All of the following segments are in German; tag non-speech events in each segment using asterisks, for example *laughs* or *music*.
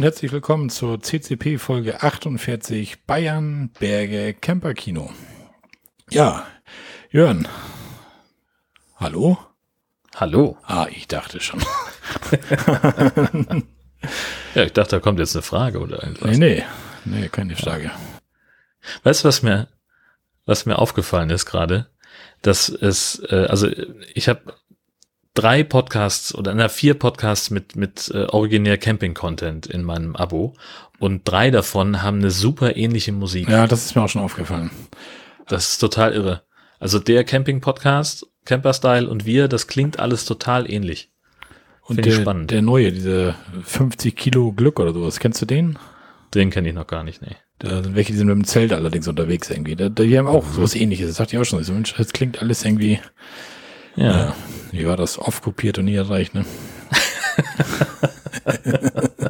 und herzlich willkommen zur CCP Folge 48 Bayern Berge Camper Kino. Ja, Jörn. Hallo? Hallo. Ah, ich dachte schon. *laughs* ja, ich dachte, da kommt jetzt eine Frage oder irgendwas. Nee, nee, nee, keine Frage. Weißt du, was mir, was mir aufgefallen ist gerade? Dass es, äh, also ich habe drei Podcasts oder na, vier Podcasts mit, mit äh, originär Camping-Content in meinem Abo und drei davon haben eine super ähnliche Musik. Ja, das ist mir auch schon aufgefallen. Das ist total irre. Also der Camping-Podcast, Camper-Style und wir, das klingt alles total ähnlich. Und der, spannend. der neue, diese 50 Kilo Glück oder sowas, kennst du den? Den kenne ich noch gar nicht, nee. Da sind welche, die sind mit dem Zelt allerdings unterwegs irgendwie. Da, die haben auch mhm. sowas ähnliches. Das sagt ich auch schon. So, Mensch, das klingt alles irgendwie. Ja. Wie war das? Oft kopiert und nie erreicht, ne? *laughs*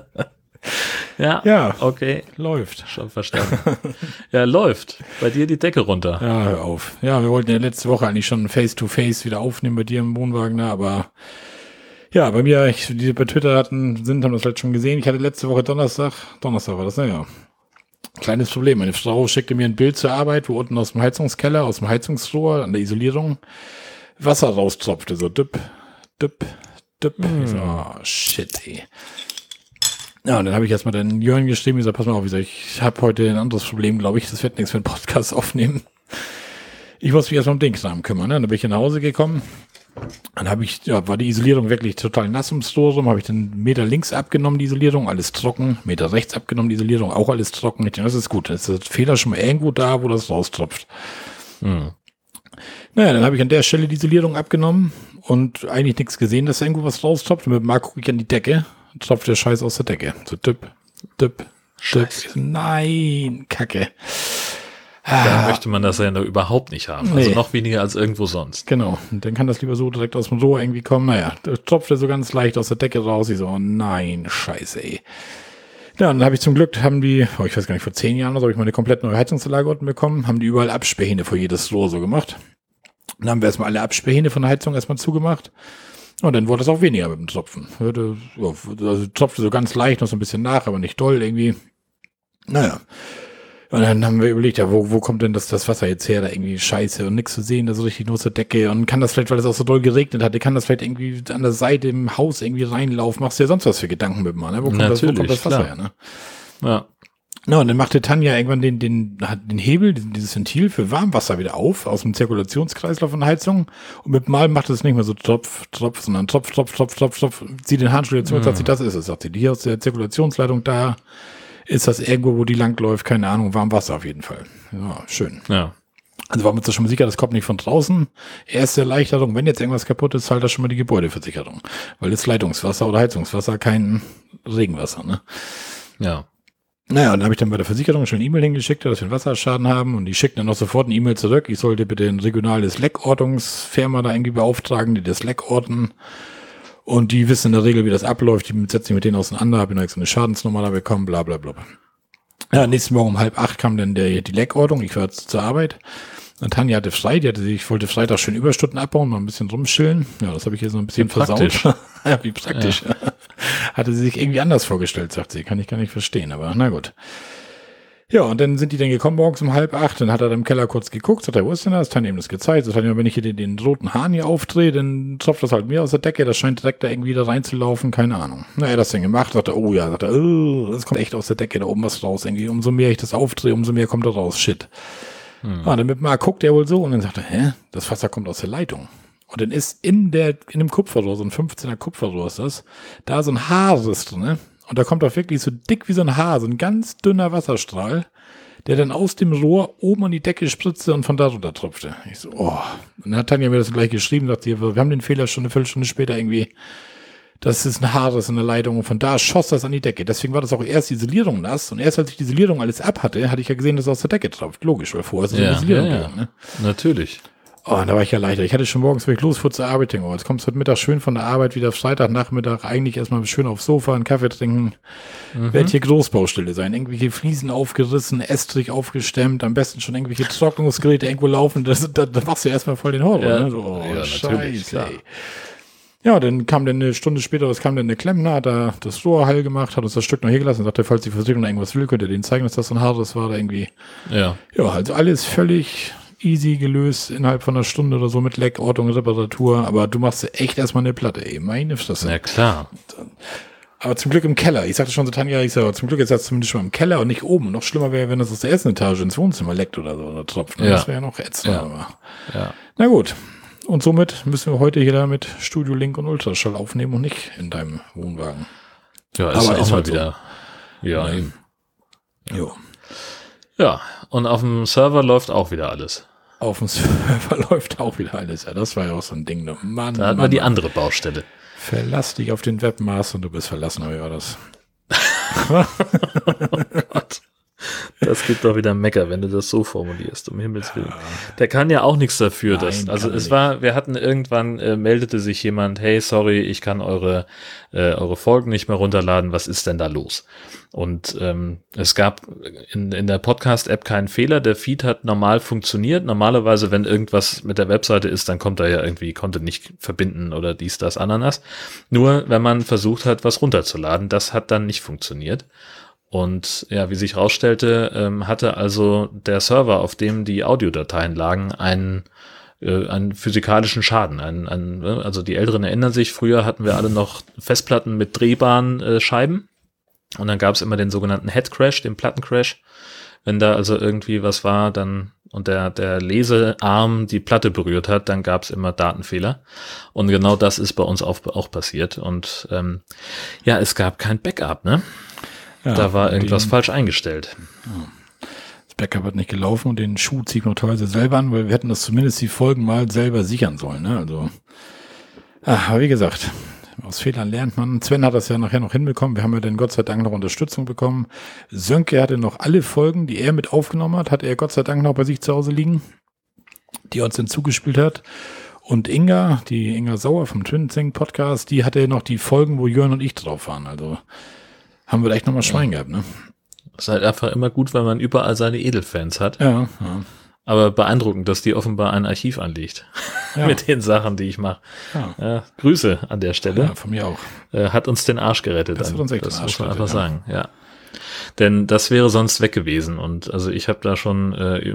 ja, ja, okay. Läuft. Schon verstanden. ja, läuft. Bei dir die Decke runter. Ja, hör auf. Ja, wir wollten ja letzte Woche eigentlich schon Face-to-Face -face wieder aufnehmen bei dir im Wohnwagen, ne? aber ja, bei mir, ich, die bei Twitter hatten, sind, haben das vielleicht schon gesehen. Ich hatte letzte Woche Donnerstag, Donnerstag war das, naja. Kleines Problem. Meine Frau schickte mir ein Bild zur Arbeit, wo unten aus dem Heizungskeller, aus dem Heizungsrohr an der Isolierung Wasser raustropfte. So düpp, düpp, düpp. Mm. so, oh, shit, ey. Ja, und dann habe ich erstmal den Jörn geschrieben, ich sag, pass mal auf, ich, sag, ich habe heute ein anderes Problem, glaube ich, das wird nichts für einen Podcast *laughs* aufnehmen. Ich muss mich erstmal um den Kram kümmern. Ne? Dann bin ich nach Hause gekommen. Dann habe ich, ja, war die Isolierung wirklich total nass im Store rum, habe ich den Meter links abgenommen, die Isolierung, alles trocken, Meter rechts abgenommen, die Isolierung, auch alles trocken. Ich denke, das ist gut. Das ist der Fehler schon mal irgendwo da, wo das raustropft. Hm. Naja, dann habe ich an der Stelle die Isolierung abgenommen und eigentlich nichts gesehen, dass irgendwo was raustropft. Und mit Marc gucke ich an die Decke, tropft der Scheiß aus der Decke. So düpp, düpp, düpp. Nein, Kacke. Da ah. möchte man das ja überhaupt nicht haben. Also nee. Also noch weniger als irgendwo sonst. Genau. Und dann kann das lieber so direkt aus dem Rohr irgendwie kommen. Naja, da tropft er so ganz leicht aus der Decke raus. Ich so, oh nein, scheiße, ey. Ja, dann habe ich zum Glück, haben die, oh, ich weiß gar nicht, vor zehn Jahren oder so, habe ich mal eine komplett neue Heizungsanlage unten bekommen, haben die überall Absperrhähne vor jedes Rohr so gemacht. Dann haben wir erstmal alle Absperrhähne von der Heizung erstmal zugemacht. Und dann wurde es auch weniger mit dem Tropfen. Also tropfte so ganz leicht noch so ein bisschen nach, aber nicht doll irgendwie. Naja. Und dann haben wir überlegt, ja, wo, wo kommt denn das, das Wasser jetzt her? Da irgendwie scheiße und nichts zu sehen, da so richtig nur zur Decke. Und kann das vielleicht, weil es auch so doll geregnet hatte, kann das vielleicht irgendwie an der Seite im Haus irgendwie reinlaufen? Machst du ja sonst was für Gedanken mit mal, ne? Wo kommt, das, wo kommt das Wasser klar. her, ne? Ja. Na, und dann machte Tanja irgendwann den, den, den Hebel, dieses Ventil für Warmwasser wieder auf, aus dem Zirkulationskreislauf von Heizung. Und mit Mal macht es nicht mehr so Tropf, Tropf, sondern Tropf, Tropf, Tropf, Tropf, Tropf. Zieht den Handschuh jetzt und sagt sie, das ist es, sagt sie. Hier aus der Zirkulationsleitung da ist das irgendwo, wo die langläuft, keine Ahnung, Warmwasser auf jeden Fall. Ja, schön. Ja. Also war mir schon mal sicher, das kommt nicht von draußen. Erste Erleichterung, wenn jetzt irgendwas kaputt ist, zahlt das schon mal die Gebäudeversicherung. Weil das Leitungswasser oder Heizungswasser kein Regenwasser, ne? Ja. Naja, dann habe ich dann bei der Versicherung schon eine E-Mail hingeschickt, dass wir einen Wasserschaden haben und die schickten dann noch sofort eine E-Mail zurück. Ich sollte bitte ein regionales Leckortungsfirma da irgendwie beauftragen, die das Leck orten. Und die wissen in der Regel, wie das abläuft. Die setzen sich mit denen auseinander, habe dann so eine Schadensnummer da bekommen, bla bla bla. Ja, nächsten Morgen um halb acht kam dann der, die Leckordnung. Ich war zur Arbeit. Und Tanja hatte frei, die hatte sich, ich wollte Freitag schön Überstunden abbauen, mal ein bisschen rumschillen. Ja, das habe ich hier so ein bisschen versaut. *laughs* ja, wie praktisch. Ja. *laughs* hatte sie sich irgendwie anders vorgestellt, sagt sie. Kann ich gar nicht verstehen, aber na gut. Ja, und dann sind die dann gekommen morgens um halb acht, dann hat er im Keller kurz geguckt, sagt er, wo ist denn das? Dann ihm das gezeigt. Das hat wenn ich hier den, den, roten Hahn hier aufdrehe, dann tropft das halt mir aus der Decke, das scheint direkt da irgendwie da reinzulaufen, keine Ahnung. Na, er hat das dann gemacht, sagt er, oh ja, sagt er, oh, das kommt echt aus der Decke, da oben was raus, irgendwie. Umso mehr ich das aufdrehe, umso mehr kommt da raus, shit. Hm. Ah, dann mal guckt er wohl so und dann sagt er, hä, das Wasser kommt aus der Leitung. Und dann ist in der, in dem Kupferrohr, so ein 15er Kupferrohr ist das, da so ein Haarriss drin, ne? Und da kommt auch wirklich so dick wie so ein Haar, so ein ganz dünner Wasserstrahl, der dann aus dem Rohr oben an die Decke spritzte und von da runter tropfte. Ich so, oh. Und dann hat Tanja mir das gleich geschrieben, sagt sie, wir haben den Fehler schon eine Viertelstunde später irgendwie, das ist ein Haar, das ist eine Leitung und von da schoss das an die Decke. Deswegen war das auch erst die Isolierung nass und erst als ich die Isolierung alles ab hatte, hatte ich ja gesehen, dass es aus der Decke tropft. Logisch, weil vorher ist es ja, Isolierung ja, ja. Gegangen, ne? Natürlich. Oh, und da war ich ja leichter. Ich hatte schon morgens, wenn ich losfuhr zur Arbeit, denke, oh, jetzt kommst du heute Mittag schön von der Arbeit, wieder Freitagnachmittag, eigentlich erstmal schön aufs Sofa, einen Kaffee trinken. Mhm. Wird hier Großbaustelle sein. Irgendwelche Fliesen aufgerissen, Estrich aufgestemmt, am besten schon irgendwelche Trocknungsgeräte irgendwo laufen. Das, da, da machst du erstmal voll den Horror. Ja, ne? so, oh, ja, Scheiße, ey. Ja, dann kam dann eine Stunde später, es kam dann eine Klempner, hat da das Rohr heil gemacht, hat uns das Stück noch hier gelassen, sagte, falls die Versicherung irgendwas will, könnt ihr denen zeigen, dass das so ein hartes war, da irgendwie. Ja. Ja, also alles völlig easy gelöst innerhalb von einer Stunde oder so mit Leck, Ortung, Reparatur, aber du machst echt erstmal eine Platte, ey, meine Fresse. Ja, klar. Aber zum Glück im Keller. Ich sagte schon so, Tanja, ich sage, zum Glück ist das zumindest schon im Keller und nicht oben. Noch schlimmer wäre, wenn das aus der ersten Etage ins Wohnzimmer leckt oder so, oder tropft. Ja. Das wäre ja noch ätzend. Ja. Aber. Ja. Na gut. Und somit müssen wir heute hier mit Studio Link und Ultraschall aufnehmen und nicht in deinem Wohnwagen. Ja, ist Aber auch ist mal halt so. wieder. Ja, Ja. eben. Jo. Ja, und auf dem Server läuft auch wieder alles. Auf dem *laughs* Server läuft auch wieder alles. Ja, das war ja auch so ein Ding. Ne? Mann, Da hat Mann, man die andere Baustelle. Verlass dich auf den Webmaster und du bist verlassen, aber wie war das? *laughs* *laughs* Gott. Das gibt doch wieder Mecker, wenn du das so formulierst, um Himmels Willen. Der kann ja auch nichts dafür. Nein, dass, also es nicht. war, wir hatten irgendwann, äh, meldete sich jemand, hey, sorry, ich kann eure, äh, eure Folgen nicht mehr runterladen, was ist denn da los? Und ähm, es gab in, in der Podcast-App keinen Fehler, der Feed hat normal funktioniert. Normalerweise, wenn irgendwas mit der Webseite ist, dann kommt da ja irgendwie, konnte nicht verbinden oder dies, das, Ananas. Nur wenn man versucht hat, was runterzuladen, das hat dann nicht funktioniert. Und ja, wie sich herausstellte, ähm, hatte also der Server, auf dem die Audiodateien lagen, einen, äh, einen physikalischen Schaden. Einen, einen, äh, also die Älteren erinnern sich, früher hatten wir alle noch Festplatten mit drehbaren äh, Scheiben. Und dann gab es immer den sogenannten Head Crash, den Plattencrash. Wenn da also irgendwie was war, dann und der, der Lesearm die Platte berührt hat, dann gab es immer Datenfehler. Und genau das ist bei uns auch, auch passiert. Und ähm, ja, es gab kein Backup, ne? Ja, da war irgendwas den- falsch eingestellt. Das Backup hat nicht gelaufen und den Schuh zieht man teilweise selber an, weil wir hätten das zumindest die Folgen mal selber sichern sollen. Ne? Also, aber wie gesagt, aus Fehlern lernt man. Sven hat das ja nachher noch hinbekommen. Wir haben ja dann Gott sei Dank noch Unterstützung bekommen. Sönke hatte noch alle Folgen, die er mit aufgenommen hat, hat er Gott sei Dank noch bei sich zu Hause liegen, die er uns dann zugespielt hat. Und Inga, die Inga Sauer vom Twin Sing Podcast, die hatte noch die Folgen, wo Jörn und ich drauf waren. Also haben wir echt nochmal Schwein gehabt, ne? Ist halt einfach immer gut, wenn man überall seine Edelfans hat. Ja, ja. Aber beeindruckend, dass die offenbar ein Archiv anlegt. *laughs* Ja. Mit den Sachen, die ich mache. Ja. Ja, Grüße an der Stelle. ja, von mir auch. Äh, hat uns den Arsch gerettet. Das hat uns echt das den Arsch muss man gerettet, einfach sagen, ja. Denn das wäre sonst weg gewesen. Und also ich habe da schon äh,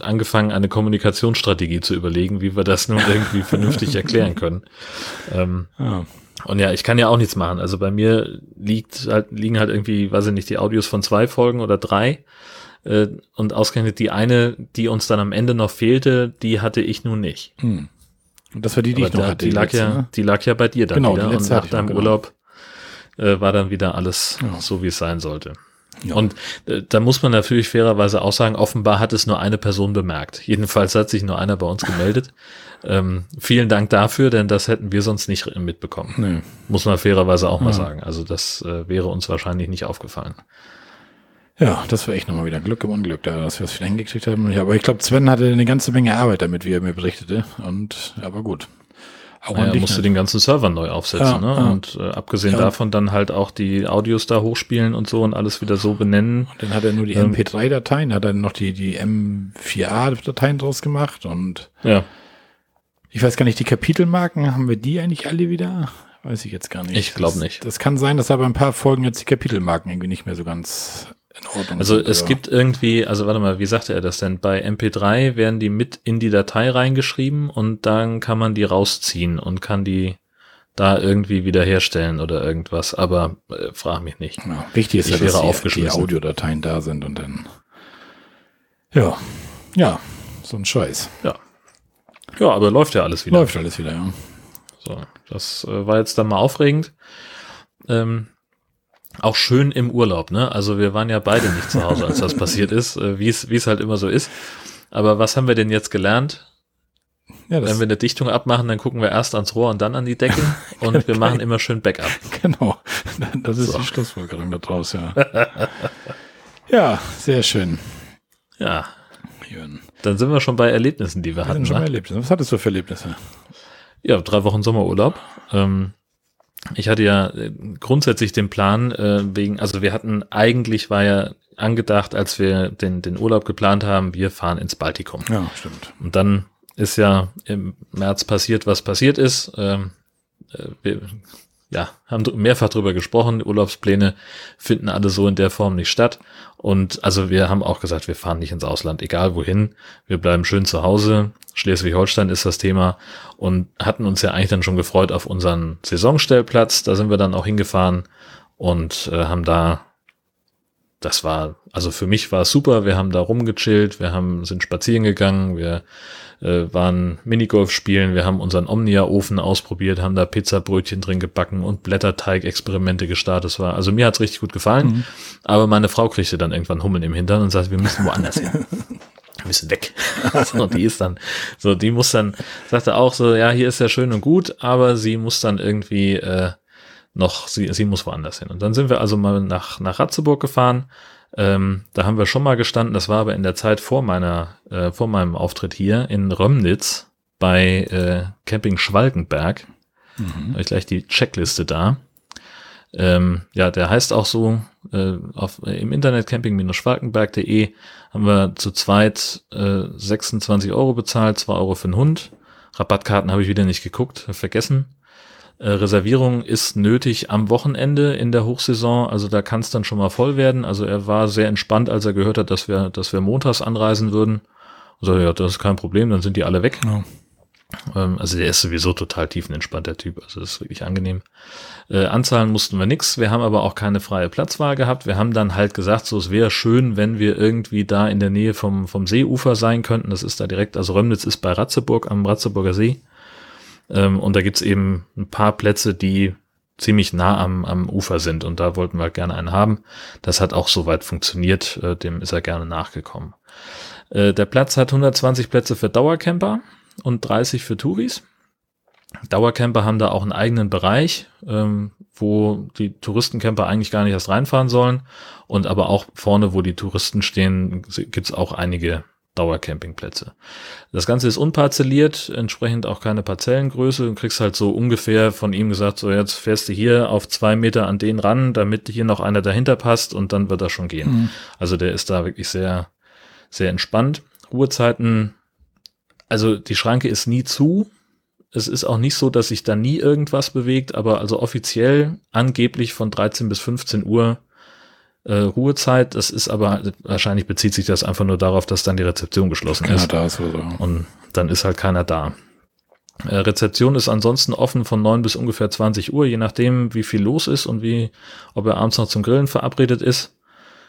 angefangen, eine Kommunikationsstrategie zu überlegen, wie wir das nun *laughs* irgendwie vernünftig erklären können. Ähm, Ja. und ja, ich kann ja auch nichts machen. Also bei mir liegt halt, liegen halt irgendwie, weiß ich nicht, die Audios von zwei Folgen oder drei. Äh, und ausgerechnet die eine, die uns dann am Ende noch fehlte, die hatte ich nun nicht. Hm. Und das war die, die Aber ich noch da, hatte. die, lag letzte, ja, ne? die lag ja bei dir dann Genau, die wieder. Und letzte nach ich noch, deinem genau. Urlaub äh, war dann wieder alles Ja. so, wie es sein sollte. Ja. Und äh, da muss man natürlich fairerweise auch sagen, offenbar hat es nur eine Person bemerkt. Jedenfalls hat sich nur einer bei uns gemeldet. Ähm, vielen Dank dafür, denn das hätten wir sonst nicht mitbekommen. Nee. Muss man fairerweise auch mal Ja. sagen. Also das äh, wäre uns wahrscheinlich nicht aufgefallen. Ja, das war echt nochmal wieder Glück im Unglück, da, dass wir es wieder hingekriegt haben. Ja, aber ich glaube, Sven hatte eine ganze Menge Arbeit damit, wie er mir berichtete. Und aber gut. Naja, musste nicht. den ganzen Server neu aufsetzen. Ja, ne? ja. Und äh, abgesehen Ja. davon dann halt auch die Audios da hochspielen und so und alles wieder so benennen. Dann hat er nur die Ähm. MP3-Dateien, hat er noch die, die M4A-Dateien draus gemacht. Und Ja, ich weiß gar nicht, die Kapitelmarken, haben wir die eigentlich alle wieder? Weiß ich jetzt gar nicht. Ich glaub Das- nicht. Das kann sein, dass aber ein paar Folgen jetzt die Kapitelmarken irgendwie nicht mehr so ganz Ordnung Also sind. es aber- gibt irgendwie, also warte mal, wie sagte er das denn? Bei MP3 werden die mit in die Datei reingeschrieben und dann kann man die rausziehen und kann die da irgendwie wiederherstellen oder irgendwas. Aber äh, frag mich nicht. Ja, wichtig ist Ich ja, wäre dass die, die. Audiodateien da sind und dann. Ja, ja, so ein Scheiß. Ja. Ja, aber läuft ja alles wieder. Läuft alles wieder, ja. So, das äh, war jetzt dann mal aufregend. Ähm, auch schön im Urlaub, ne? Also wir waren ja beide nicht zu Hause, als das passiert ist, äh, wie es halt immer so ist. Aber was haben wir denn jetzt gelernt? Ja, das, Wenn wir eine Dichtung abmachen, dann gucken wir erst ans Rohr und dann an die Decke *laughs* und wir machen immer schön Backup. *laughs* genau. Das ist So. die Schlussfolgerung da draus, ja. *laughs* ja, sehr schön. Ja, dann sind wir schon bei Erlebnissen, die wir Wir hatten. sind schon Ne? Erlebnisse. Was hattest du für Erlebnisse? Ja, drei Wochen Sommerurlaub. Ähm, ich hatte ja äh, grundsätzlich den Plan, äh, wegen, also wir hatten, eigentlich war ja angedacht, als wir den, den Urlaub geplant haben, wir fahren ins Baltikum. Ja, stimmt. Und dann ist ja im März passiert, was passiert ist. Ähm, äh, wir ja, haben mehrfach drüber gesprochen, Urlaubspläne finden alle so in der Form nicht statt. Und also wir haben auch gesagt, wir fahren nicht ins Ausland, egal wohin. Wir bleiben schön zu Hause. Schleswig-Holstein ist das Thema und hatten uns ja eigentlich dann schon gefreut auf unseren Saisonstellplatz. Da sind wir dann auch hingefahren und äh, haben da das war, also für mich war es super. Wir haben da rumgechillt, wir haben, sind spazieren gegangen, wir äh, waren Minigolf spielen, wir haben unseren Omnia-Ofen ausprobiert, haben da Pizzabrötchen drin gebacken und Blätterteig-Experimente gestartet. Das war, also mir hat's richtig gut gefallen. Mhm. Aber meine Frau kriegte dann irgendwann Hummeln im Hintern und sagte, wir müssen woanders hin. wir müssen weg. *laughs* so, die ist dann, so, die muss dann, sagte auch so, ja, hier ist ja schön und gut, aber sie muss dann irgendwie, äh, noch, sie, sie muss woanders hin. Und dann sind wir also mal nach, nach Ratzeburg gefahren. Ähm, da haben wir schon mal gestanden, das war aber in der Zeit vor meiner, äh, vor meinem Auftritt hier in Römnitz bei äh, Camping Schwalkenberg. Mhm. Habe ich gleich die Checkliste da. Ähm, ja, der heißt auch so, äh, auf, äh, im Internet camping-schwalkenberg.de haben wir zu zweit äh, 26 Euro bezahlt, 2 Euro für den Hund. Rabattkarten habe ich wieder nicht geguckt, vergessen. Äh, Reservierung ist nötig am Wochenende in der Hochsaison, also da kann es dann schon mal voll werden. Also er war sehr entspannt, als er gehört hat, dass wir, dass wir montags anreisen würden. Also ja, das ist kein Problem, dann sind die alle weg. Ja. Ähm, also der ist sowieso total tiefenentspannt, der Typ. Also das ist wirklich angenehm. Äh, anzahlen mussten wir nix. Wir haben aber auch keine freie Platzwahl gehabt. Wir haben dann halt gesagt, so es wäre schön, wenn wir irgendwie da in der Nähe vom, vom Seeufer sein könnten. Das ist da direkt, also Römnitz ist bei Ratzeburg am Ratzeburger See. Ähm, und da gibt's eben ein paar Plätze, die ziemlich nah am, am Ufer sind und da wollten wir gerne einen haben. Das hat auch soweit funktioniert, äh, dem ist er gerne nachgekommen. Äh, der Platz hat 120 Plätze für Dauercamper und 30 für Touris. Dauercamper haben da auch einen eigenen Bereich, ähm, wo die Touristencamper eigentlich gar nicht erst reinfahren sollen. Und aber auch vorne, wo die Touristen stehen, gibt's auch einige Dauercampingplätze. Das Ganze ist unparzelliert, entsprechend auch keine Parzellengröße. Du kriegst halt so ungefähr von ihm gesagt, so jetzt fährst du hier auf zwei Meter an den ran, damit hier noch einer dahinter passt und dann wird das schon gehen. Mhm. Also der ist da wirklich sehr, sehr entspannt. Ruhezeiten, also die Schranke ist nie zu. Es ist auch nicht so, dass sich da nie irgendwas bewegt, aber also offiziell angeblich von 13 bis 15 Uhr äh, Ruhezeit. Das ist aber, wahrscheinlich bezieht sich das einfach nur darauf, dass dann die Rezeption geschlossen keiner ist. Da ist oder? Und dann ist halt keiner da. Äh, Rezeption ist ansonsten offen von neun bis ungefähr 20 Uhr, je nachdem, wie viel los ist und wie, ob er abends noch zum Grillen verabredet ist.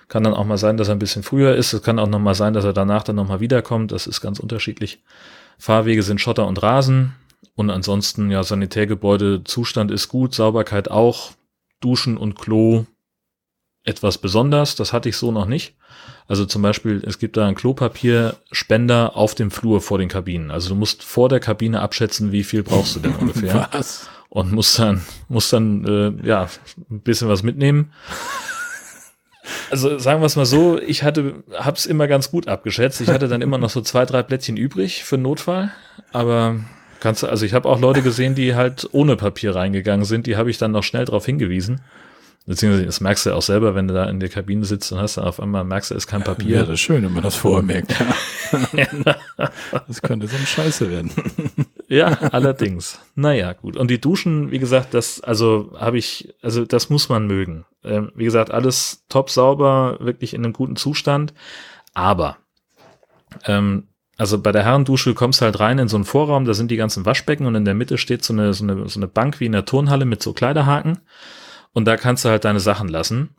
Kann dann auch mal sein, dass er ein bisschen früher ist. Es kann auch noch mal sein, dass er danach dann noch mal wiederkommt. Das ist ganz unterschiedlich. Fahrwege sind Schotter und Rasen. Und ansonsten, ja, Sanitärgebäude, Zustand ist gut, Sauberkeit auch. Duschen und Klo etwas besonders. Das hatte ich so noch nicht. Also zum Beispiel, es gibt da einen Klopapierspender auf dem Flur vor den Kabinen. Also du musst vor der Kabine abschätzen, wie viel brauchst du denn *laughs* ungefähr. Was? Und musst dann, musst dann, äh, ja, ein bisschen was mitnehmen. Also sagen wir es mal so, ich hatte, hab's immer ganz gut abgeschätzt. Ich hatte dann immer noch so zwei, drei Plättchen übrig für Notfall. Aber kannst du, also ich habe auch Leute gesehen, die halt ohne Papier reingegangen sind. Die habe ich dann noch schnell darauf hingewiesen. Beziehungsweise das merkst du auch selber, wenn du da in der Kabine sitzt und hast dann auf einmal merkst du, es ist kein Papier. Ja, das ist schön, wenn man das vorher merkt. *laughs* das könnte so eine Scheiße werden. *laughs* ja, allerdings. Naja, gut. Und die Duschen, wie gesagt, das, also habe ich, also das muss man mögen. Ähm, wie gesagt, alles top sauber, wirklich in einem guten Zustand. Aber, ähm, also bei der Herrendusche kommst halt rein in so einen Vorraum, da sind die ganzen Waschbecken und in der Mitte steht so eine, so eine, so eine Bank wie in der Turnhalle mit so Kleiderhaken. Und da kannst du halt deine Sachen lassen.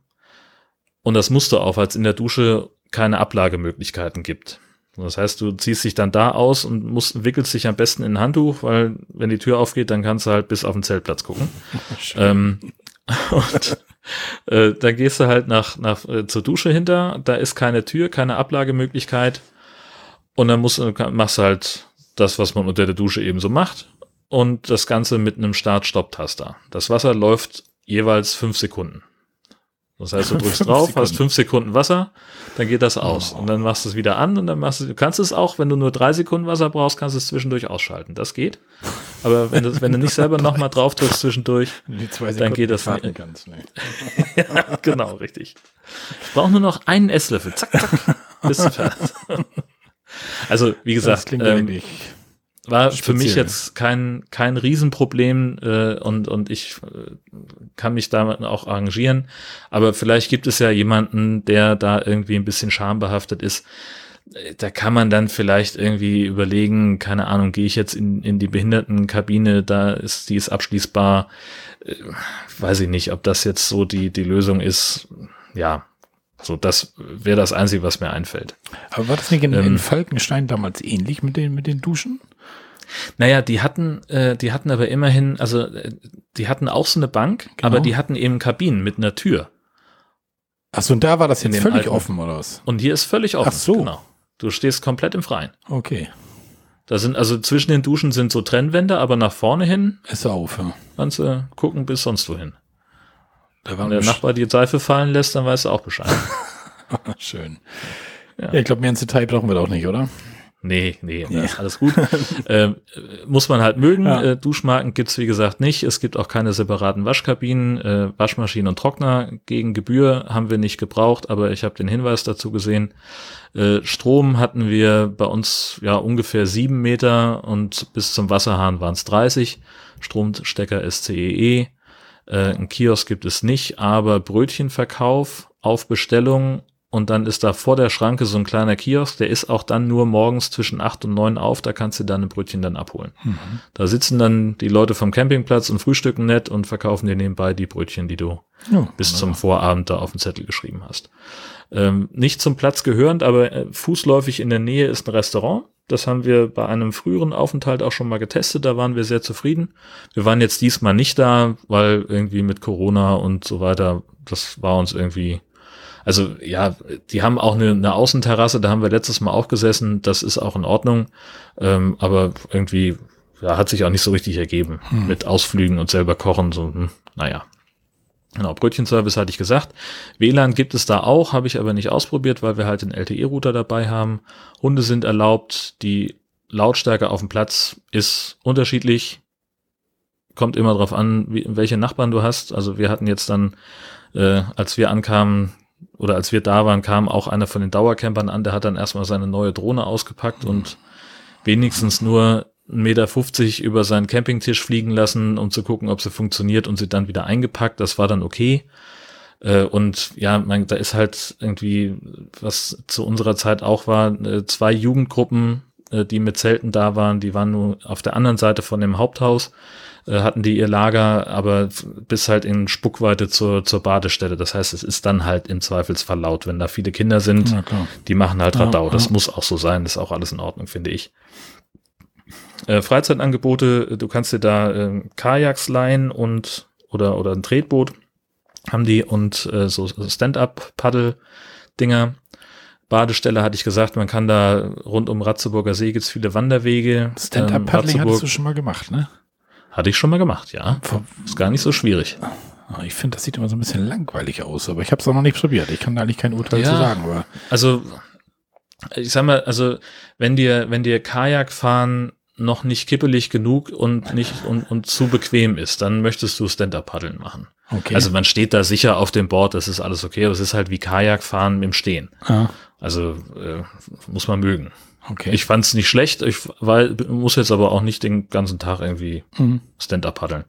Und das musst du auch, weil es in der Dusche keine Ablagemöglichkeiten gibt. Das heißt, du ziehst dich dann da aus und musst, wickelst dich am besten in ein Handtuch, weil wenn die Tür aufgeht, dann kannst du halt bis auf den Zeltplatz gucken. *laughs* ähm, *laughs* und äh, dann gehst du halt nach, nach äh, zur Dusche hinter, da ist keine Tür, keine Ablagemöglichkeit. Und dann musst, machst du halt das, was man unter der Dusche eben so macht. Und das Ganze mit einem Start-Stopp-Taster. Das Wasser läuft jeweils fünf Sekunden. Das heißt, du *laughs* drückst drauf, Sekunden. hast fünf Sekunden Wasser, dann geht das aus. Oh. Und dann machst du es wieder an und dann machst du, du kannst es auch, wenn du nur drei Sekunden Wasser brauchst, kannst du es zwischendurch ausschalten. Das geht. Aber wenn du, wenn du nicht selber nochmal drauf drückst zwischendurch, *laughs* dann geht das nicht. Kannst, nee. *laughs* ja, genau, richtig. Ich brauche nur noch einen Esslöffel. Zack, zack. Bist du fertig. Also, wie gesagt, ähm, war für mich Speziell. jetzt kein, kein Riesenproblem äh, und, und ich äh, kann mich damit auch arrangieren. Aber vielleicht gibt es ja jemanden, der da irgendwie ein bisschen schambehaftet ist. Äh, Da kann man dann vielleicht irgendwie überlegen, keine Ahnung, gehe ich jetzt in, in die Behindertenkabine, da ist, die ist abschließbar. Äh, weiß ich nicht, ob das jetzt so die, die Lösung ist. Ja, so das wäre das Einzige, was mir einfällt. Aber war das nicht in, Ähm. in Falkenstein damals ähnlich mit den, mit den Duschen? Naja, die hatten, äh, die hatten aber immerhin, also äh, die hatten auch so eine Bank, Genau. aber die hatten eben Kabinen mit einer Tür. Achso, und da war das jetzt völlig alten- offen, oder was? Und hier ist völlig offen. Ach so. Genau. Du stehst komplett im Freien. Okay. Da sind also zwischen den Duschen sind so Trennwände, aber nach vorne hin Ist auf, ja. kannst du gucken bis sonst wohin. Da Wenn der Nachbar die Seife fallen lässt, dann weißt du auch Bescheid. *laughs* Schön. Ja. Ja, ich glaube, mehr ins Detail brauchen wir doch nicht, oder? Nee, nee, ist alles gut. *laughs* ähm, äh, muss man halt mögen. Ja. Äh, Duschmarken gibt's wie gesagt nicht. Es gibt auch keine separaten Waschkabinen. Äh, Waschmaschinen und Trockner gegen Gebühr haben wir nicht gebraucht, aber ich habe den Hinweis dazu gesehen. Äh, Strom hatten wir bei uns ja ungefähr sieben Meter und bis zum Wasserhahn waren es 30. Stromstecker SCEE. Äh, ein Kiosk gibt es nicht, aber Brötchenverkauf auf Bestellung und dann ist da vor der Schranke so ein kleiner Kiosk, der ist auch dann nur morgens zwischen acht und neun auf, da kannst du deine Brötchen dann abholen. Da sitzen dann die Leute vom Campingplatz und frühstücken nett und verkaufen dir nebenbei die Brötchen, die du Ja, bis zum Vorabend da auf dem Zettel geschrieben hast. Ähm, nicht zum Platz gehörend, aber äh, fußläufig in der Nähe ist ein Restaurant. Das haben wir bei einem früheren Aufenthalt auch schon mal getestet. Da waren wir sehr zufrieden. Wir waren jetzt diesmal nicht da, weil irgendwie mit Corona und so weiter, das war uns irgendwie, also ja, die haben auch eine, eine Außenterrasse, da haben wir letztes Mal auch gesessen. Das ist auch in Ordnung. Ähm, aber irgendwie, ja, hat sich auch nicht so richtig ergeben mit Ausflügen und selber kochen. So, hm, naja. Genau, Brötchenservice hatte ich gesagt. WLAN gibt es da auch, habe ich aber nicht ausprobiert, weil wir halt den LTE-Router dabei haben. Hunde sind erlaubt, die Lautstärke auf dem Platz ist unterschiedlich. Kommt immer drauf an, wie, welche Nachbarn du hast. Also wir hatten jetzt dann, äh, als wir ankamen oder als wir da waren, kam auch einer von den Dauercampern an, der hat dann erstmal seine neue Drohne ausgepackt und wenigstens nur 1,50 Meter über seinen Campingtisch fliegen lassen, um zu gucken, ob sie funktioniert und sie dann wieder eingepackt. Das war dann okay. Äh, Und ja, man, da ist halt irgendwie, was zu unserer Zeit auch war, äh, zwei Jugendgruppen, die mit Zelten da waren, die waren nur auf der anderen Seite von dem Haupthaus, äh, hatten die ihr Lager, aber bis halt in Spuckweite zur, zur Badestelle. Das heißt, es ist dann halt im Zweifelsfall laut, wenn da viele Kinder sind. Die machen halt Ja, Radau. Das ja. muss auch so sein. Das ist auch alles in Ordnung, finde ich. Äh, Freizeitangebote, du kannst dir da ähm, Kajaks leihen und oder, oder ein Tretboot haben die und äh, so Stand-up-Paddle-Dinger. Badestelle hatte ich gesagt, man kann da rund um Ratzeburger See gibt's viele Wanderwege. Ähm, Stand-Up-Paddling hattest Ratzeburg du schon mal gemacht, ne? hatte ich schon mal gemacht, ja. Ist gar nicht so schwierig. Ah, Ich finde, das sieht immer so ein bisschen langweilig aus, aber ich habe es auch noch nicht probiert. Ich kann da eigentlich kein Urteil Ja. zu sagen, aber Also, ich sag mal, also, wenn dir, wenn dir Kajakfahren noch nicht kippelig genug und nicht und, und zu bequem ist, dann möchtest du Stand-Up-Paddeln machen. okay. Also man steht da sicher auf dem Board, das ist alles okay, aber es ist halt wie Kajakfahren im Stehen. ah, Also äh, muss man mögen. okay. Ich fand's nicht schlecht, ich weil, muss jetzt aber auch nicht den ganzen Tag irgendwie Mhm. Stand-Up paddeln.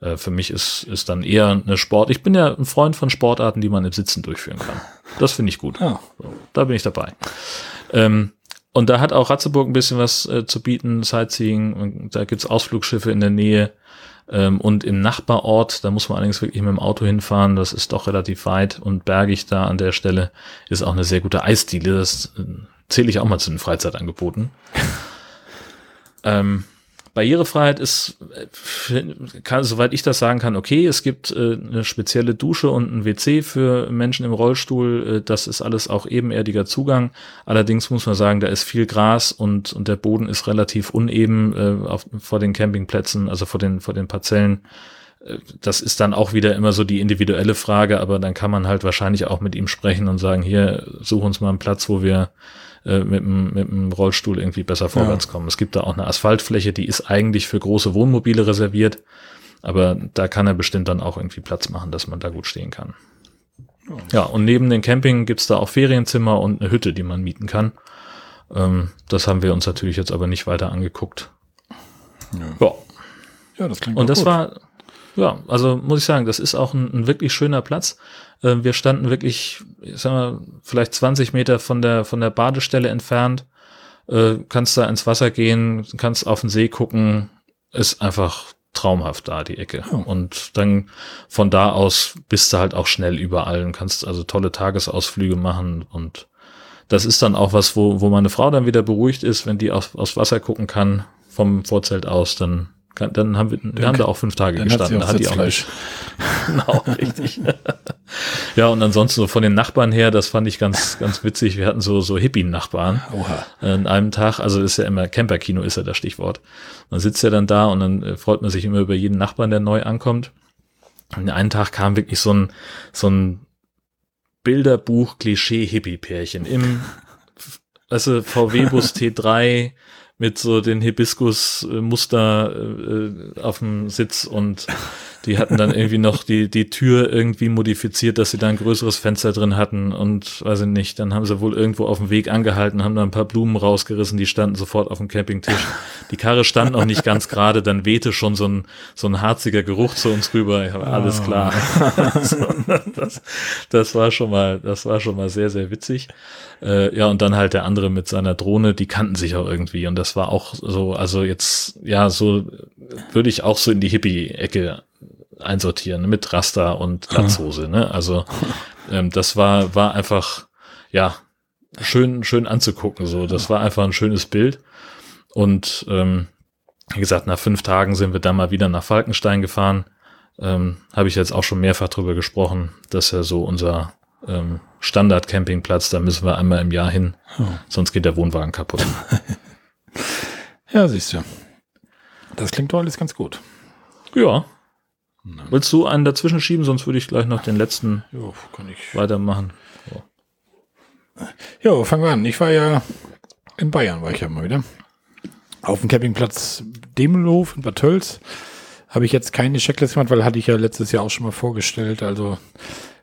Äh, für mich ist, ist dann eher eine Sport. Ich bin ja ein Freund von Sportarten, die man im Sitzen durchführen kann. Das finde ich gut. So, da bin ich dabei. Ähm, und da hat auch Ratzeburg ein bisschen was äh, zu bieten, Sightseeing. Und da gibt's Ausflugschiffe in der Nähe. Ähm, und im Nachbarort, da muss man allerdings wirklich mit dem Auto hinfahren, das ist doch relativ weit und bergig da an der Stelle, ist auch eine sehr gute Eisdiele. Das äh, zähle ich auch mal zu den Freizeitangeboten. *laughs* ähm, Barrierefreiheit ist, äh, kann, soweit ich das sagen kann, okay. Es gibt äh, eine spezielle Dusche und ein WC für Menschen im Rollstuhl. Äh, das ist alles auch ebenerdiger Zugang. Allerdings muss man sagen, da ist viel Gras und, und der Boden ist relativ uneben äh, auf, vor den Campingplätzen, also vor den, vor den Parzellen. Äh, Das ist dann auch wieder immer so die individuelle Frage, aber dann kann man halt wahrscheinlich auch mit ihm sprechen und sagen, hier, such uns mal einen Platz, wo wir äh, mit, dem, mit dem Rollstuhl irgendwie besser vorwärts kommen. Es gibt da auch eine Asphaltfläche, die ist eigentlich für große Wohnmobile reserviert, aber da kann er bestimmt dann auch irgendwie Platz machen, dass man da gut stehen kann. Ja, und neben dem Camping gibt's da auch Ferienzimmer und eine Hütte, die man mieten kann. Ähm, das haben wir uns natürlich jetzt aber nicht weiter angeguckt. Ja. Ja, das klingt Und das gut. war, ja, also muss ich sagen, das ist auch ein, ein wirklich schöner Platz. Äh, wir standen wirklich, ich sag mal, vielleicht 20 Meter von der, von der Badestelle entfernt. Äh, kannst da ins Wasser gehen, kannst auf den See gucken. Ist einfach traumhaft da, die Ecke. Oh. Und dann von da aus bist du halt auch schnell überall und kannst also tolle Tagesausflüge machen und das ist dann auch was, wo, wo meine Frau dann wieder beruhigt ist, wenn die auf, aufs Wasser gucken kann vom Vorzelt aus, dann dann haben wir, wir haben da auch fünf Tage gestanden. Hat, hat die auch *laughs* genau, richtig. *laughs* ja, und ansonsten so von den Nachbarn her, das fand ich ganz, ganz witzig. Wir hatten so, so Hippie-Nachbarn. Oha. In einem Tag, also ist ja immer Camperkino ist ja das Stichwort. Man sitzt ja dann da und dann äh, freut man sich immer über jeden Nachbarn, der neu ankommt. Und einen Tag kam wirklich so ein, so ein Bilderbuch-Klischee-Hippie-Pärchen im, also VW-Bus T3 mit so den Hibiskus-Muster äh, auf dem Sitz und *laughs* die hatten dann irgendwie noch die, die Tür irgendwie modifiziert, dass sie da ein größeres Fenster drin hatten und weiß ich nicht, dann haben sie wohl irgendwo auf dem Weg angehalten, haben da ein paar Blumen rausgerissen, die standen sofort auf dem Campingtisch. Die Karre stand noch nicht ganz gerade, dann wehte schon so ein, so ein harziger Geruch zu uns rüber. Ich habe alles oh. klar. *laughs* das, das war schon mal, das war schon mal sehr, sehr witzig. Äh, ja, und dann halt der andere mit seiner Drohne, die kannten sich auch irgendwie und das war auch so, also jetzt, ja, so würde ich auch so in die Hippie-Ecke einsortieren mit Raster und *laughs* Latzhose. Ne? Also ähm, das war war einfach ja schön schön anzugucken. So, das war einfach ein schönes Bild. Und ähm, wie gesagt, nach fünf Tagen sind wir dann mal wieder nach Falkenstein gefahren. Ähm, Habe ich jetzt auch schon mehrfach drüber gesprochen. Das ist ja so unser ähm, Standard-Campingplatz. Da müssen wir einmal im Jahr hin, oh. sonst geht der Wohnwagen kaputt. *laughs* ja, siehst du. Das klingt doch alles ganz gut. Ja, Nein. Willst du einen dazwischen schieben, sonst würde ich gleich noch den letzten jo, kann ich. weitermachen. Ja. ja, fangen wir an. Ich war ja in Bayern, war ich ja mal wieder. Auf dem Campingplatz Demelhof in Bad Tölz habe ich jetzt keine Checkliste gemacht, weil hatte ich ja letztes Jahr auch schon mal vorgestellt. Also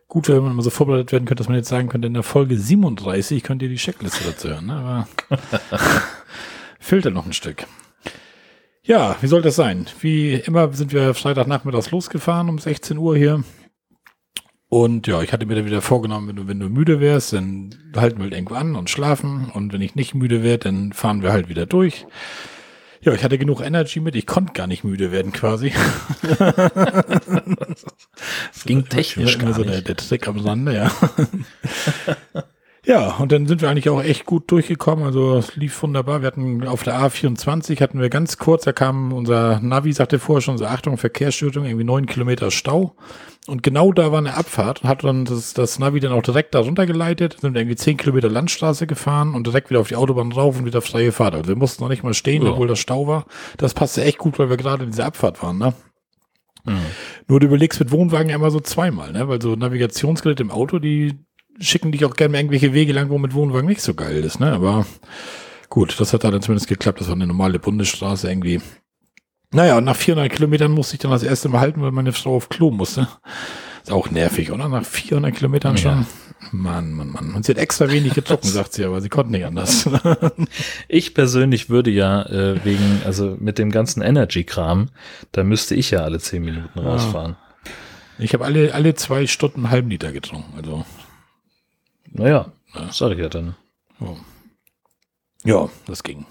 gut, wenn man mal so vorbereitet werden könnte, dass man jetzt sagen könnte, in der Folge 37 könnt ihr die Checkliste dazu hören. Ne? Aber *laughs* fehlt da noch ein Stück. Ja, wie soll das sein? Wie immer sind wir Freitagnachmittags losgefahren um 16 Uhr hier. Und ja, ich hatte mir dann wieder vorgenommen, wenn du, wenn du müde wärst, dann halten wir halt irgendwo an und schlafen. Und wenn ich nicht müde werde, dann fahren wir halt wieder durch. Ja, ich hatte genug Energy mit, ich konnte gar nicht müde werden quasi. *laughs* Es ging technisch gar so der, der Trick am Rande, ja. *laughs* Ja, und dann sind wir eigentlich auch echt gut durchgekommen. Also es lief wunderbar. Wir hatten auf der A24 hatten wir ganz kurz, da kam unser Navi, sagte vorher schon so, Achtung, Verkehrsstörung, irgendwie neun Kilometer Stau. Und genau da war eine Abfahrt und hat dann das, das Navi dann auch direkt da runtergeleitet, sind irgendwie zehn Kilometer Landstraße gefahren und direkt wieder auf die Autobahn rauf und wieder freie Fahrt. Also wir mussten noch nicht mal stehen, ja. obwohl das Stau war. Das passte echt gut, weil wir gerade in dieser Abfahrt waren, ne? Mhm. Nur du überlegst mit Wohnwagen ja immer so zweimal, ne? Weil so Navigationsgeräte im Auto, die schicken dich auch gerne irgendwelche Wege lang, wo mit Wohnwagen nicht so geil ist, ne? Aber gut, das hat dann zumindest geklappt. Das war eine normale Bundesstraße irgendwie. Naja, und nach 400 Kilometern musste ich dann das erste Mal halten, weil meine Frau auf Klo musste. Ist auch nervig, oder? Nach 400 Kilometern schon. Ja. Mann, Mann, Mann. Und sie hat extra wenig getrunken, *laughs* sagt sie, aber sie konnte nicht anders. *laughs* ich persönlich würde ja äh, wegen, also mit dem ganzen Energy-Kram, da müsste ich ja alle 10 Minuten rausfahren. Ich habe alle, alle zwei Stunden einen halben Liter getrunken. Also naja, ja. sag ich ja dann. Ja. ja, das ging.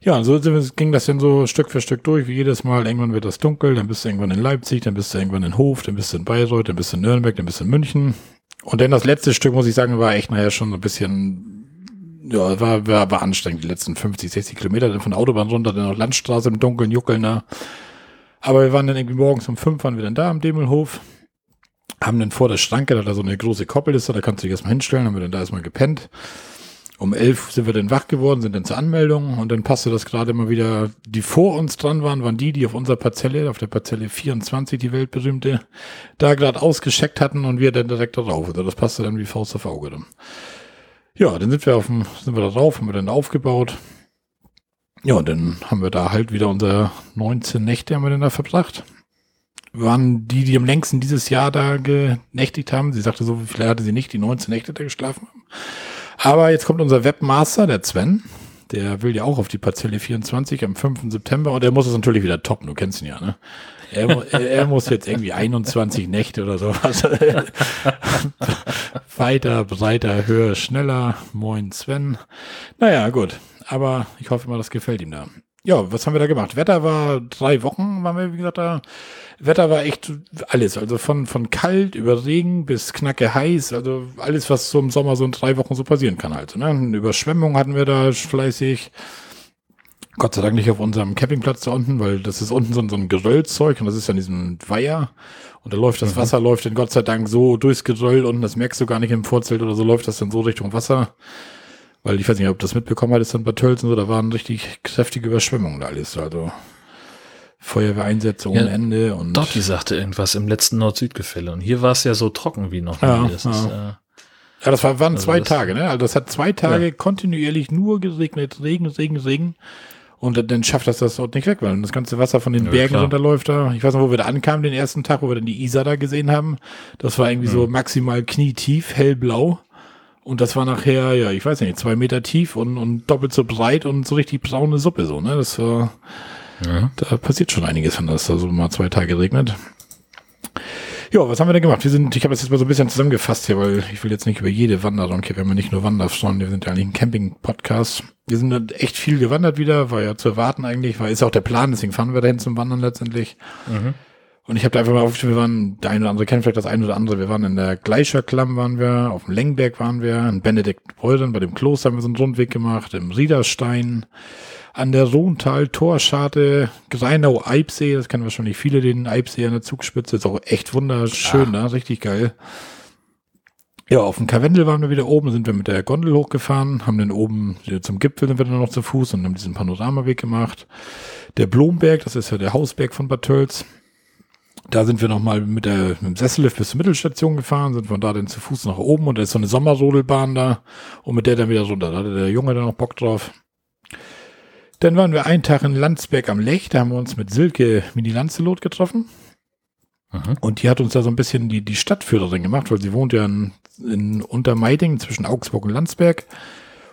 Ja, und so ging das dann so Stück für Stück durch, wie jedes Mal. Irgendwann wird das dunkel, dann bist du irgendwann in Leipzig, dann bist du irgendwann in Hof, dann bist du in Bayreuth, dann bist du in Nürnberg, dann bist du in München. Und dann das letzte Stück, muss ich sagen, war echt nachher schon so ein bisschen, ja, war, war, war anstrengend, die letzten 50, 60 Kilometer dann von der Autobahn runter, dann noch Landstraße im Dunkeln, Juckeln da. Aber wir waren dann irgendwie morgens um fünf, waren wir dann da am Demelhof haben dann vor der Schranke, da da so eine große Koppel ist, da kannst du dich erstmal hinstellen, haben wir dann da erstmal gepennt. Um elf sind wir dann wach geworden, sind dann zur Anmeldung und dann passte das gerade mal wieder, die vor uns dran waren, waren die, die auf unserer Parzelle, auf der Parzelle 24, die weltberühmte, da gerade ausgescheckt hatten und wir dann direkt darauf. Also das passte dann wie Faust auf Auge dann. Ja, dann sind wir auf dem, sind wir da drauf, haben wir dann aufgebaut. Ja, und dann haben wir da halt wieder unsere 19 Nächte haben wir dann da verbracht waren die, die am längsten dieses Jahr da genächtigt haben. Sie sagte, so viele hatte sie nicht, die 19 Nächte da geschlafen haben. Aber jetzt kommt unser Webmaster, der Sven. der will ja auch auf die Parzelle 24 am 5. September und er muss es natürlich wieder toppen, du kennst ihn ja, ne? Er, er, er muss jetzt irgendwie 21 Nächte oder sowas. *laughs* Weiter, breiter, höher, schneller. Moin Sven. Naja, gut. Aber ich hoffe mal, das gefällt ihm da. Ja, was haben wir da gemacht? Wetter war drei Wochen, waren wir, wie gesagt, da. Wetter war echt alles. Also von, von kalt über Regen bis knacke heiß. Also alles, was so im Sommer so in drei Wochen so passieren kann halt. Ne? Eine Überschwemmung hatten wir da fleißig. Gott sei Dank nicht auf unserem Campingplatz da unten, weil das ist unten so, so ein Geröllzeug und das ist ja in diesem Weiher. Und da läuft das mhm. Wasser, läuft dann Gott sei Dank so durchs Geröll und das merkst du gar nicht im Vorzelt oder so, läuft das dann so Richtung Wasser. Weil ich weiß nicht, ob du das mitbekommen hattest dann bei Tölzen so, da waren richtig kräftige Überschwemmungen da alles. Also Feuerwehreinsätze ohne ja, Ende und. Dotti sagte irgendwas im letzten Nord-Süd-Gefälle und hier war es ja so trocken wie noch ja, nie. Das ja. Ist, äh, ja, das war, waren also zwei Tage, ne? Also das hat zwei Tage ja. kontinuierlich nur geregnet, Regen, Regen, Regen. Und dann schafft das das dort nicht weg, weil das ganze Wasser von den Bergen runterläuft da. Ich weiß noch, wo wir da ankamen, den ersten Tag, wo wir dann die Isar da gesehen haben. Das war irgendwie mhm. so maximal knietief, hellblau. Und das war nachher, ja, ich weiß nicht, zwei Meter tief und, und doppelt so breit und so richtig braune Suppe so, ne? Das war, ja. da passiert schon einiges, wenn das da so mal zwei Tage regnet. Ja, was haben wir denn gemacht? Wir sind, ich habe das jetzt mal so ein bisschen zusammengefasst hier, weil ich will jetzt nicht über jede Wanderung, okay, wir haben ja nicht nur Wanderfreunde, wir sind ja eigentlich ein Camping-Podcast. Wir sind echt viel gewandert wieder, war ja zu erwarten eigentlich, war ist auch der Plan, deswegen fahren wir dahin zum Wandern letztendlich. Mhm. Und ich habe da einfach mal aufgeschrieben, wir waren, der eine oder andere kennt vielleicht das eine oder andere, wir waren in der Gleischerklamm waren wir, auf dem Lengberg waren wir, in Benedikt Beuren, bei dem Kloster haben wir so einen Rundweg gemacht, im Riederstein, an der Sohntal-Torscharte, Greinau, Eibsee, das kennen wahrscheinlich viele, den Eibsee an der Zugspitze, ist auch echt wunderschön, ja. ne? richtig geil. Ja, auf dem Karwendel waren wir wieder oben, sind wir mit der Gondel hochgefahren, haben dann oben zum Gipfel sind wir dann noch zu Fuß und haben diesen Panoramaweg gemacht. Der Blomberg, das ist ja der Hausberg von Bad Tölz. Da sind wir nochmal mit, der, mit dem Sessellift bis zur Mittelstation gefahren, sind von da dann zu Fuß nach oben und da ist so eine Sommerrodelbahn da und mit der dann wieder runter. Da hatte der Junge dann noch Bock drauf. Dann waren wir einen Tag in Landsberg am Lech, da haben wir uns mit Silke Mini Lanzelot getroffen. Mhm. Und die hat uns da so ein bisschen die, die Stadtführerin gemacht, weil sie wohnt ja in, in Untermeiding zwischen Augsburg und Landsberg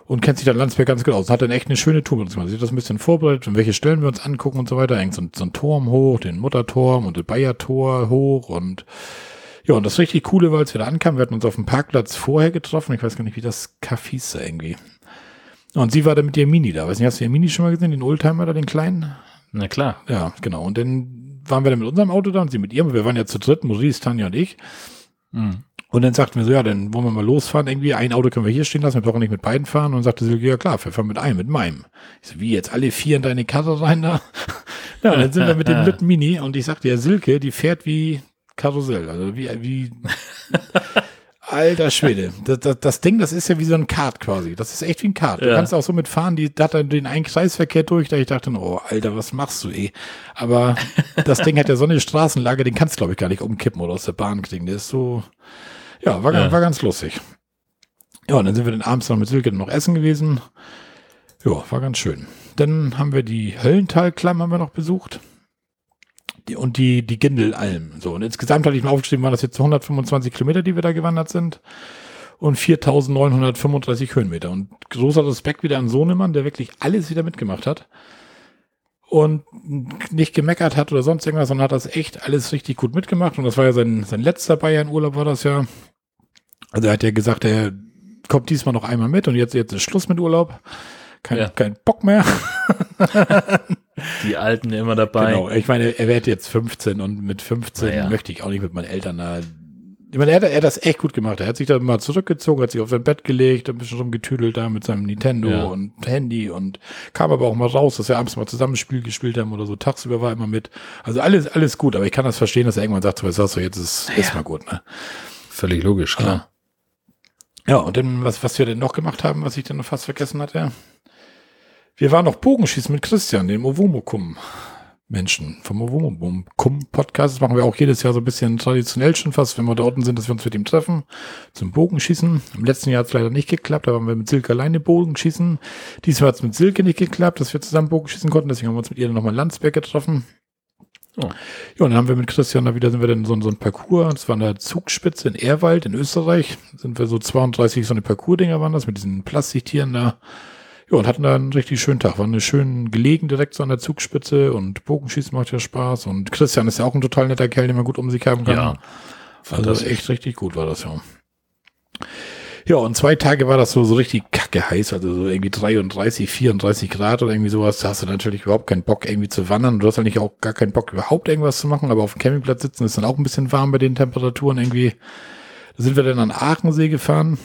und kennt sich dann Landsberg ganz gut aus. Hat dann echt eine schöne Tour mit uns gemacht. Sie hat das ein bisschen vorbereitet, und welche Stellen wir uns angucken und so weiter. Hängt so, so ein Turm hoch, den Mutterturm und das Bayertor hoch und ja, und das richtig Coole war, als wir da ankamen, wir hatten uns auf dem Parkplatz vorher getroffen. Ich weiß gar nicht, wie das Café ist irgendwie. Und sie war da mit ihr Mini da. Weiß nicht, hast du ihr Mini schon mal gesehen, den Oldtimer da, den kleinen? Na klar. Ja, genau. Und dann waren wir dann mit unserem Auto da und sie mit ihrem. Wir waren ja zu dritt, Maurice, Tanja und ich. Mhm. Und dann sagten wir so, ja, dann wollen wir mal losfahren. Irgendwie ein Auto können wir hier stehen lassen, wir brauchen nicht mit beiden fahren. Und sagte Silke, ja klar, wir fahren mit einem, mit meinem. Ich so, wie jetzt alle vier in deine Karre rein da? *laughs* ja, und dann sind wir mit dem *laughs* dritten Mini und ich sagte, ja, Silke, die fährt wie Karussell. Also wie, wie *laughs* Alter Schwede. Das, das, das, Ding, das ist ja wie so ein Kart quasi. Das ist echt wie ein Kart. Du ja. kannst auch so mitfahren, die hat dann den einen Kreisverkehr durch, da ich dachte, oh, Alter, was machst du eh? Aber *laughs* das Ding hat ja so eine Straßenlage, den kannst du, glaube ich, gar nicht umkippen oder aus der Bahn kriegen. Der ist so, ja, war, ja. war ganz lustig. Ja, und dann sind wir dann abends noch mit Silke noch essen gewesen. Ja, war ganz schön. Dann haben wir die Höllentalklamm haben wir noch besucht und die, die Gindelalm. So, und insgesamt hatte ich mal aufgeschrieben, waren das jetzt 125 Kilometer, die wir da gewandert sind. Und 4935 Höhenmeter. Und großer Respekt wieder an Sohnemann, der wirklich alles wieder mitgemacht hat. Und nicht gemeckert hat oder sonst irgendwas, sondern hat das echt alles richtig gut mitgemacht. Und das war ja sein, sein letzter Bayern-Urlaub, war das ja. Also er hat ja gesagt, er kommt diesmal noch einmal mit und jetzt, jetzt ist Schluss mit Urlaub. Kein, ja. kein Bock mehr. Die Alten immer dabei. Genau, ich meine, er wird jetzt 15 und mit 15 ja. möchte ich auch nicht mit meinen Eltern da. Ich meine, er hat, er hat das echt gut gemacht. Er hat sich da mal zurückgezogen, hat sich auf sein Bett gelegt, ein bisschen rumgetüdelt da mit seinem Nintendo ja. und Handy und kam aber auch mal raus, dass wir abends mal zusammen Spiel gespielt haben oder so. Tagsüber war er immer mit. Also alles, alles gut, aber ich kann das verstehen, dass er irgendwann sagt, so, was hast du, jetzt ist, ist mal gut, ne? Völlig logisch, klar. Ja, und dann, was, was wir denn noch gemacht haben, was ich dann noch fast vergessen hatte. Wir waren noch Bogenschießen mit Christian, dem Owomokum. Menschen vom Owomokum Podcast. Das machen wir auch jedes Jahr so ein bisschen traditionell schon fast, wenn wir da unten sind, dass wir uns mit ihm treffen zum Bogenschießen. Im letzten Jahr hat es leider nicht geklappt, da waren wir mit Silke alleine Bogenschießen. Diesmal hat es mit Silke nicht geklappt, dass wir zusammen Bogenschießen konnten, deswegen haben wir uns mit ihr nochmal in Landsberg getroffen. Oh. Ja, und dann haben wir mit Christian da wieder, sind wir dann so, so ein Parcours, das war eine Zugspitze in Erwald in Österreich, sind wir so 32 so eine Parcours-Dinger waren das, mit diesen Plastiktieren da Ja, und hatten da einen richtig schönen Tag. War eine schön gelegen direkt so an der Zugspitze und Bogenschießen macht ja Spaß. Und Christian ist ja auch ein total netter Kerl, den man gut um sich haben kann. Ja. Also echt richtig gut war das ja. Ja, und zwei Tage war das so, so richtig kacke heiß, also so irgendwie 33, 34 Grad oder irgendwie sowas. Da hast du natürlich überhaupt keinen Bock irgendwie zu wandern. Du hast eigentlich auch gar keinen Bock überhaupt irgendwas zu machen, aber auf dem Campingplatz sitzen ist dann auch ein bisschen warm bei den Temperaturen irgendwie. Da sind wir dann an Aachensee gefahren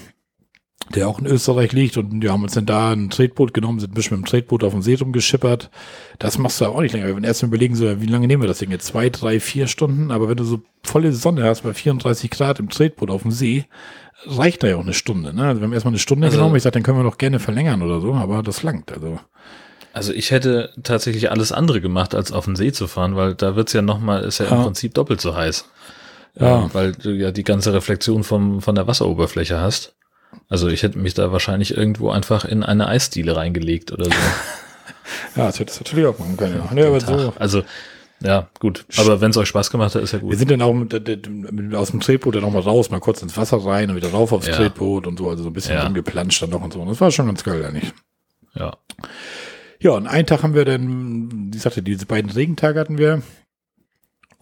der auch in Österreich liegt und wir haben uns dann da ein Tretboot genommen, sind ein bisschen mit dem Tretboot auf dem See rumgeschippert. Das machst du auch nicht länger. Wir werden erst mal überlegen, so, wie lange nehmen wir das Ding jetzt? Zwei, drei, vier Stunden? Aber wenn du so volle Sonne hast bei 34 Grad im Tretboot auf dem See, reicht da ja auch eine Stunde. Ne? Also wir haben erstmal eine Stunde Also- genommen. Ich sag, dann können wir noch gerne verlängern oder so, aber das langt. Also Also ich hätte tatsächlich alles andere gemacht, als auf den See zu fahren, weil da wird's ja nochmal, ist ja, im Ja. Prinzip doppelt so heiß. Ja. Äh, weil du ja die ganze Reflexion vom, von der Wasseroberfläche hast. Also ich hätte mich da wahrscheinlich irgendwo einfach in eine Eisdiele reingelegt oder so. *laughs* ja, das hätte es natürlich auch machen können. Ja, ja aber so. Also, ja, gut. Aber wenn es euch Spaß gemacht hat, ist ja Wir gut. sind dann auch mit, mit, aus dem Tretboot dann noch mal raus, mal kurz ins Wasser rein und wieder rauf aufs Ja. Tretboot und so, also so ein bisschen Ja. rumgeplanscht dann noch und so. Und das war schon ganz geil eigentlich. Ja. Ja, und einen Tag haben wir dann, wie sagte, diese beiden Regentage hatten wir.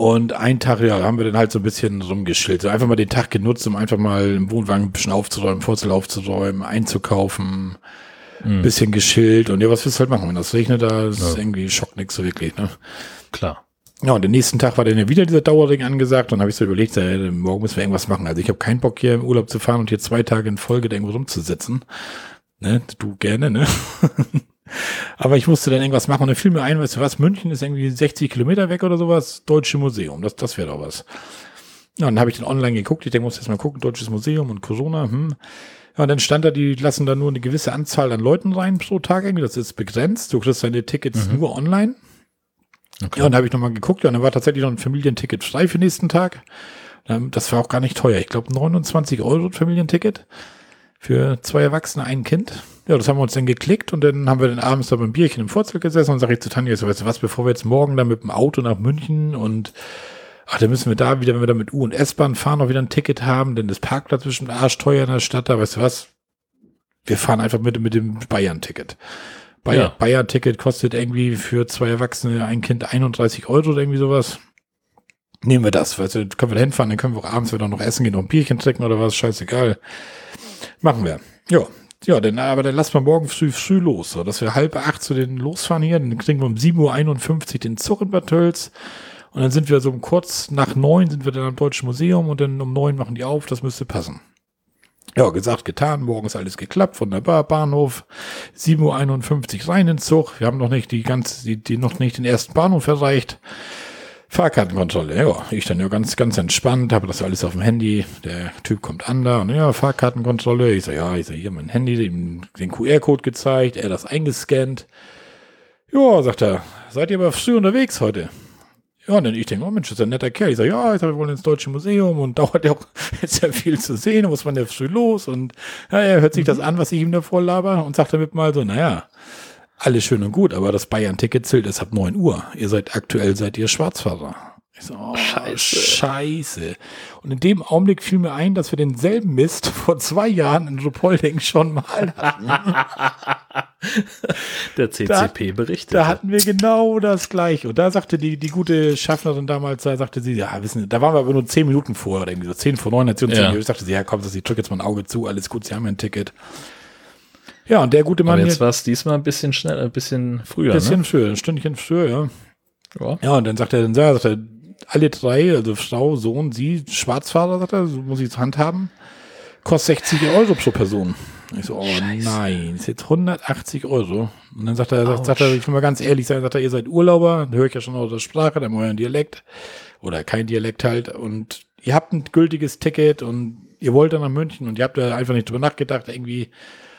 Und einen Tag, ja, haben wir dann halt so ein bisschen rumgeschillt. So einfach mal den Tag genutzt, um einfach mal im Wohnwagen ein bisschen aufzuräumen, Furzel aufzuräumen, einzukaufen, Mhm. bisschen geschillt. Und ja, was willst du halt machen? Wenn das regnet, da ist Ja. irgendwie schockt nix so wirklich, ne? Klar. Ja, und den nächsten Tag war dann ja wieder dieser Dauerring angesagt und habe ich so überlegt, äh, morgen müssen wir irgendwas machen. Also ich habe keinen Bock hier im Urlaub zu fahren und hier zwei Tage in Folge da irgendwo rumzusitzen. Ne, du gerne, ne? *laughs* Aber ich musste dann irgendwas machen und dann fiel mir ein, weißt du was, München ist irgendwie 60 Kilometer weg oder sowas, Deutsche Museum, das, das wäre doch was. Ja, und dann habe ich dann online geguckt, ich denke, muss jetzt mal gucken, Deutsches Museum und Corona, hm. Ja, und dann stand da, die lassen da nur eine gewisse Anzahl an Leuten rein pro Tag irgendwie, das ist begrenzt, du kriegst deine Tickets nur online. Okay. Ja, und da habe ich nochmal geguckt, ja, und dann war tatsächlich noch ein Familienticket frei für nächsten Tag. Ähm, Das war auch gar nicht teuer. Ich glaube 29 Euro Familienticket für zwei Erwachsene, ein Kind. Ja, das haben wir uns dann geklickt und dann haben wir dann abends da beim Bierchen im Vorzelt gesessen und sage ich zu Tanja, so, weißt du was, bevor wir jetzt morgen dann mit dem Auto nach München und ach, dann müssen wir da wieder, wenn wir da mit U- und S-Bahn fahren, noch wieder ein Ticket haben, denn das Parkplatz ist bestimmt arschteuer in der Stadt, da weißt du was, wir fahren einfach mit, mit dem Bayern-Ticket. Bayern, Ja. Bayern-Ticket kostet irgendwie für zwei Erwachsene, ein Kind 31 Euro oder irgendwie sowas. Nehmen wir das, weißt du, können wir da hinfahren, dann können wir auch abends wieder noch essen gehen, noch ein Bierchen trinken oder was, scheißegal. Machen wir. Ja. Ja, dann, aber dann lassen wir morgen früh, früh los, so, dass wir halb acht zu den losfahren hier, dann kriegen wir um 7.51 Uhr den Zug in Bad Tölz und dann sind wir so um kurz nach neun sind wir dann am Deutschen Museum und dann um neun machen die auf, das müsste passen. Ja, gesagt, getan, morgen ist alles geklappt, wunderbar, Bahnhof, 7.51 Uhr rein ins Zug, wir haben noch nicht die ganze, die, die noch nicht den ersten Bahnhof erreicht. Fahrkartenkontrolle, ja, ich dann ja ganz, ganz entspannt, habe das alles auf dem Handy, der Typ kommt an da und ja, Fahrkartenkontrolle, ich sag, ja, ich sag, hier mein Handy, dem, den QR-Code gezeigt, er das eingescannt. Ja, sagt er, seid ihr aber früh unterwegs heute? Ja, und dann ich denke, oh Mensch, ist ein netter Kerl. Ich sage, ja, sag, wir wollen ins Deutsche Museum und *laughs* dauert ja auch *laughs* jetzt ja viel zu sehen, muss man ja früh los und ja, er hört sich das an, was ich ihm da vorlaber und sagt damit mal so, naja, alles schön und gut, aber das Bayern-Ticket zählt erst ab 9 Uhr. Ihr seid aktuell, seid ihr Schwarzfahrer. Ich so, oh, scheiße. scheiße. Und in dem Augenblick fiel mir ein, dass wir denselben Mist *laughs* vor zwei Jahren in Rupolding schon mal hatten. *laughs* Der CCP berichtet. Da hatten wir genau das gleiche. Und da sagte die, die gute Schaffnerin damals, da sagte sie, ja, wissen Sie, da waren wir aber nur zehn Minuten vor, oder irgendwie so zehn vor neun, hat sie uns Ja. ja. sagte sie, ja, komm, ich drück jetzt mal ein Auge zu, alles gut, Sie haben ja ein Ticket. Ja, und der gute Mann Aber jetzt war es diesmal ein bisschen schneller, ein bisschen früher. ein bisschen ne? früher, ein Stündchen früher, ja. Ja. Ja, und dann sagt er, dann sagt er, alle drei, also Frau, Sohn, sie, Schwarzfahrer, sagt er, so muss ich es handhaben, kostet 60 Euro pro Person. Ich so, oh nein, ist jetzt 180 Euro. Und dann sagt er, sagt, sagt er, ich will mal ganz ehrlich sein, sagt er, ihr seid Urlauber, dann höre ich ja schon eure Sprache, dann euren Dialekt oder kein Dialekt halt und ihr habt ein gültiges Ticket und ihr wollt dann nach München und ihr habt da einfach nicht drüber nachgedacht, irgendwie,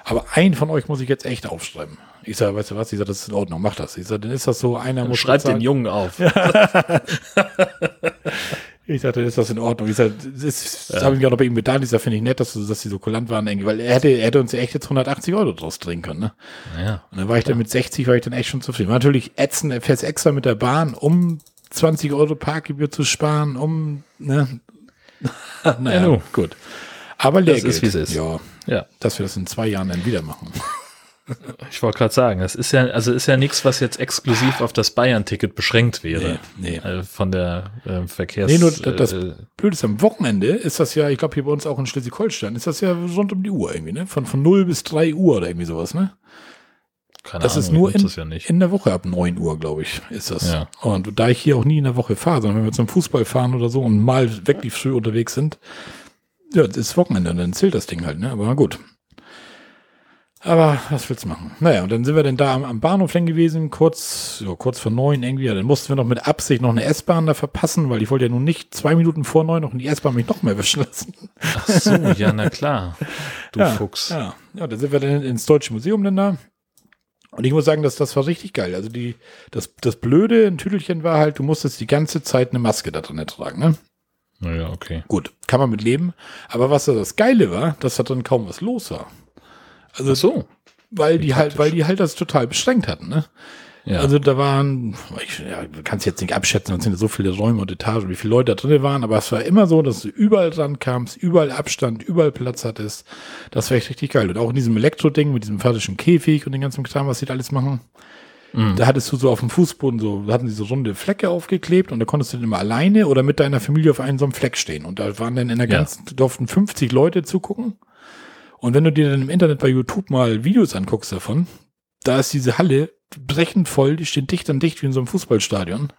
aber einen von euch muss ich jetzt echt aufschreiben. Ich sage, weißt du was? Ich sage, das ist in Ordnung, mach das. Ich sage, dann ist das so, einer muss Schreibt bezahlen. den Jungen auf. *laughs* Ich sagte, ist das in Ordnung? Ich sagte, das, das habe ich mich auch noch bei ihm bedankt. Ich sage, finde ich nett, dass, du, dass die so kulant waren, irgendwie, weil er hätte, er hätte uns ja echt jetzt 180 Euro draus drehen können. Ne? Ja. Und dann war ich dann mit 60, war ich dann echt schon zufrieden. War natürlich ätzend, er fährt extra mit der Bahn, um 20 Euro Parkgebühr zu sparen, um, ne? *laughs* naja, Ja, gut. Aber Das Lehrgeld. ist, wie es ist. Ja, Ja. dass wir das in zwei Jahren dann wieder machen. Ich wollte gerade sagen, das ist ja, also ist ja nichts, was jetzt exklusiv auf das Bayern-Ticket beschränkt wäre. Nee, nee. Äh, von der äh, Verkehrs... Nee, nur das äh, Blöde ist, am Wochenende ist das ja, ich glaube hier bei uns auch in Schleswig-Holstein, ist das ja rund um die Uhr irgendwie, ne? Von, von 0 bis 3 Uhr oder irgendwie sowas, ne? keine Das Ahnung, ist nur in, das ja nicht. in der Woche ab 9 Uhr, glaube ich, ist das. Ja. Und da ich hier auch nie in der Woche fahre, sondern wenn wir zum Fußball fahren oder so und mal wirklich früh unterwegs sind, ja, das ist Wochenende, dann zählt das Ding halt, ne? Aber gut. Aber was willst du machen? Naja, und dann sind wir dann da am, am Bahnhof hängen gewesen, kurz, so kurz vor neun irgendwie. Ja, dann mussten wir noch mit Absicht noch eine S-Bahn da verpassen, weil ich wollte ja nun nicht zwei Minuten vor neun noch in die S-Bahn mich noch mehr wischen lassen. Ach so, ja, na klar. Du *laughs* ja, Fuchs. Ja, ja, dann sind wir dann ins Deutsche Museum dann da. Und ich muss sagen, dass das war richtig geil. Also die, das, das Blöde in Tüdelchen war halt, du musstest die ganze Zeit eine Maske da drin tragen, ne? Naja, okay. Gut, kann man mit leben. Aber was da das Geile war, dass da drin kaum was los war. Also, Ach so. weil die halt, weil die halt das total beschränkt hatten, ne? Ja. Also da waren, ich ja, kann es jetzt nicht abschätzen, es sind so viele Räume und Etagen, wie viele Leute da drin waren, aber es war immer so, dass du überall dran kamst, überall Abstand, überall Platz hattest. Das war echt richtig geil. Und auch in diesem Elektro-Ding mit diesem fertigen Käfig und den ganzen Kram, was sie da alles machen. Mhm. Da hattest du so auf dem Fußboden so, da hatten sie so runde Flecke aufgeklebt und da konntest du dann immer alleine oder mit deiner Familie auf einem so einem Fleck stehen. Und da waren dann in der Ja. ganzen, durften 50 Leute zugucken. Und wenn du dir dann im Internet bei YouTube mal Videos anguckst davon, da ist diese Halle brechend voll, die stehen dicht an dicht wie in so einem Fußballstadion.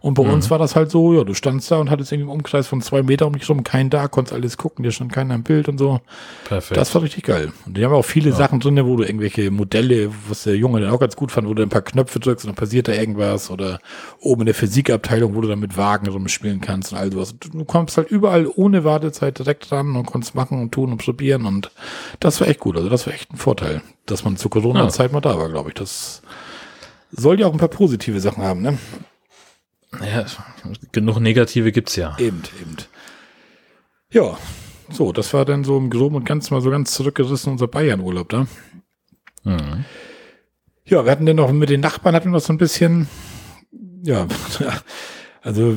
Und bei Mhm. uns war das halt so, ja, du standst da und hattest irgendwie im Umkreis von zwei Meter um dich rum keinen da, konntest alles gucken, dir stand keiner im Bild und so. Perfekt. Das war richtig geil. Und die haben auch viele Sachen drin, wo du irgendwelche Modelle, was der Junge dann auch ganz gut fand, wo du ein paar Knöpfe drückst und dann passiert da irgendwas oder oben in der Physikabteilung, wo du dann mit Wagen rumspielen kannst und all sowas. Du, du kommst halt überall ohne Wartezeit direkt dran und konntest machen und tun und probieren und das war echt gut. Also das war echt ein Vorteil, dass man zur Corona-Zeit mal da war, glaube ich. Das soll ja auch ein paar positive Sachen haben, ne? ja, genug Negative gibt's ja. Eben, eben. Ja, so, das war dann so im Groben und Ganzen mal so ganz zurückgerissen unser Bayern-Urlaub da. Mhm. Ja, wir hatten dann noch mit den Nachbarn hatten wir noch so ein bisschen, ja, *laughs* also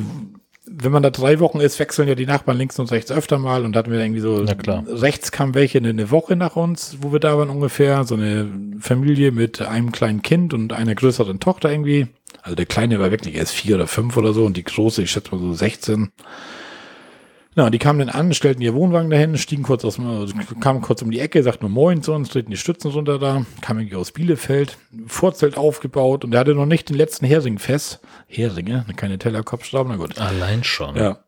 wenn man da drei Wochen ist, wechseln ja die Nachbarn links und rechts öfter mal und da hatten wir irgendwie so, rechts kam welche eine, eine Woche nach uns, wo wir da waren ungefähr, so eine Familie mit einem kleinen Kind und einer größeren Tochter irgendwie. Also der Kleine war wirklich erst vier oder fünf oder so und die Große, ich schätze mal so 16. Na, die kamen dann an, stellten ihr Wohnwagen dahin, stiegen kurz aus kamen kurz um die Ecke, sagten nur Moin zu uns, treten die Stützen runter da, kamen irgendwie aus Bielefeld, Vorzelt aufgebaut und der hatte noch nicht den letzten Hering fest. Heringe, keine Tellerkopfstraben, na gut. Allein schon. Ja.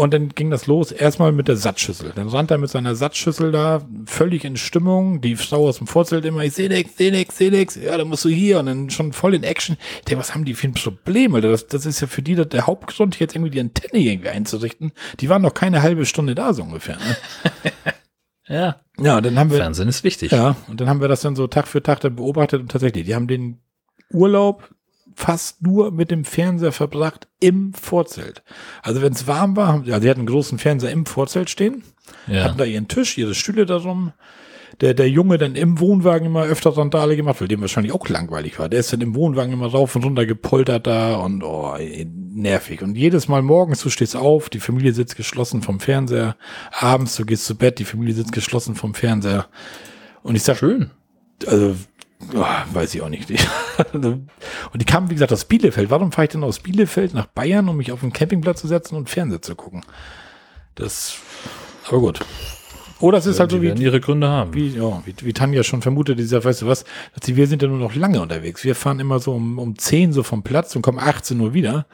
Und dann ging das los, erstmal mit der Satzschüssel. Dann stand er mit seiner Satzschüssel da, völlig in Stimmung. Die Frau aus dem Vorzelt immer, ich seh nix, seh nix, seh nix. Ja, dann musst du hier. Und dann schon voll in Action. Ich denke, was haben die für ein Problem? Alter? Das, das ist ja für die der, der Hauptgrund, jetzt irgendwie die Antenne irgendwie einzurichten. Die waren noch keine halbe Stunde da, so ungefähr. Ne? *laughs* Ja. Ja, dann haben wir, Fernsehen ist wichtig. ja, und dann haben wir das dann so Tag für Tag dann beobachtet und tatsächlich, die haben den Urlaub fast nur mit dem Fernseher verbracht im Vorzelt. Also wenn es warm war, ja, sie hatten einen großen Fernseher im Vorzelt stehen, Ja. hatten da ihren Tisch, ihre Stühle darum. Der, der Junge dann im Wohnwagen immer öfter Randale gemacht, weil dem wahrscheinlich auch langweilig war. Der ist dann im Wohnwagen immer rauf und runter gepoltert da und oh, nervig. Und jedes Mal morgens, du stehst auf, die Familie sitzt geschlossen vom Fernseher. Abends, du gehst zu Bett, die Familie sitzt geschlossen vom Fernseher. Und ich sag, Schön. also, oh, weiß ich auch nicht. *laughs* und die kamen, wie gesagt, aus Bielefeld. Warum fahre ich denn aus Bielefeld nach Bayern, um mich auf den Campingplatz zu setzen und Fernseher zu gucken? Das, aber gut. Oder es ist halt so wie, ihre Gründe haben. wie, ja, wie, wie Tanja schon vermutet, die sagt, weißt du was, wir sind ja nur noch lange unterwegs. Wir fahren immer so um, um 10 so vom Platz und kommen 18 Uhr wieder.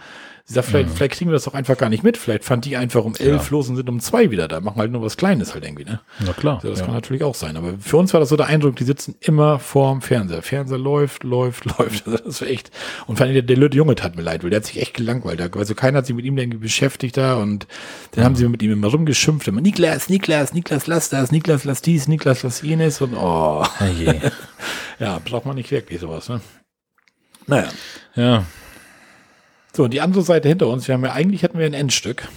Sie sagt, vielleicht, vielleicht kriegen wir das doch einfach gar nicht mit. Vielleicht fand die einfach um 11 Ja. los und sind um 2 wieder da. Machen halt nur was Kleines halt irgendwie, ne? Na klar. Ja, das ja. kann natürlich auch sein. Aber für uns war das so der Eindruck, die sitzen immer vorm Fernseher. Fernseher läuft, läuft, *laughs* läuft. Also das war echt. Und vor allem der, der Junge tat mir leid, weil der hat sich echt gelangweilt. Also keiner hat sich mit ihm irgendwie beschäftigt da und dann haben sie mit ihm immer rumgeschimpft. Immer, Niklas, Niklas, Niklas, lass das, Niklas, lass dies, Niklas, lass jenes und oh. Je. *laughs* Ja, braucht man nicht wirklich sowas, ne? Naja. ja. So, und die andere Seite hinter uns, wir haben ja, eigentlich hatten wir ein Endstück.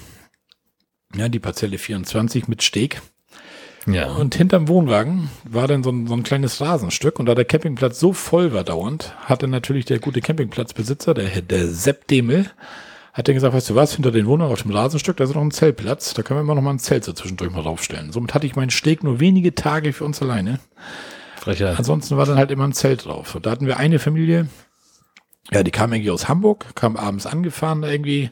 Ja, die Parzelle 24 mit Steg. Ja. Und hinterm Wohnwagen war dann so ein, so ein kleines Rasenstück und da der Campingplatz so voll war dauernd, hatte natürlich der gute Campingplatzbesitzer, der, der Sepp Demel, hat dann gesagt, weißt du was, hinter den Wohnwagen auf dem Rasenstück, da ist noch ein Zeltplatz, da können wir immer noch mal ein Zelt so zwischendurch mal draufstellen. Somit hatte ich meinen Steg nur wenige Tage für uns alleine. Frechheit. Ansonsten war dann halt immer ein Zelt drauf. Und da hatten wir eine Familie, ja, die kam irgendwie aus Hamburg, kam abends angefahren da irgendwie.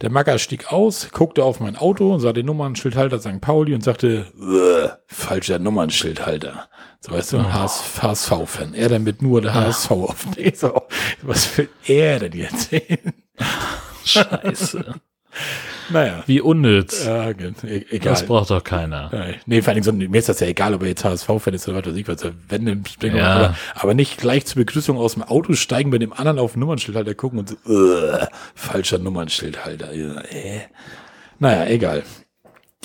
Der Magger stieg aus, guckte auf mein Auto, sah den Nummernschildhalter St. Pauli und sagte, "Uah, falscher Nummernschildhalter. So weißt du, HSV-Fan. Er damit nur der HSV auf. Nee, so, was will er denn jetzt sehen? Scheiße. *laughs* Naja. Wie unnütz. Ja, e- egal. Das braucht doch keiner. Nee, vor allem, so, mir ist das ja egal, ob er jetzt HSV-Fan ist oder was weiß ich was. Wenn, dann springen wir Ja. aber, aber nicht gleich zur Begrüßung aus dem Auto steigen, bei dem anderen auf den Nummernschildhalter gucken und so, "Ugh, falscher Nummernschildhalter. Äh. Naja, egal.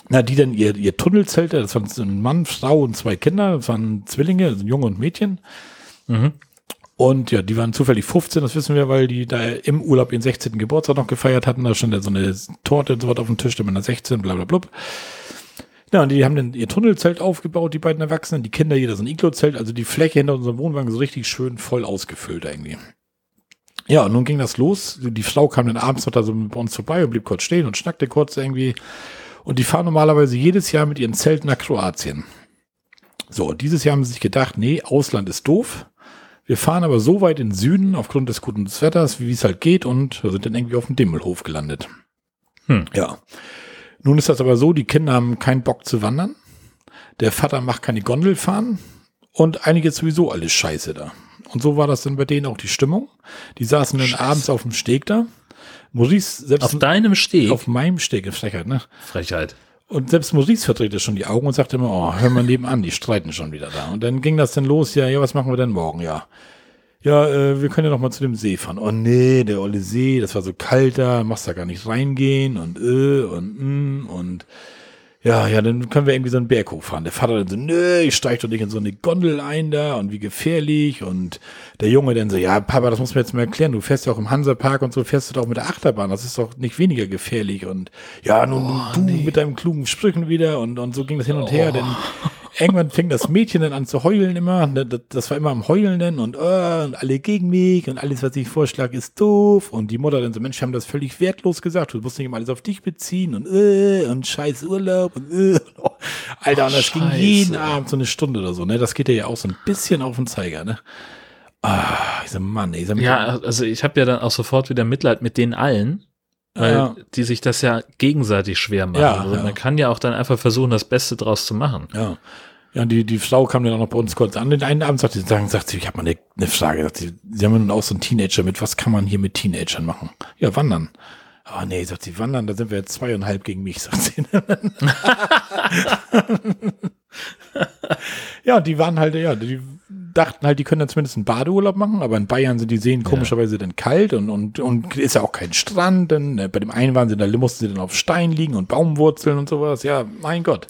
Na, die dann ihr, ihr Tunnelzelt, das waren so ein Mann, Frau und zwei Kinder, das waren Zwillinge, also ein Junge und Mädchen. Mhm. Und ja, die waren zufällig 15, das wissen wir, weil die da im Urlaub ihren 16. Geburtstag noch gefeiert hatten. Da stand ja so eine Torte und so was auf dem Tisch, da waren da 16, bla bla bla. Ja, und die haben dann ihr Tunnelzelt aufgebaut, die beiden Erwachsenen. Die Kinder jeder so ein Iglo-Zelt, also die Fläche hinter unserem Wohnwagen so richtig schön voll ausgefüllt irgendwie. Ja, und nun ging das los. Die Frau kam dann abends noch da so bei uns vorbei und blieb kurz stehen und schnackte kurz irgendwie. Und die fahren normalerweise jedes Jahr mit ihren Zelten nach Kroatien. So, dieses Jahr haben sie sich gedacht, nee, Ausland ist doof. Wir fahren aber so weit in den Süden aufgrund des guten Wetters, wie es halt geht, und sind dann irgendwie auf dem Dimmelhof gelandet. Hm. Ja. Nun ist das aber so, die Kinder haben keinen Bock zu wandern. Der Vater macht keine Gondel fahren und einige sowieso alles scheiße da. Und so war das dann bei denen auch die Stimmung. Die saßen dann Scheiße. abends auf dem Steg da. Maurice, selbst Auf deinem Steg. auf meinem Steg, Frechheit, ne? Frechheit. Und selbst Maurice verdrehte schon die Augen und sagte immer, oh, hör mal nebenan, die streiten schon wieder da. Und dann ging das dann los, ja, ja, was machen wir denn morgen, ja. Ja, äh, wir können ja noch mal zu dem See fahren. Oh nee, der olle See, das war so kalt da, machst da gar nicht reingehen und äh und mm, und ja, ja, dann können wir irgendwie so einen Berg hochfahren. Der Vater dann so, nö, ich steig doch nicht in so eine Gondel ein da und wie gefährlich. Und der Junge dann so, ja, Papa, das muss mir jetzt mal erklären. Du fährst ja auch im Hansapark und so, fährst du doch mit der Achterbahn. Das ist doch nicht weniger gefährlich. Und ja, nun du mit deinem klugen Sprüchen wieder. Und, und so ging das hin und her. Denn irgendwann fing das Mädchen dann an zu heulen immer. Das, war immer am Heulen dann und, oh, und alle gegen mich und alles, was ich vorschlage, ist doof. Und die Mutter dann so, Mensch, haben das völlig wertlos gesagt. Du musst nicht immer alles auf dich beziehen und, äh, und scheiß Urlaub und, äh. oh. Alter, und das ging Scheiße. jeden Abend so eine Stunde oder so, ne? Das geht ja auch so ein bisschen auf den Zeiger, ne? Ah, ich sag, Mann, ich sag, Ja, also ich habe ja dann auch sofort wieder Mitleid mit denen allen, weil Ja. die sich das ja gegenseitig schwer machen. Ja, also ja. Man kann ja auch dann einfach versuchen, das Beste draus zu machen. Ja. Ja, die, die Frau kam dann auch noch bei uns kurz an. Den einen Abend sagt sie, sagt sie, ich habe mal eine, eine Frage. Sagt sie, sie haben ja nun auch so einen Teenager mit. Was kann man hier mit Teenagern machen? Ja, wandern. Oh nee, sagt sie, wandern, da sind wir jetzt zweieinhalb gegen mich, *laughs* sagt sie. *laughs* ja, die waren halt, ja, die dachten halt, die können dann zumindest einen Badeurlaub machen, aber in Bayern sind die Seen komischerweise dann kalt und, und, und ist ja auch kein Strand. Denn äh, bei dem einen waren sie, da mussten sie dann auf Stein liegen und Baumwurzeln und sowas. Ja, mein Gott.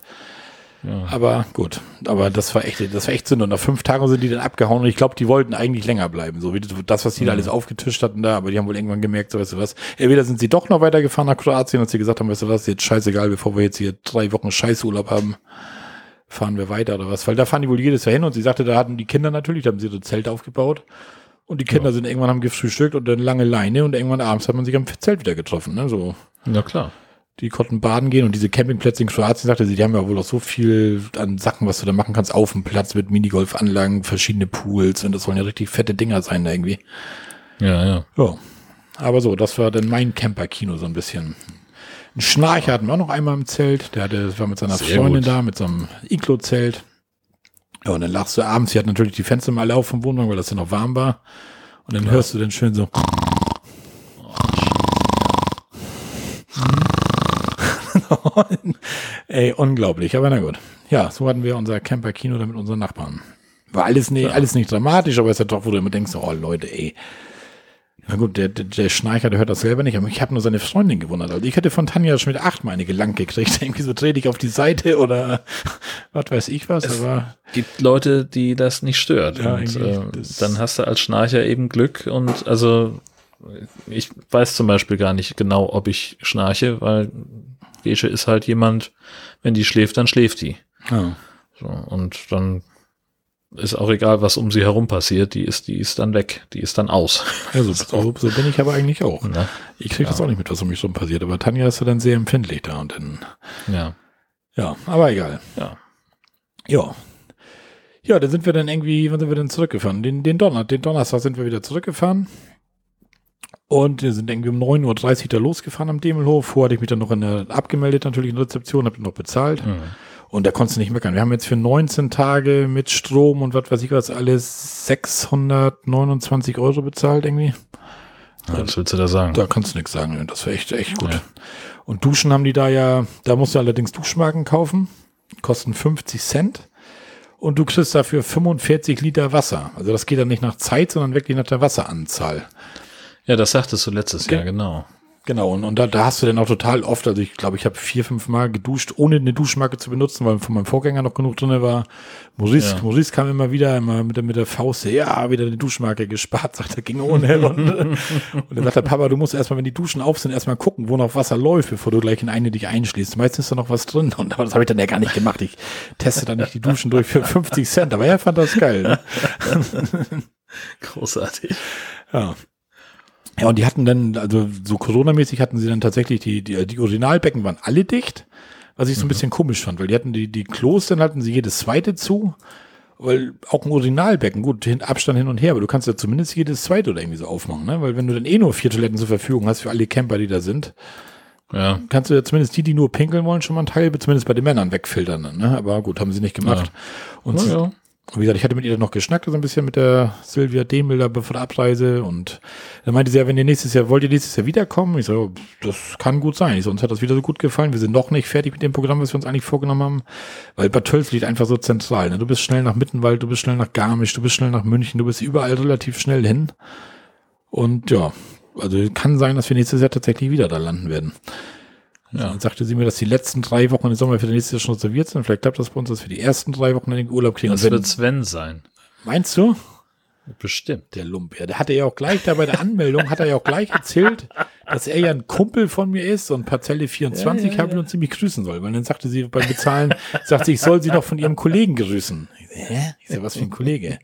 Aber gut, aber das war echt, das war echt Sinn. Und nach fünf Tagen sind die dann abgehauen und ich glaube, die wollten eigentlich länger bleiben. So wie das, was die da alles aufgetischt hatten da, aber die haben wohl irgendwann gemerkt, so weißt du was. Entweder sind sie doch noch weitergefahren nach Kroatien, als sie gesagt haben, weißt du was, jetzt scheißegal, bevor wir jetzt hier drei Wochen Scheißurlaub haben, fahren wir weiter oder was. Weil da fahren die wohl jedes Jahr hin und sie sagte, da hatten die Kinder natürlich, da haben sie so Zelt aufgebaut. Und die Kinder sind irgendwann haben gefrühstückt und dann lange Leine und irgendwann abends hat man sich am Zelt wieder getroffen, ne? So Na klar. die konnten baden gehen und diese Campingplätze in Kroatien, sagte sie, die haben ja wohl auch so viel an Sachen, was du da machen kannst, auf dem Platz mit Minigolfanlagen, verschiedene Pools und das sollen ja richtig fette Dinger sein da irgendwie. Ja, ja. Ja. Aber so, das war dann mein Camper-Kino so ein bisschen. Ein Schnarcher hatten wir auch noch einmal im Zelt, der hatte, war mit seiner Sehr Freundin gut. da, mit so einem Iglo-Zelt. Ja, und dann lachst du abends, sie hat natürlich die Fenster mal auf vom Wohnwagen, weil das ja noch warm war. Und dann hörst du dann schön so. *laughs* Ey, unglaublich, aber na gut. Ja, so hatten wir unser Camper-Kino da mit unseren Nachbarn. War alles, nicht, alles nicht dramatisch, aber es ist ja doch, wo du immer denkst, oh Leute, ey. Na gut, der, der, Schnarcher, der hört das selber nicht, aber ich habe nur seine Freundin gewundert. Also ich hätte von Tanja Schmidt achtmal eine gelangt gekriegt. *laughs* Irgendwie so dreh dich auf die Seite oder *laughs* was weiß ich was, aber Gibt Leute, die das nicht stört. Ja, und äh, dann hast du als Schnarcher eben Glück und also ich weiß zum Beispiel gar nicht genau, ob ich schnarche, weil Gesche ist halt jemand, wenn die schläft, dann schläft die. ja. So, und dann ist auch egal, was um sie herum passiert, die ist, die ist dann weg, die ist dann aus. *laughs* Ja, so, so, so bin ich aber eigentlich auch. Ne? Ich krieg das auch nicht mit, was um mich rum passiert, aber Tanja ist ja dann sehr empfindlich da und dann, Ja, ja, aber egal. ja. Ja. Ja, dann sind wir dann irgendwie, wann sind wir denn zurückgefahren? Den, den, Donner, den Donnerstag sind wir wieder zurückgefahren. Und wir sind irgendwie um 9.30 Uhr da losgefahren am Demelhof. Vorher hatte ich mich dann noch in der, abgemeldet, natürlich in der Rezeption, habe noch bezahlt. Mhm. Und da konntest du nicht meckern. Wir haben jetzt für 19 Tage mit Strom und was weiß ich was alles 629 Euro bezahlt irgendwie. Ja, was willst du da sagen? Da kannst du nichts sagen. Das war echt, echt gut. Ja. Und Duschen haben die da ja, da musst du allerdings Duschmarken kaufen. Kosten 50 Cent. Und du kriegst dafür 45 Liter Wasser. Also das geht dann nicht nach Zeit, sondern wirklich nach der Wasseranzahl. Ja, das sagtest du letztes Ge- Jahr, genau. Genau, und, und da, da hast du dann auch total oft, also ich glaube, ich habe vier, fünf Mal geduscht, ohne eine Duschmarke zu benutzen, weil von meinem Vorgänger noch genug drin war. Maurice, Ja. Maurice kam immer wieder, immer mit der, mit der Faust, ja, wieder eine Duschmarke gespart, *laughs* sagt er, ging ohne. Und, und dann sagt der Papa, du musst erstmal, wenn die Duschen auf sind, erstmal gucken, wo noch Wasser läuft, bevor du gleich in eine dich einschließt. Meistens ist da noch was drin. Und aber das habe ich dann ja gar nicht gemacht. Ich teste dann nicht die Duschen durch für 50 Cent, aber er fand das geil. Ne? *laughs* Großartig. Ja. Ja, und die hatten dann, also so Corona-mäßig hatten sie dann tatsächlich, die, die, die Urinalbecken waren alle dicht, was ich so ein bisschen komisch fand, weil die hatten die, die Klos, dann hatten sie jedes zweite zu, weil auch ein Urinalbecken, gut, hin, Abstand hin und her, aber du kannst ja zumindest jedes zweite oder irgendwie so aufmachen, ne? Weil wenn du dann eh nur vier Toiletten zur Verfügung hast für alle Camper, die da sind, Ja, kannst du ja zumindest die, die nur pinkeln wollen, schon mal einen Teil, zumindest bei den Männern wegfiltern, ne? Aber gut, haben sie nicht gemacht. Und Ja, sie- ja. Und wie gesagt, ich hatte mit ihr noch geschnackt, so ein bisschen mit der Silvia da vor der Abreise. Und dann meinte sie ja, wenn ihr nächstes Jahr, wollt ihr nächstes Jahr wiederkommen? Ich so, das kann gut sein. Ich so, uns hat das wieder so gut gefallen. Wir sind noch nicht fertig mit dem Programm, was wir uns eigentlich vorgenommen haben. Weil Bad Tölz liegt einfach so zentral. Ne? Du bist schnell nach Mittenwald, du bist schnell nach Garmisch, du bist schnell nach München, du bist überall relativ schnell hin. Und ja, also kann sein, dass wir nächstes Jahr tatsächlich wieder da landen werden. Ja. Dann sagte sie mir, dass die letzten drei Wochen im Sommer für nächstes Jahr schon reserviert sind. Vielleicht klappt das bei uns, dass wir die ersten drei Wochen in den Urlaub kriegen. Das wird Sven sein. Meinst du? Bestimmt. Der Lump, ja. Der hatte ja auch gleich da bei der Anmeldung, hat er ja auch gleich erzählt, dass er ja ein Kumpel von mir ist und Parzelle 24 Ja, ja, haben und ziemlich grüßen soll. Weil dann sagte sie beim Bezahlen, sagte sie, ich soll sie noch von ihrem Kollegen grüßen. Hä? Ich so, was für ein Kollege?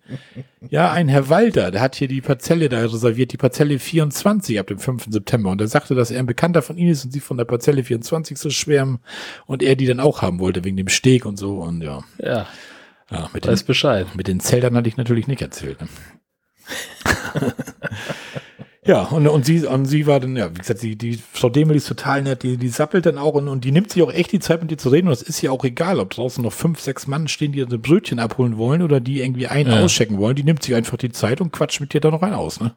Ja, ein Herr Walter, der hat hier die Parzelle da reserviert, die Parzelle 24 ab dem 5. September. Und er sagte, dass er ein Bekannter von ihnen ist und sie von der Parzelle 24 so schwärmen und er die dann auch haben wollte, wegen dem Steg und so. Und ja, Ja, ja mit, den, weiß Bescheid. mit den Zeltern hatte ich natürlich nicht erzählt. Ne? *laughs* ja, und, und sie, und sie war dann, ja, wie gesagt, die, die Frau Demel ist total nett, die, die sappelt dann auch und, und die nimmt sich auch echt die Zeit, mit dir zu reden. Und das ist ja auch egal, ob draußen noch fünf, sechs Mann stehen, die ihre Brötchen abholen wollen oder die irgendwie einen Ja. auschecken wollen. Die nimmt sich einfach die Zeit und quatscht mit dir da noch einen aus. Ne?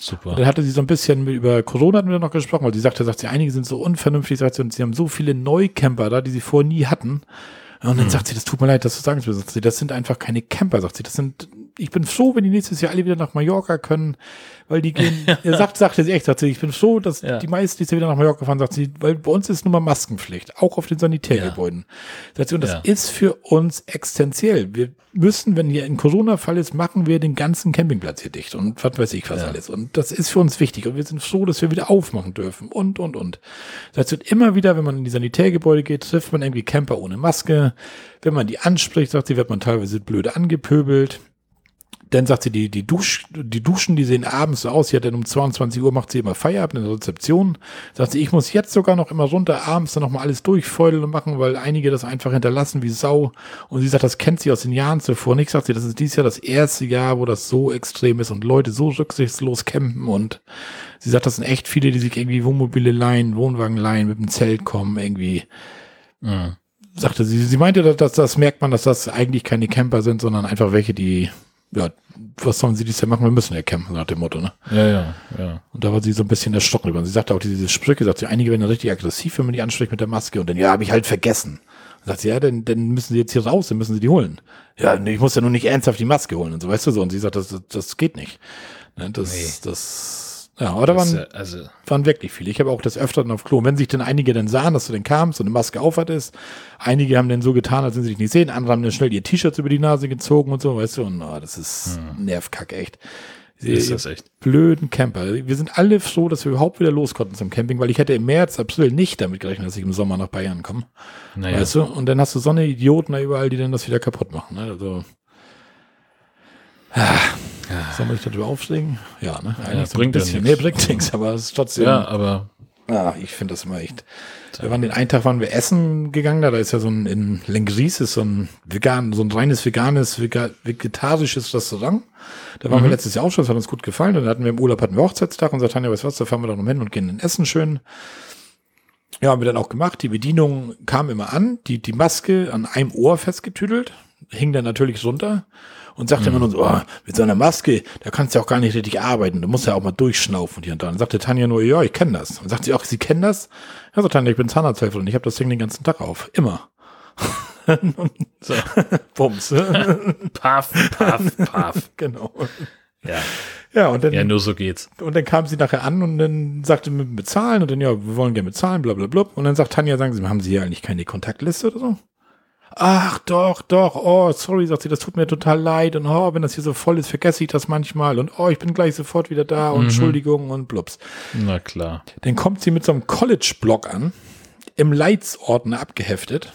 Super. Dann hatte sie so ein bisschen über Corona hatten wir noch gesprochen, weil sie sagte, sagt sie, einige sind so unvernünftig, sagt sie, und sie haben so viele Neucamper da, die sie vorher nie hatten. Und dann sagt sie, das tut mir leid, dass du sagen willst, sagt sie, das sind einfach keine Camper, sagt sie, das sind, ich bin froh, wenn die nächstes Jahr alle wieder nach Mallorca können, weil die gehen, *laughs* er sagt, sagte sie echt, sagt sie, ich bin froh, dass Ja. die meisten, die jetzt wieder nach Mallorca fahren, sagt sie, weil bei uns ist nun mal Maskenpflicht, auch auf den Sanitärgebäuden. Sagt sie, und das Ja. ist für uns existenziell. Wir müssen, wenn hier ein Corona-Fall ist, machen wir den ganzen Campingplatz hier dicht und was weiß ich was Ja. alles. Und das ist für uns wichtig und wir sind froh, dass wir wieder aufmachen dürfen und, und, und. Das heißt, immer wieder, wenn man in die Sanitärgebäude geht, trifft man irgendwie Camper ohne Maske. Wenn man die anspricht, sagt sie, wird man teilweise blöd angepöbelt. Dann sagt sie, die, die, Dusch, die Duschen, die sehen abends so aus. Sie hat dann um 22 Uhr macht sie immer Feierabend in der Rezeption. Sagt sie, ich muss jetzt sogar noch immer runter abends dann noch mal alles durchfeudeln und machen, weil einige das einfach hinterlassen wie Sau. Und sie sagt, das kennt sie aus den Jahren zuvor nicht. Sagt sie, das ist dieses Jahr das erste Jahr, wo das so extrem ist und Leute so rücksichtslos campen. Und sie sagt, das sind echt viele, die sich irgendwie Wohnmobile leihen, Wohnwagen leihen, mit dem Zelt kommen, irgendwie Mhm. sagte sie, sie meinte, dass das merkt man, dass das eigentlich keine Camper sind, sondern einfach welche, die, ja, was sollen sie dies Jahr machen? Wir müssen ja campen, nach dem Motto, ne? Ja, ja, ja. Und da war sie so ein bisschen erschrocken drüber. Und sie sagte auch diese Sprüche, sagt sie, einige werden richtig aggressiv, wenn man die anspricht mit der Maske. Und dann, ja, habe ich halt vergessen. Und sagt sie, ja, dann, dann müssen sie jetzt hier raus, dann müssen sie die holen. Ja, nee, ich muss ja nur nicht ernsthaft die Maske holen und so, weißt du so. Und sie sagt, das, das, das geht nicht. Ne, das, Nee. das, ja, aber da waren, ja, also, waren wirklich viele. Ich habe auch das Öfteren auf Klo. Und wenn sich dann einige dann sahen, dass du dann kamst und eine Maske aufhattest, einige haben dann so getan, als wenn sie dich nicht sehen, andere haben dann schnell ihr T-Shirts über die Nase gezogen und so, weißt du, und oh, das ist Nervkack, echt. ist das echt. blöden Camper. Wir sind alle froh, dass wir überhaupt wieder los konnten zum Camping, weil ich hätte im März, April nicht damit gerechnet, dass ich im Sommer nach Bayern komme. Naja, Weißt du? Und dann hast du so eine Idioten da überall, die dann das wieder kaputt machen. Ne? Also, ah, soll man sich darüber aufregen? Ja, ne? Ein bringt ja bisschen. nichts. Nee, bringt nichts, aber es ist trotzdem. ja, aber Ja, ich finde das immer echt. Wir waren den einen Tag waren wir essen gegangen, da, da ist ja so ein, in Lengries ist so ein vegan, so ein reines veganes, vega, vegetarisches Restaurant. Da waren Mhm. wir letztes Jahr auch schon, das hat uns gut gefallen. Dann hatten wir im Urlaub hatten wir Hochzeitstag und sagten, Tanja, weißt du was, da fahren wir doch noch hin und gehen in Essen schön. Ja, haben wir dann auch gemacht. Die Bedienung kam immer an, die, die Maske an einem Ohr festgetüdelt, hing dann natürlich runter und sagte immer nur so, oh, mit so einer Maske, da kannst du ja auch gar nicht richtig arbeiten. Du musst ja auch mal durchschnaufen hier und da. Dann sagte Tanja nur, ja, ich kenne das. Und sagt sie auch, sie kennen das? Ja, so Tanja, ich bin Zahnarzthelferin und ich habe das Ding den ganzen Tag auf. Immer. *laughs* So. *laughs* Bums. *laughs* Paff, paff, paff. genau. Ja. Ja, und dann, ja, nur so geht's. und dann kam sie nachher an und dann sagte mit bezahlen und dann, ja, wir wollen gerne bezahlen, bla bla bla. Und dann sagt Tanja, sagen Sie, haben Sie hier eigentlich keine Kontaktliste oder so? Ach doch, doch, oh, sorry, sagt sie, das tut mir total leid und oh, wenn das hier so voll ist, vergesse ich das manchmal und oh, ich bin gleich sofort wieder da und Entschuldigung und blups. Na klar. Dann kommt sie mit so einem College-Blog an, im Leitsordner abgeheftet,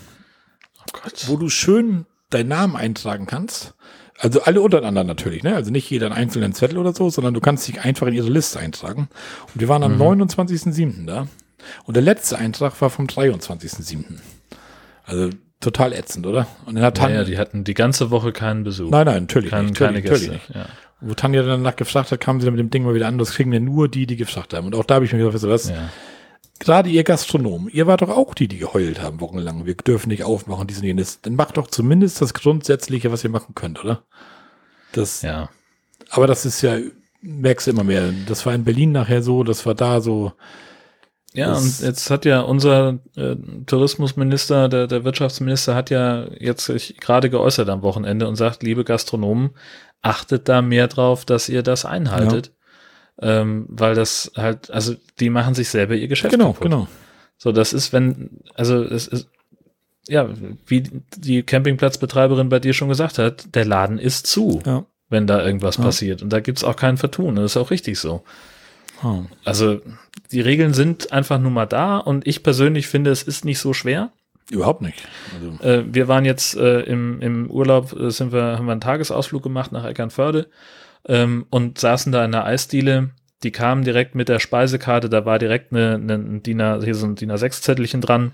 Oh Gott. wo du schön deinen Namen eintragen kannst. Also alle untereinander natürlich, ne? Also nicht jeder einen einzelnen Zettel oder so, sondern du kannst dich einfach in ihre Liste eintragen. Und wir waren am 29.07. da. Und der letzte Eintrag war vom 23.07. Also total ätzend, oder? Und dann hat Ja, Tanja, ja, die hatten die ganze Woche keinen Besuch. nein, nein, natürlich Kein, nicht. keine Gäste. natürlich nicht. Ja. Wo Tanja dann danach gefragt hat, kamen sie dann mit dem Ding mal wieder an, das kriegen ja nur die, die gefragt haben. Und auch da habe ich mir gedacht, weißt du was, Ja. gerade ihr Gastronomen, ihr wart doch auch die, die geheult haben wochenlang. Wir dürfen nicht aufmachen, dies und jenes. Dann macht doch zumindest das Grundsätzliche, was ihr machen könnt, oder? Das, ja. aber das ist ja, merkst du immer mehr. Das war in Berlin nachher so, das war da so. Ja, Das- und jetzt hat ja unser äh, Tourismusminister, der, der Wirtschaftsminister hat ja jetzt sich gerade geäußert am Wochenende und sagt, liebe Gastronomen, achtet da mehr drauf, dass ihr das einhaltet. Ähm, weil das halt, also die machen sich selber ihr Geschäft Genau, kaputt. genau. So, das ist, wenn, also es ist, ja, wie die Campingplatzbetreiberin bei dir schon gesagt hat, der Laden ist zu, Ja. wenn da irgendwas Ja. passiert. Und da gibt's auch kein Vertun. Das ist auch richtig so. Ah. Also die Regeln sind einfach nur mal da und ich persönlich finde, es ist nicht so schwer. Überhaupt nicht. Also, Äh, wir waren jetzt äh, im, im Urlaub, äh, sind wir, haben wir einen Tagesausflug gemacht nach Eckernförde ähm, und saßen da in der Eisdiele. Die kamen direkt mit der Speisekarte, da war direkt eine, eine ein DIN A, hier so ein DIN A6-Zettelchen dran,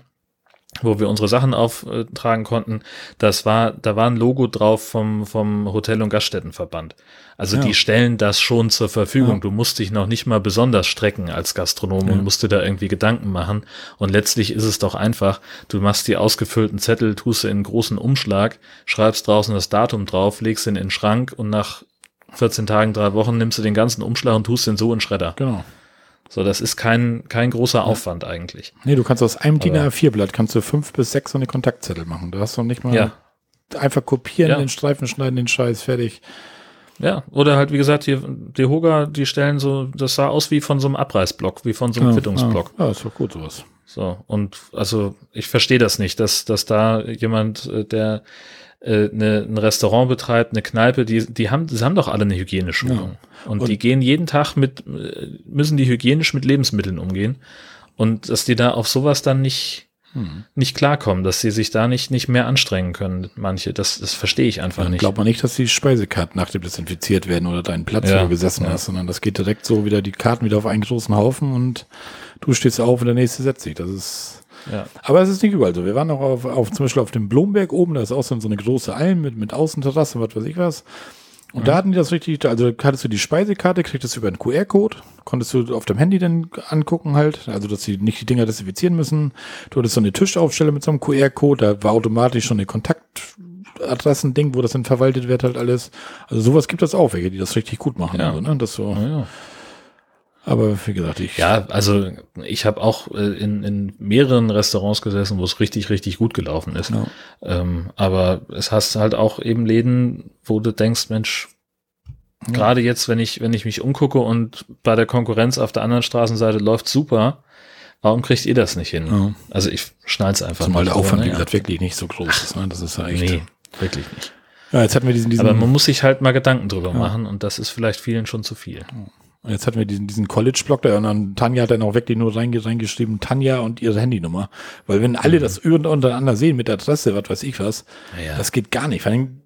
wo wir unsere Sachen auftragen konnten. Das war, da war ein Logo drauf vom, vom Hotel- und Gaststättenverband. Also Ja. die stellen das schon zur Verfügung. Ja. Du musst dich noch nicht mal besonders strecken als Gastronom Ja. und musst dir da irgendwie Gedanken machen. Und letztlich ist es doch einfach, du machst die ausgefüllten Zettel, tust sie in einen großen Umschlag, schreibst draußen das Datum drauf, legst ihn in den Schrank und nach 14 Tagen, drei Wochen nimmst du den ganzen Umschlag und tust den so in Schredder. genau. So, das ist kein, kein großer Aufwand eigentlich. Nee, du kannst aus einem DIN Aber- A4-Blatt kannst du fünf bis sechs so eine Kontaktzettel machen. Du hast doch nicht mal Ja. einfach kopieren, Ja. den Streifen schneiden, den Scheiß, fertig. Ja, oder halt, wie gesagt, hier, die Hoga, die stellen so, das sah aus wie von so einem Abreißblock, wie von so einem Ja, Quittungsblock. Ja, ja, ist doch gut sowas. So, und also ich verstehe das nicht, dass, dass da jemand, äh, der äh, ne, ein Restaurant betreibt, eine Kneipe, die, die haben, die haben doch alle eine Hygieneschulung. Und, Und- die gehen jeden Tag mit, äh, müssen die hygienisch mit Lebensmitteln umgehen. Und dass die da auf sowas dann nicht, Hm. nicht klarkommen, dass sie sich da nicht, nicht mehr anstrengen können, manche. Das, das verstehe ich einfach Dann nicht. glaubt man nicht, dass die Speisekarten nach dem desinfiziert werden oder deinen Platz, Ja, wo du gesessen ja. hast, sondern das geht direkt so wieder die Karten wieder auf einen großen Haufen und du stehst auf und der nächste setzt sich. Das ist. Ja. Aber es ist nicht überall so. Wir waren auch auf, auf zum Beispiel auf dem Blomberg oben, da ist auch so eine große Alm mit, mit Außenterrasse, was weiß ich was. Und da hatten die das richtig, also hattest du die Speisekarte, kriegtest du über einen QR-Code, konntest du auf dem Handy dann angucken halt, also dass sie nicht die Dinger desinfizieren müssen. Du hattest so eine Tischaufstelle mit so einem QR-Code, da war automatisch schon eine Kontaktadressen-Ding, wo das dann verwaltet wird halt alles. Also sowas gibt es auch, welche, die das richtig gut machen. Ja. Also, ne? das so. Ja, ja. Aber wie gesagt, ich. Ja, also ich habe auch äh, in, in mehreren Restaurants gesessen, wo es richtig, richtig gut gelaufen ist. Ja. Ähm, aber es hast halt auch eben Läden, wo du denkst, Mensch, gerade jetzt, wenn ich, wenn ich mich umgucke und bei der Konkurrenz auf der anderen Straßenseite läuft super, warum kriegt ihr das nicht hin? Ja. Also ich schnall's einfach Zumal der Aufwand, wie gesagt, wirklich nicht so groß ist. Ne? Das ist ja echt. Nee, wirklich nicht. Ja, jetzt hatten wir diesen, diesen Aber man muss sich halt mal Gedanken drüber machen und das ist vielleicht vielen schon zu viel. Und Jetzt hatten wir diesen, diesen College-Blog da und dann Tanja hat dann auch wirklich nur reinge reingeschrieben, Tanja und ihre Handynummer. Weil wenn alle das un- untereinander sehen mit der Adresse, was weiß ich was, Ja. das geht gar nicht. Vor allem,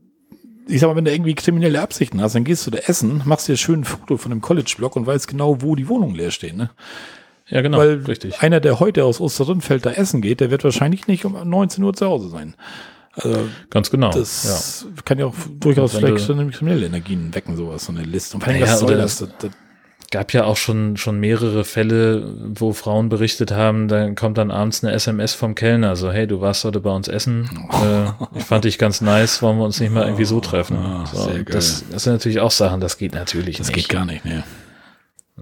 ich sag mal, wenn du irgendwie kriminelle Absichten hast, dann gehst du da essen, machst dir schön ein Foto von dem College-Blog und weißt genau, wo die Wohnungen leer stehen. Ne? Ja, genau, Weil richtig. einer, der heute aus Osterrindfeld da essen geht, der wird wahrscheinlich nicht um 19 Uhr zu Hause sein. Also Ganz genau. das kann ja auch durchaus vielleicht kriminelle Energien wecken, sowas, so eine Liste. Und vor allem, Naja, was soll das? das, das gab ja auch schon, schon mehrere Fälle, wo Frauen berichtet haben, dann kommt dann abends eine SMS vom Kellner, so, hey, du warst heute bei uns essen, äh, ich fand dich ganz nice, wollen wir uns nicht mal irgendwie so treffen. Ah, so, das, das sind natürlich auch Sachen, das geht natürlich das nicht. geht gar nicht, ne?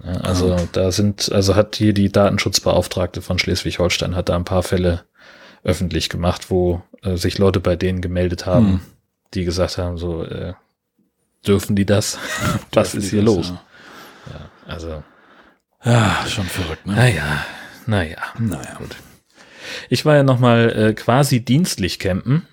Ja, Also da sind, also hat hier die Datenschutzbeauftragte von Schleswig-Holstein hat da ein paar Fälle öffentlich gemacht, wo äh, sich Leute bei denen gemeldet haben, Hm. die gesagt haben, so, äh, dürfen die das? *laughs* Was ist hier los? Also, Ja, schon verrückt, ne? naja, naja. Naja. Ich war ja nochmal äh, quasi dienstlich campen.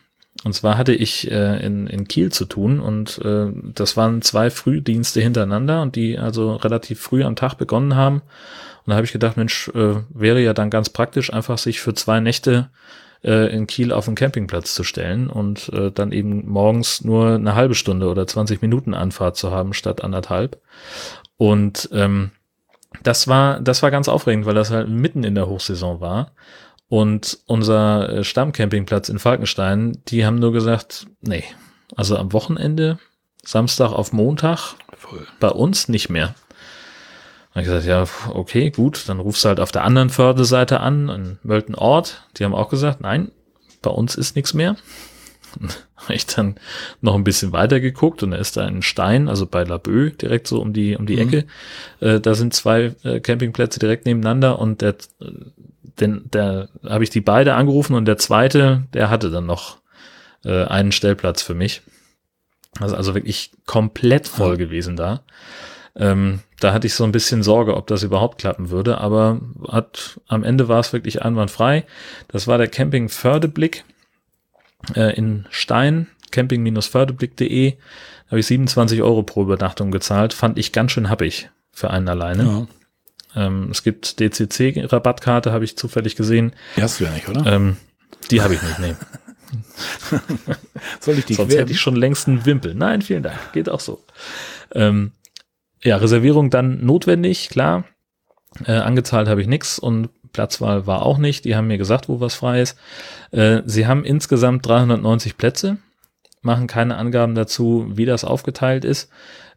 Und zwar hatte ich äh, in, in Kiel zu tun und äh, das waren zwei Frühdienste hintereinander und die also relativ früh am Tag begonnen haben. Und da habe ich gedacht, Mensch, äh, wäre ja dann ganz praktisch, einfach sich für zwei Nächte äh, in Kiel auf den Campingplatz zu stellen und äh, dann eben morgens nur eine halbe Stunde oder 20 Minuten Anfahrt zu haben statt anderthalb. Und ähm, das war, das war ganz aufregend, weil das halt mitten in der Hochsaison war. Und unser äh, Stammcampingplatz in Falkenstein, die haben nur gesagt, nee, also am Wochenende, Samstag auf Montag, Voll. bei uns nicht mehr. Hab ich gesagt, ja, okay, gut, dann rufst du halt auf der anderen Förderseite an, in Mölten Ort. Die haben auch gesagt, nein, bei uns ist nichts mehr. *laughs* Habe ich dann noch ein bisschen weiter geguckt und da ist da ein Stein, also bei Laboe, direkt so um die, um die Mhm. Ecke. Äh, da sind zwei äh, Campingplätze direkt nebeneinander und der, den, der habe ich die beide angerufen und der zweite, der hatte dann noch äh, einen Stellplatz für mich. Also, also wirklich komplett voll gewesen da. Ähm, da hatte ich so ein bisschen Sorge, ob das überhaupt klappen würde, aber hat, am Ende war es wirklich einwandfrei. Das war der Camping Fördeblick äh, in Stein, camping-fördeblick.de. Da habe ich 27 Euro pro Übernachtung gezahlt. Fand ich ganz schön happig für einen alleine. Ja. Ähm, es gibt DCC-Rabattkarte, habe ich zufällig gesehen. Die hast du ja nicht, oder? Ähm, die habe ich nicht, nee. *laughs* Soll ich die Sonst hätte ich schon längst einen Wimpel. Nein, vielen Dank. Geht auch so. Ähm, ja, Reservierung dann notwendig, klar. Äh, angezahlt habe ich nix und Platzwahl war auch nicht. Die haben mir gesagt, wo was frei ist. Äh, sie haben insgesamt 390 Plätze, machen keine Angaben dazu, wie das aufgeteilt ist.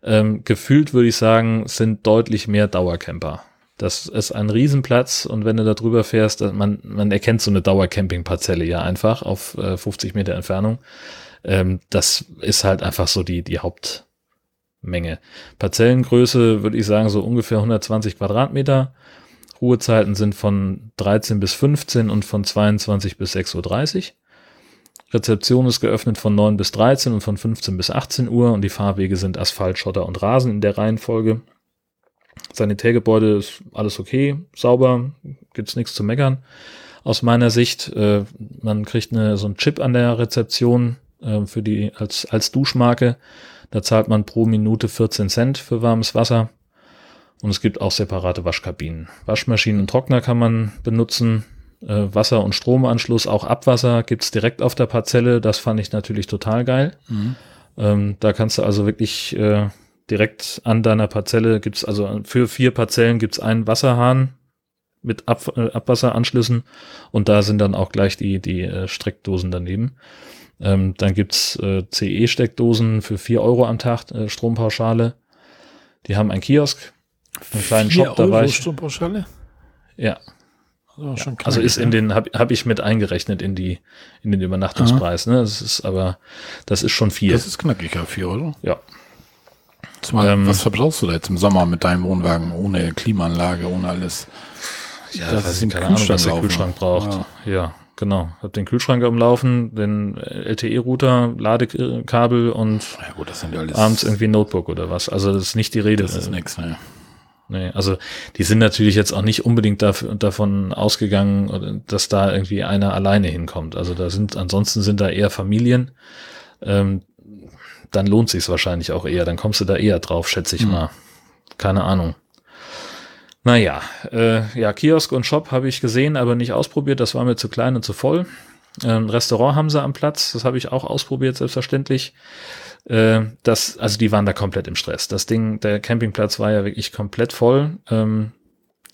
Ähm, gefühlt würde ich sagen, sind deutlich mehr Dauercamper. Das ist ein Riesenplatz und wenn du da drüber fährst, man, man erkennt so eine Dauercampingparzelle ja einfach auf äh, 50 Meter Entfernung. Ähm, das ist halt einfach so die, die Hauptmenge. Parzellengröße würde ich sagen so ungefähr 120 Quadratmeter. Ruhezeiten sind von 13 bis 15 und von 22 bis 6.30 Uhr. Rezeption ist geöffnet von 9 bis 13 und von 15 bis 18 Uhr und die Fahrwege sind Asphalt, Schotter und Rasen in der Reihenfolge. Sanitärgebäude ist alles okay, sauber, gibt's nichts zu meckern. Aus meiner Sicht, äh, man kriegt eine, so einen Chip an der Rezeption äh, für die als, als Duschmarke. Da zahlt man pro Minute 14 Cent für warmes Wasser. Und es gibt auch separate Waschkabinen. Waschmaschinen und Trockner kann man benutzen. Äh, Wasser- und Stromanschluss, auch Abwasser gibt's direkt auf der Parzelle. Das fand ich natürlich total geil. Mhm. Ähm, da kannst du also wirklich äh, direkt an deiner Parzelle gibt's also für vier Parzellen gibt's einen Wasserhahn mit Ab äh, Abwasseranschlüssen und da sind dann auch gleich die, die äh, Steckdosen daneben. Ähm, dann gibt's äh, CE-Steckdosen für vier Euro am Tag, Strompauschale. Die haben einen Kiosk, einen kleinen Shop, Euro. Strompauschale? Ja, Also, schon also ist in ja. den, habe hab ich mit eingerechnet in die, in den Übernachtungspreis, ne? Das ist aber, das ist schon viel. Das ist knackig, ja, 4 Euro. ja. Zumal, Ähm, was verbrauchst du da jetzt im Sommer mit deinem Wohnwagen ohne Klimaanlage, ohne alles? Ja, Das ist keine Ahnung, was der laufen. Kühlschrank braucht. Ja. Ja, genau. Hab den Kühlschrank am Laufen, den LTE-Router, Ladekabel und Ja gut, ja abends irgendwie ein Notebook oder was. Also das ist nicht die Rede. Das ist nix, ne? Nee, also die sind natürlich jetzt auch nicht unbedingt dafür, davon ausgegangen, oder dass da irgendwie einer alleine hinkommt. Also da sind, ansonsten sind da eher Familien. Ähm, dann lohnt sich's wahrscheinlich auch eher. Dann kommst du da eher drauf, schätze ich Hm. mal. Keine Ahnung. Naja, äh, ja, Kiosk und Shop habe ich gesehen, aber nicht ausprobiert. Das war mir zu klein und zu voll. Ähm, Restaurant haben sie am Platz. Das habe ich auch ausprobiert, selbstverständlich. Äh, das, also die waren da komplett im Stress. Das Ding, der Campingplatz war ja wirklich komplett voll. Ähm,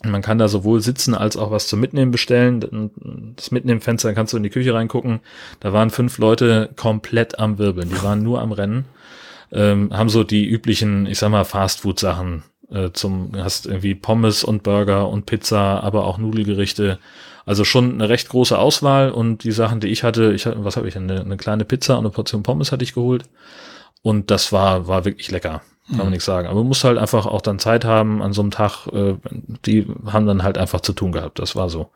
Man kann da sowohl sitzen als auch was zum Mitnehmen bestellen. Das Mitnehmenfenster kannst du in die Küche reingucken. Da waren fünf Leute komplett am Wirbeln. Die waren nur am Rennen. Ähm, haben so die üblichen, ich sag mal, Fastfood-Sachen äh, zum, hast irgendwie Pommes und Burger und Pizza, aber auch Nudelgerichte. Also schon eine recht große Auswahl und die Sachen, die ich hatte, ich was habe ich denn? Eine, eine kleine Pizza und eine Portion Pommes hatte ich geholt. Und das war, war wirklich lecker. Kann man mhm. nichts sagen. Aber man muss halt einfach auch dann Zeit haben an so einem Tag. Äh, die haben dann halt einfach zu tun gehabt. Das war so.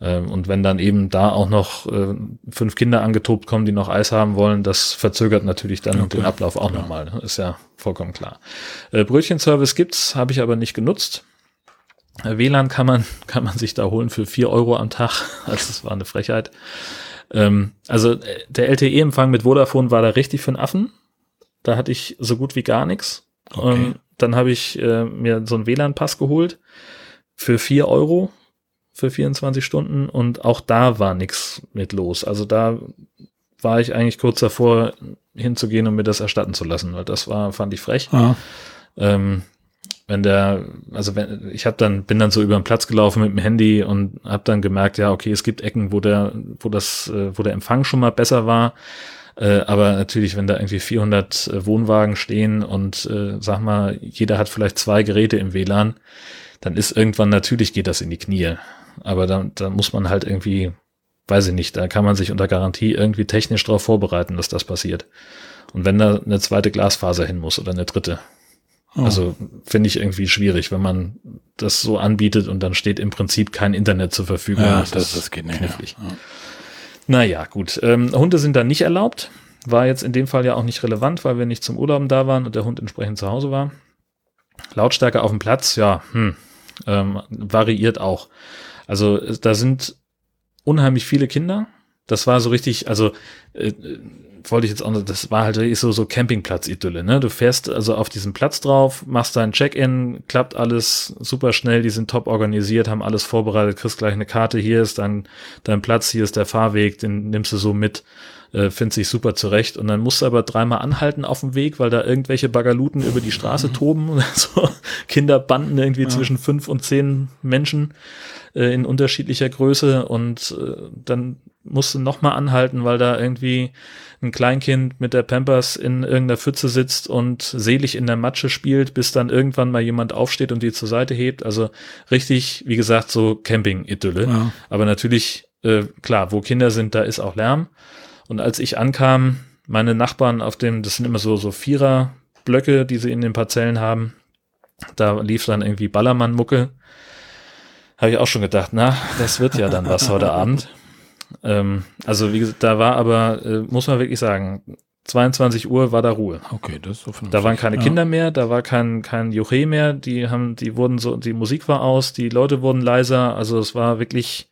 Ähm, und wenn dann eben da auch noch äh, fünf Kinder angetobt kommen, die noch Eis haben wollen, das verzögert natürlich dann okay. den Ablauf auch ja. nochmal. Ne? Ist ja vollkommen klar. Äh, Brötchenservice gibt's, habe ich aber nicht genutzt. Äh, WLAN kann man, *laughs* kann man sich da holen für vier Euro am Tag. *laughs* Also das war eine Frechheit. Ähm, also äh, der LTE-Empfang mit Vodafone war da richtig für den Affen. Da hatte ich so gut wie gar nichts. Okay. Ähm, dann habe ich äh, mir so einen WLAN-Pass geholt für vier Euro für 24 Stunden und auch da war nichts mit los. Also da war ich eigentlich kurz davor hinzugehen und mir das erstatten zu lassen, weil das war, fand ich frech. Ah. Ähm, wenn der, also wenn ich habe dann bin dann so über den Platz gelaufen mit dem Handy und habe dann gemerkt, ja okay, es gibt Ecken, wo der, wo das, äh, wo der Empfang schon mal besser war. Äh, aber natürlich, wenn da irgendwie 400 äh, Wohnwagen stehen und äh, sag mal, jeder hat vielleicht zwei Geräte im WLAN, dann ist irgendwann natürlich geht das in die Knie. Aber da, da muss man halt irgendwie, weiß ich nicht, da kann man sich unter Garantie irgendwie technisch darauf vorbereiten, dass das passiert. Und wenn da eine zweite Glasfaser hin muss oder eine dritte. Oh. Also finde ich irgendwie schwierig, wenn man das so anbietet und dann steht im Prinzip kein Internet zur Verfügung. Ja, das, das, nicht. Knifflig. Ja. Naja, gut. Ähm, Hunde sind da nicht erlaubt. War jetzt in dem Fall ja auch nicht relevant, weil wir nicht zum Urlauben da waren und der Hund entsprechend zu Hause war. Lautstärke auf dem Platz, ja, hm, ähm, variiert auch. Also da sind unheimlich viele Kinder. Das war so richtig, also äh, wollte ich jetzt auch, das war halt so, so Campingplatz-Idylle, ne? Du fährst also auf diesen Platz drauf, machst dein Check-in, klappt alles super schnell, die sind top organisiert, haben alles vorbereitet, kriegst gleich eine Karte, hier ist dein, dein Platz, hier ist der Fahrweg, den nimmst du so mit, äh, findest sich super zurecht und dann musst du aber dreimal anhalten auf dem Weg, weil da irgendwelche Bagaluten über die Straße mhm. toben und *laughs* so Kinderbanden irgendwie ja. zwischen fünf und zehn Menschen äh, in unterschiedlicher Größe und äh, dann musst du nochmal anhalten, weil da irgendwie ein Kleinkind mit der Pampers in irgendeiner Pfütze sitzt und selig in der Matsche spielt, bis dann irgendwann mal jemand aufsteht und die zur Seite hebt. Also richtig, wie gesagt, so Camping-Idylle. Ja. Aber natürlich, äh, klar, wo Kinder sind, da ist auch Lärm. Und als ich ankam, meine Nachbarn auf dem, das sind immer so, so Vierer-Blöcke, die sie in den Parzellen haben, da lief dann irgendwie Ballermann-Mucke. Habe ich auch schon gedacht, na, das wird ja dann was *laughs* heute Abend. Ähm, also wie gesagt, da war aber, äh, muss man wirklich sagen, 22 Uhr war da Ruhe. Okay, das ist so Da waren keine ja. Kinder mehr, da war kein, kein Juche mehr, die haben, die wurden so, die Musik war aus, die Leute wurden leiser, also es war wirklich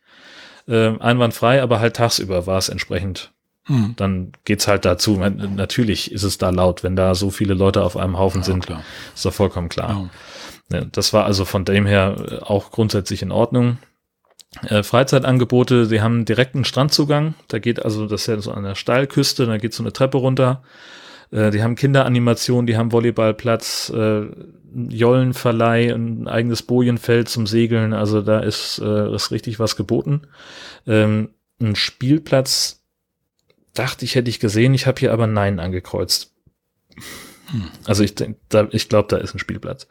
äh, einwandfrei, aber halt tagsüber war es entsprechend. Mhm. Dann geht's halt dazu. Natürlich ist es da laut, wenn da so viele Leute auf einem Haufen ja, sind. Klar. Ist doch vollkommen klar. Ja. Das war also von dem her äh, auch grundsätzlich in Ordnung. Äh, Freizeitangebote, sie haben direkten Strandzugang. Da geht also, das ist ja so an der Steilküste, da geht so eine Treppe runter. Äh, die haben Kinderanimationen, die haben Volleyballplatz, äh, Jollenverleih, ein eigenes Bojenfeld zum Segeln. Also da ist, äh, ist richtig was geboten. Ähm, ein Spielplatz, dachte ich, hätte ich gesehen. Ich habe hier aber Nein angekreuzt. Hm. Also ich, da, ich glaube, da ist ein Spielplatz.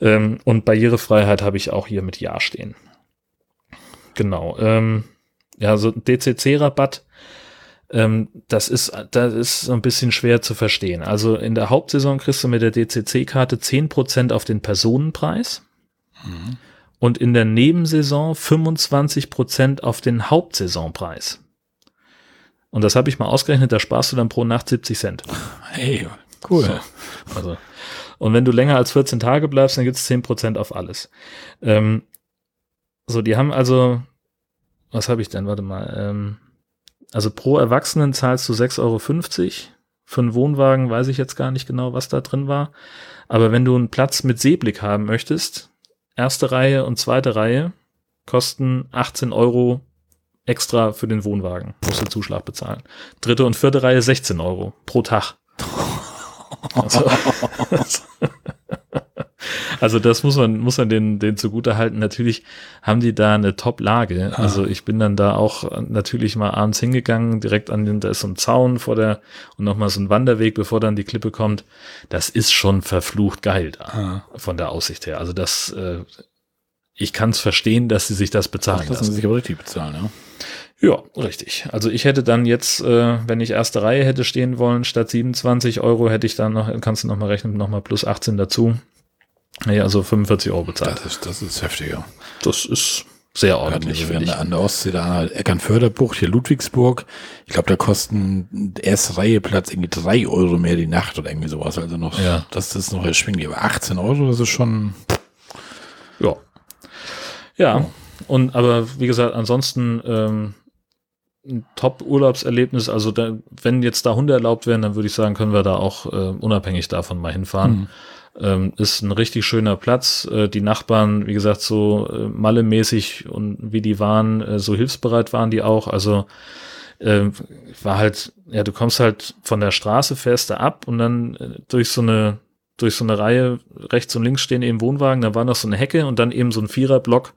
Ähm, und Barrierefreiheit habe ich auch hier mit Ja stehen. Genau. Ähm, ja, so DCC-Rabatt, ähm, das ist, das ist so ein bisschen schwer zu verstehen. Also in der Hauptsaison kriegst du mit der DCC-Karte 10% auf den Personenpreis. Mhm. Und in der Nebensaison 25% auf den Hauptsaisonpreis. Und das habe ich mal ausgerechnet, da sparst du dann pro Nacht 70 Cent. Hey, cool. So, also. Und wenn du länger als 14 Tage bleibst, dann gibt's 10% auf alles. Ähm, so, die haben also, was habe ich denn? Warte mal. Ähm, also pro Erwachsenen zahlst du 6,50 Euro. Für einen Wohnwagen weiß ich jetzt gar nicht genau, was da drin war. Aber wenn du einen Platz mit Seeblick haben möchtest, erste Reihe und zweite Reihe kosten 18 Euro extra für den Wohnwagen. Musst du Zuschlag bezahlen. Dritte und vierte Reihe 16 Euro pro Tag. *laughs* Also, *laughs* Also das muss man, muss man den, den zugute halten. Natürlich haben die da eine Top-Lage. Ah. Also ich bin dann da auch natürlich mal abends hingegangen, direkt an den, da ist so ein Zaun vor der und nochmal so ein Wanderweg, bevor dann die Klippe kommt. Das ist schon verflucht geil da, Ah. von der Aussicht her. Also das, äh, ich kann es verstehen, dass sie sich das bezahlen Das lassen lassen. sie sich aber richtig bezahlen, ja. Ja, richtig. Also ich hätte dann jetzt, äh, wenn ich erste Reihe hätte stehen wollen, statt 27 Euro hätte ich dann noch, kannst du noch mal rechnen, noch mal plus 18 dazu. Ja, also 45 Euro bezahlt. Das ist, das ist heftiger. Das ist sehr ordentlich, wenn an der Ostsee, da halt Eckernförderbucht, hier Ludwigsburg. Ich glaube, da kosten erste Reihe Platz irgendwie drei Euro mehr die Nacht oder irgendwie sowas. Also noch, Ja. das ist noch erschwinglich. Aber 18 Euro, das ist schon, Ja. Ja. Und aber wie gesagt, ansonsten ähm, ein Top-Urlaubserlebnis. Also da, wenn jetzt da Hunde erlaubt wären, dann würde ich sagen, können wir da auch äh, unabhängig davon mal hinfahren. Ähm, ist ein richtig schöner Platz. Äh, die Nachbarn, wie gesagt, so äh, Malle-mäßig und wie die waren, äh, so hilfsbereit waren die auch. Also äh, war halt, ja, du kommst halt von der Straße, fährst da ab und dann äh, durch so eine durch so eine Reihe rechts und links stehen eben Wohnwagen, da war noch so eine Hecke und dann eben so ein Viererblock,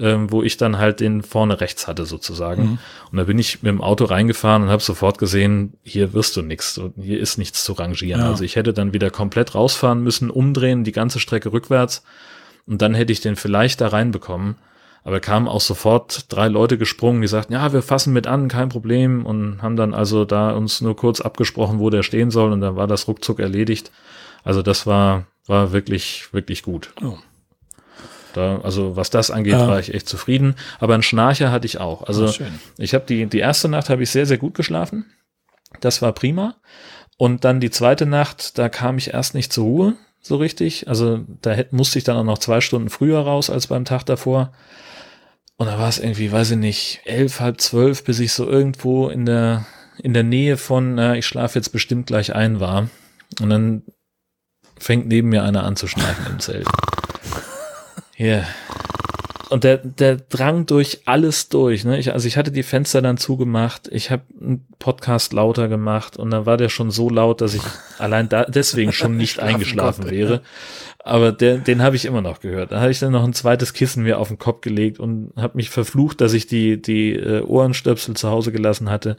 ähm, wo ich dann halt den vorne rechts hatte sozusagen. Mhm. Und da bin ich mit dem Auto reingefahren und habe sofort gesehen, hier wirst du nichts, hier ist nichts zu rangieren. Ja. Also ich hätte dann wieder komplett rausfahren müssen, umdrehen, die ganze Strecke rückwärts und dann hätte ich den vielleicht da reinbekommen. Aber kamen auch sofort drei Leute gesprungen, die sagten, ja, wir fassen mit an, kein Problem und haben dann also da uns nur kurz abgesprochen, wo der stehen soll und dann war das ruckzuck erledigt. Also das war, war wirklich, wirklich gut. Oh. Da, also was das angeht, Ja. war ich echt zufrieden. Aber einen Schnarcher hatte ich auch. Also Ah, schön. ich habe die, die erste Nacht habe ich sehr, sehr gut geschlafen. Das war prima. Und dann die zweite Nacht, da kam ich erst nicht zur Ruhe, so richtig. Also da hätte, musste ich dann auch noch zwei Stunden früher raus als beim Tag davor. Und da war es irgendwie, weiß ich nicht, elf, halb zwölf, bis ich so irgendwo in der, in der Nähe von, na, ich schlafe jetzt bestimmt gleich ein war. Und dann fängt neben mir einer an zu schnarchen im Zelt. Hier. Und der, der drang durch alles durch. Ne? Ich, also ich hatte die Fenster dann zugemacht, ich habe einen Podcast lauter gemacht und dann war der schon so laut, dass ich *laughs* allein da deswegen schon nicht Schlafen eingeschlafen konnte, wäre. ja. Aber der, den habe ich immer noch gehört. Da habe ich dann noch ein zweites Kissen mir auf den Kopf gelegt und habe mich verflucht, dass ich die, die äh, Ohrenstöpsel zu Hause gelassen hatte.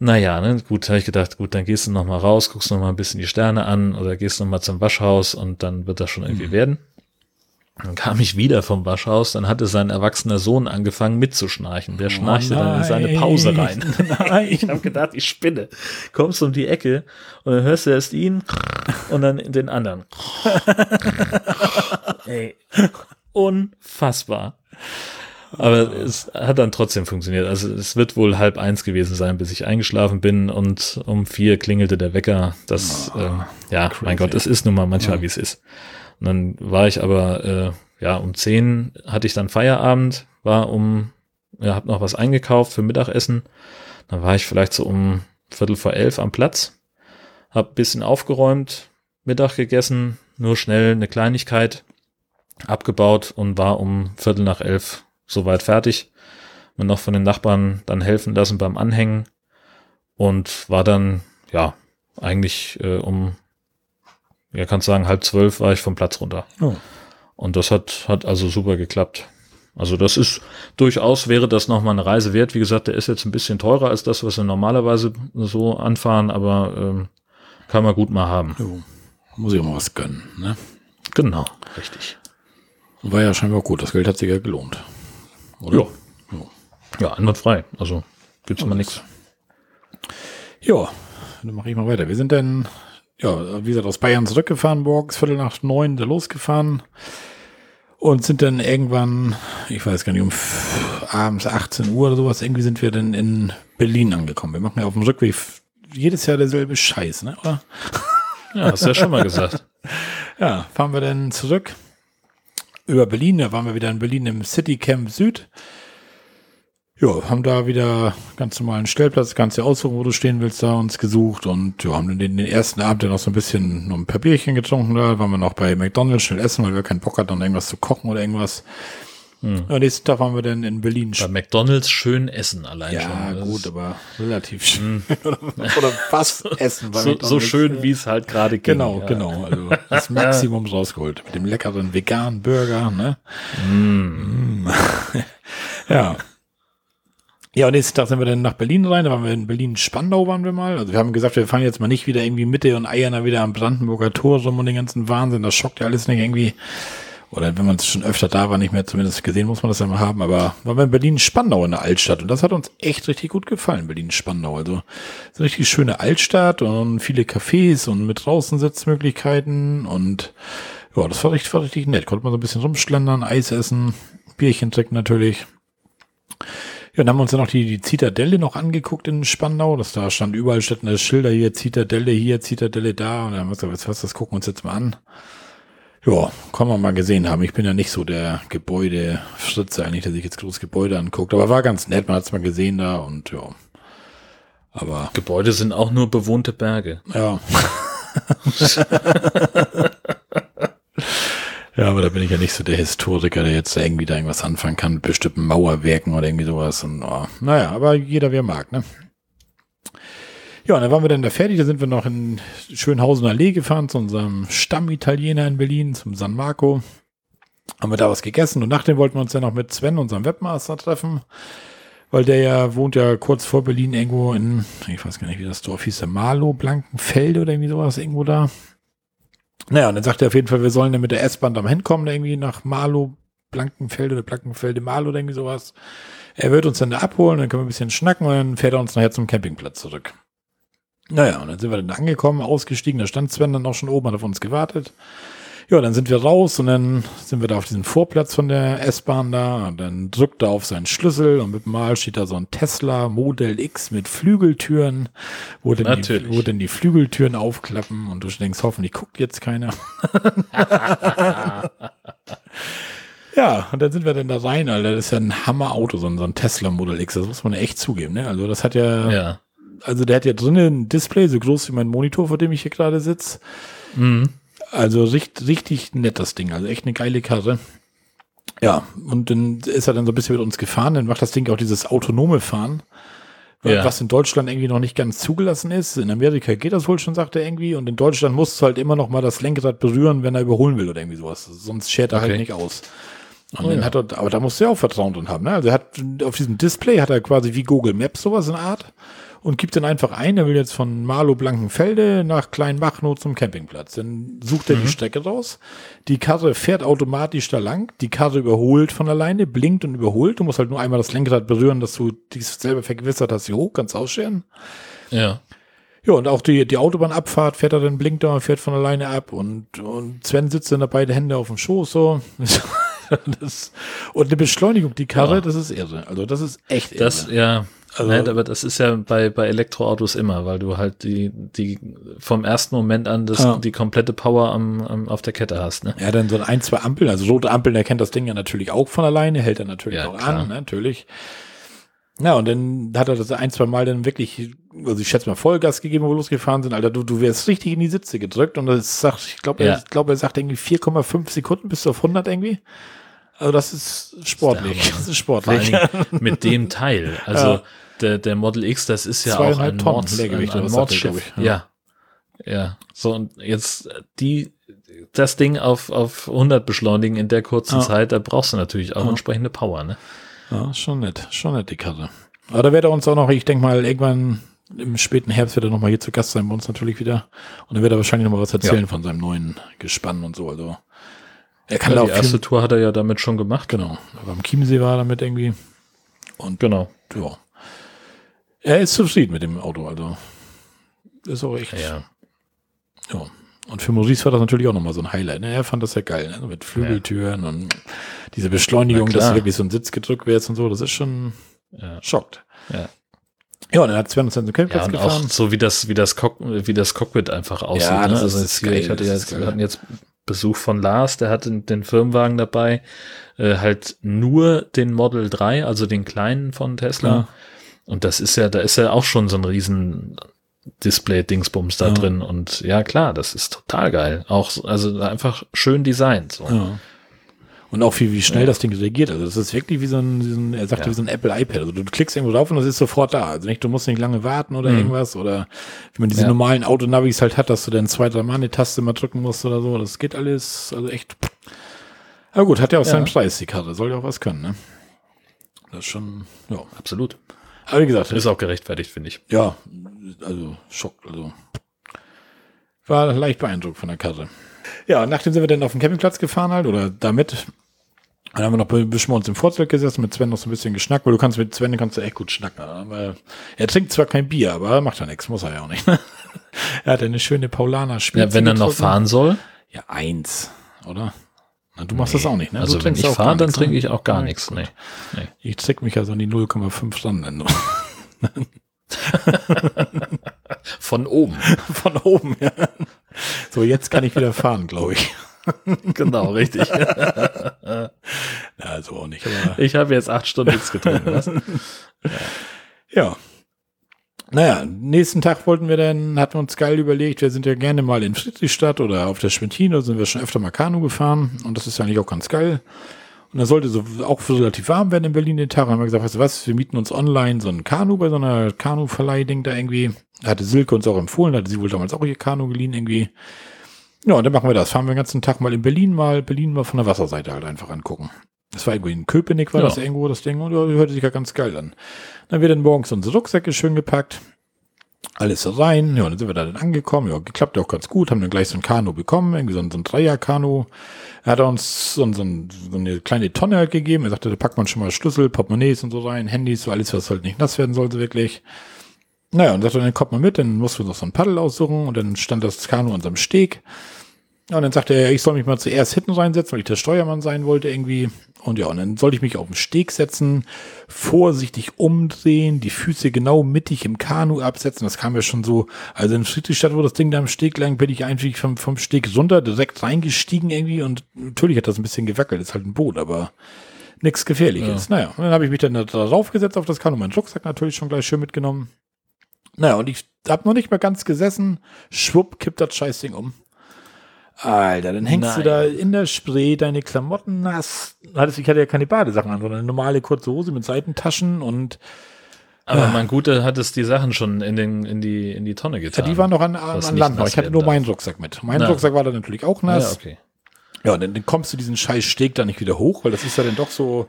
Naja, ne, gut, habe ich gedacht, gut, dann gehst du noch mal raus, guckst noch mal ein bisschen die Sterne an oder gehst noch mal zum Waschhaus und dann wird das schon irgendwie werden. Dann kam ich wieder vom Waschhaus, dann hatte sein erwachsener Sohn angefangen mitzuschnarchen. Der schnarchte dann in seine Pause rein. *laughs* *laughs* Nein. Ich habe gedacht, ich spinne. Kommst um die Ecke und dann hörst du erst ihn und dann den anderen. *laughs* Ey, unfassbar. Aber es hat dann trotzdem funktioniert. Also es wird wohl halb eins gewesen sein, bis ich eingeschlafen bin und um vier klingelte der Wecker. Das, ähm, ja, mein Gott, es ist nun mal manchmal, wie es ist. Und dann war ich aber, äh, ja, um zehn hatte ich dann Feierabend, war um, ja, hab noch was eingekauft für Mittagessen. Dann war ich vielleicht so um Viertel vor elf am Platz, hab bisschen aufgeräumt, Mittag gegessen, nur schnell eine Kleinigkeit abgebaut und war um Viertel nach elf soweit fertig. Mir noch von den Nachbarn dann helfen lassen beim Anhängen und war dann, ja, eigentlich äh, um, ja, kannst sagen, halb zwölf war ich vom Platz runter. Oh. Und das hat, hat also super geklappt. Also das ist durchaus wäre das nochmal eine Reise wert. Wie gesagt, der ist jetzt ein bisschen teurer als das, was wir normalerweise so anfahren, aber ähm, kann man gut mal haben. Jo. Muss ich auch mal was gönnen, ne? Genau, richtig. War ja scheinbar gut. Das Geld hat sich ja gelohnt. Oder? Ja. Jo. Ja, einwandfrei. Also gibt's mal nichts. Ja, dann mache ich mal weiter. Wir sind dann, ja, wie gesagt, aus Bayern zurückgefahren, morgens Viertel nach neun da losgefahren und sind dann irgendwann, ich weiß gar nicht, um abends 18 Uhr oder sowas, irgendwie sind wir dann in Berlin angekommen. Wir machen ja auf dem Rückweg jedes Jahr derselbe Scheiß, ne? Oder? *laughs* Ja, hast du ja schon mal gesagt. Ja, fahren wir dann zurück über Berlin. Da waren wir wieder in Berlin im City Camp Süd. Ja, haben da wieder ganz normalen Stellplatz, du aussuchen, wo du stehen willst, da uns gesucht und ja, haben dann den, den ersten Abend dann noch so ein bisschen noch ein paar Bierchen getrunken da, waren wir noch bei McDonalds schnell essen, weil wir keinen Bock hatten, irgendwas zu kochen oder irgendwas. Hm. Ja, nächsten Tag waren wir dann in Berlin. Bei McDonalds schön essen allein ja, schon. Ja, gut, aber relativ schön. *laughs* oder, oder fast *laughs* essen. so, so schön, wie es halt gerade geht. Genau, ja. genau. Also das *laughs* Maximum rausgeholt. Mit dem leckeren veganen Burger, ne? Mm. ja. Ja, und nächsten Tag sind wir dann nach Berlin rein. Da waren wir in Berlin-Spandau waren wir mal. Also wir haben gesagt, wir fahren jetzt mal nicht wieder irgendwie Mitte und eiern da wieder am Brandenburger Tor rum und den ganzen Wahnsinn. Das schockt ja alles nicht irgendwie oder wenn man es schon öfter da war, nicht mehr zumindest gesehen, muss man das ja mal haben, aber waren wir in Berlin-Spandau in der Altstadt und das hat uns echt richtig gut gefallen, Berlin-Spandau. Also eine richtig schöne Altstadt und viele Cafés und mit draußen Sitzmöglichkeiten und ja, das war richtig, war richtig nett. Konnte man so ein bisschen rumschlendern, Eis essen, Bierchen trinken natürlich. Ja, dann haben wir uns dann noch die, die Zitadelle noch angeguckt in Spandau. Das da stand überall standen da Schilder hier, Zitadelle hier, Zitadelle da. Und dann haben wir gesagt, was, das gucken wir uns jetzt mal an. Ja, kann man mal gesehen haben. Ich bin ja nicht so der Gebäudefritze eigentlich, der sich jetzt groß Gebäude anguckt. Aber war ganz nett, man hat es mal gesehen da und ja. Aber. Gebäude sind auch nur bewohnte Berge. Ja. *laughs* *laughs* ja, aber da bin ich ja nicht so der Historiker, der jetzt irgendwie da irgendwas anfangen kann mit bestimmten Mauerwerken oder irgendwie sowas. Und, oh, naja, aber jeder, wer mag, ne? Ja, und dann waren wir dann da fertig. Da sind wir noch in Schönhausen Allee gefahren zu unserem Stammitaliener in Berlin, zum San Marco. Haben wir da was gegessen und nachdem wollten wir uns dann noch mit Sven, unserem Webmaster, treffen. Weil der ja wohnt ja kurz vor Berlin irgendwo in, ich weiß gar nicht, wie das Dorf hieß, Marlow, Blankenfelde oder irgendwie sowas, irgendwo da. Naja, und dann sagt er auf jeden Fall, wir sollen dann mit der S-Bahn da hinkommen, irgendwie nach Marlow, Blankenfelde oder Blankenfelde, Marlow irgendwie sowas. Er wird uns dann da abholen, dann können wir ein bisschen schnacken und dann fährt er uns nachher zum Campingplatz zurück. Naja, und dann sind wir dann angekommen, ausgestiegen, da stand Sven dann auch schon oben, hat auf uns gewartet. Ja, dann sind wir raus und dann sind wir da auf diesem Vorplatz von der S-Bahn da und dann drückt er auf seinen Schlüssel und mit Mal steht da so ein Tesla Model X mit Flügeltüren, wo denn, die, wo denn die Flügeltüren aufklappen und du denkst, hoffentlich guckt jetzt keiner. *laughs* ja, und dann sind wir dann da rein, Alter, das ist ja ein Hammerauto, so ein, so ein Tesla Model X, das muss man echt zugeben, ne? Also das hat ja, ja also der hat ja drinnen ein Display, so groß wie mein Monitor, vor dem ich hier gerade sitze. Mhm. Also richtig, richtig nett das Ding, also echt eine geile Karre. Ja, und dann ist er dann so ein bisschen mit uns gefahren, dann macht das Ding auch dieses autonome Fahren, ja. was in Deutschland irgendwie noch nicht ganz zugelassen ist. In Amerika geht das wohl schon, sagt er irgendwie, und in Deutschland musst du halt immer noch mal das Lenkrad berühren, wenn er überholen will oder irgendwie sowas. Sonst schert er halt okay. halt nicht aus. Und oh, dann ja. hat er, aber da musst du ja auch Vertrauen drin haben. Ne? Also er hat auf diesem Display hat er quasi wie Google Maps sowas in Art und gibt dann einfach ein, er will jetzt von Marlow Blankenfelde nach Kleinmachnow zum Campingplatz. Dann sucht er mhm. die Strecke raus. Die Karre fährt automatisch da lang. Die Karre überholt von alleine, blinkt und überholt. Du musst halt nur einmal das Lenkrad berühren, dass du dich selber vergewissert hast, hier hoch, kannst ausscheren. Ja. Ja, und auch die, die Autobahnabfahrt fährt er dann, blinkt da, fährt von alleine ab und, und Sven sitzt dann da beide Hände auf dem Schoß, so. *laughs* das, und eine Beschleunigung, die Karre, ja. das ist irre. Also, das ist echt irre. Das, ja, also, Nein, aber das ist ja bei, bei Elektroautos immer, weil du halt die, die vom ersten Moment an das, ja. die komplette Power am, am, auf der Kette hast. Ne? Ja, dann so ein, zwei Ampeln, also rote Ampeln erkennt das Ding ja natürlich auch von alleine, hält er natürlich ja, auch klar. an, ne, natürlich. Ja, und dann hat er das ein, zwei Mal dann wirklich, also ich schätze mal Vollgas gegeben, wo wir losgefahren sind, Alter, du, du wärst richtig in die Sitze gedrückt und das sagt, ich glaube, ja. er, ich glaube, er sagt irgendwie 4,5 Sekunden bis auf 100 irgendwie. Also das ist sportlich. Das ist, sportlich. mit *laughs* dem Teil. Also ja. der, der Model X, das ist ja auch ein Mords, ein, ein Mordschiff. Ja. ja. Ja. So, und jetzt die, das Ding auf, auf 100 beschleunigen in der kurzen ja. Zeit, da brauchst du natürlich auch entsprechende Power, ne? Ja, schon nett. Schon nett, die Karte. Aber da wird er uns auch noch, ich denke mal, irgendwann im späten Herbst wird er noch mal hier zu Gast sein bei uns natürlich wieder. Und dann wird er wahrscheinlich noch mal was erzählen von seinem neuen Gespann und so. Also er kann ja, die erste Tour hat er ja damit schon gemacht. Genau. Aber am Chiemsee war er damit irgendwie. Und genau. Ja. Er ist zufrieden mit dem Auto, also. Ist auch echt. Ja. Ja. Und für Maurice war das natürlich auch nochmal so ein Highlight. Ne? Er fand das ja geil, ne? mit Flügeltüren ja. und diese Beschleunigung, dass wirklich so ein Sitz gedrückt wird und so, das ist schon ja. schockt. Ja. Ja, und dann hat Sven uns dann zum Campingplatz ja, und gefahren. Auch so wie das, wie das, Cock wie das Cockpit einfach aussieht. Ja, ne? also jetzt hier, ich hatte jetzt, wir hatten jetzt Besuch von Lars, der hatte den Firmenwagen dabei, äh, halt nur den Model 3, also den kleinen von Tesla. Ja. Und das ist ja, da ist ja auch schon so ein riesen Display-Dingsbums da ja. drin. Und ja, klar, das ist total geil. Auch, also einfach schön designt. So. Ja. Und auch wie, wie schnell ja. das Ding reagiert. Also das ist wirklich wie so ein, wie so ein er sagte, ja. wie so ein Apple iPad. Also du klickst irgendwo drauf und das ist sofort da. Also nicht, du musst nicht lange warten oder mhm. irgendwas. Oder wie man diese ja. normalen Autonavis halt hat, dass du dann zwei, drei Mal eine Taste mal drücken musst oder so. Das geht alles, also echt. Aber gut, hat ja auch seinen Preis, die Karte. Soll ja auch was können, ne? Das ist schon, ja. Absolut. Aber wie gesagt. Ist auch gerechtfertigt, finde ich. Ja, also Schock, also. War leicht beeindruckt von der Karte. Ja, nachdem sind wir dann auf den Campingplatz gefahren halt, oder damit. Dann haben wir noch ein bisschen bei uns im Vorzelt gesessen, mit Sven noch so ein bisschen geschnackt, weil du kannst mit Sven kannst du echt gut schnacken. Aber er trinkt zwar kein Bier, aber macht ja nichts, muss er ja auch nicht. *laughs* er hat eine schöne Paulaner Spitze. Ja, wenn er noch fahren soll? Ja, eins, oder? Na, du machst nee. das auch nicht, ne? Also wenn ich fahre, dann trinke ich auch gar nichts. Nee. nee. Ich trick mich ja so an die 0,5 Stunden. *laughs* Von oben. Von oben, ja. So, jetzt kann ich wieder fahren, glaube ich. *laughs* genau, richtig. *laughs* ja, so auch nicht. Ich habe jetzt acht Stunden nichts getrunken. Was? Ja. ja. Naja, nächsten Tag wollten wir dann, hatten wir uns geil überlegt, wir sind ja gerne mal in Friedrichstadt oder auf der Schwentine, sind wir schon öfter mal Kanu gefahren und das ist ja eigentlich auch ganz geil. Und da sollte so auch relativ warm werden in Berlin den Tag. Und haben wir gesagt, weißt du was, wir mieten uns online so ein Kanu bei so einer Kanu-Verleih-Ding da irgendwie. Hatte Silke uns auch empfohlen, hatte sie wohl damals auch ihr Kanu geliehen irgendwie. Ja, und dann machen wir das. Fahren wir den ganzen Tag mal in Berlin mal, Berlin mal von der Wasserseite halt einfach angucken. Das war irgendwie in Köpenick, war ja. das irgendwo das Ding. Und ja, hörte sich ja ganz geil an. Dann wird dann morgens unsere Rucksäcke schön gepackt. Alles rein. Ja, und dann sind wir da dann angekommen. Ja, geklappt ja auch ganz gut. Haben dann gleich so ein Kanu bekommen. Irgendwie so ein, so ein Dreier-Kanu. Er hat uns so, so, so, eine kleine Tonne halt gegeben. Er sagte, da packt man schon mal Schlüssel, Portemonnaies und so rein, Handys, so alles, was halt nicht nass werden sollte, wirklich. Naja, und sagte, dann kommt man mit, dann mussten wir noch so ein Paddel aussuchen und dann stand das Kanu an unserem Steg. Und dann sagte er, ich soll mich mal zuerst hinten reinsetzen, weil ich der Steuermann sein wollte irgendwie. Und ja, und dann sollte ich mich auf den Steg setzen, vorsichtig umdrehen, die Füße genau mittig im Kanu absetzen. Das kam ja schon so, also in Friedrichstadt, wo das Ding da am Steg lang, bin ich eigentlich vom, vom Steg runter, direkt reingestiegen irgendwie. Und natürlich hat das ein bisschen gewackelt, ist halt ein Boot, aber nichts Gefährliches. Ja. Naja, und dann habe ich mich dann da drauf gesetzt auf das Kanu, meinen Rucksack natürlich schon gleich schön mitgenommen. Naja, und ich habe noch nicht mal ganz gesessen. Schwupp, kippt das Scheißding um. Alter, dann hängst Nein. du da in der Spree, deine Klamotten nass. Hattest, ich hatte ja keine Badesachen an, sondern eine normale kurze Hose mit Seitentaschen und aber mein Guter hat es die Sachen schon in, den, in, die, in die Tonne getan. Ja, die waren noch an, an, an Land. Ich hatte nur meinen Rucksack mit. Mein Na. Rucksack war dann natürlich auch nass. Ja, okay. Ja, und dann, dann kommst du diesen scheiß Steg da nicht wieder hoch, weil das ist ja dann doch so,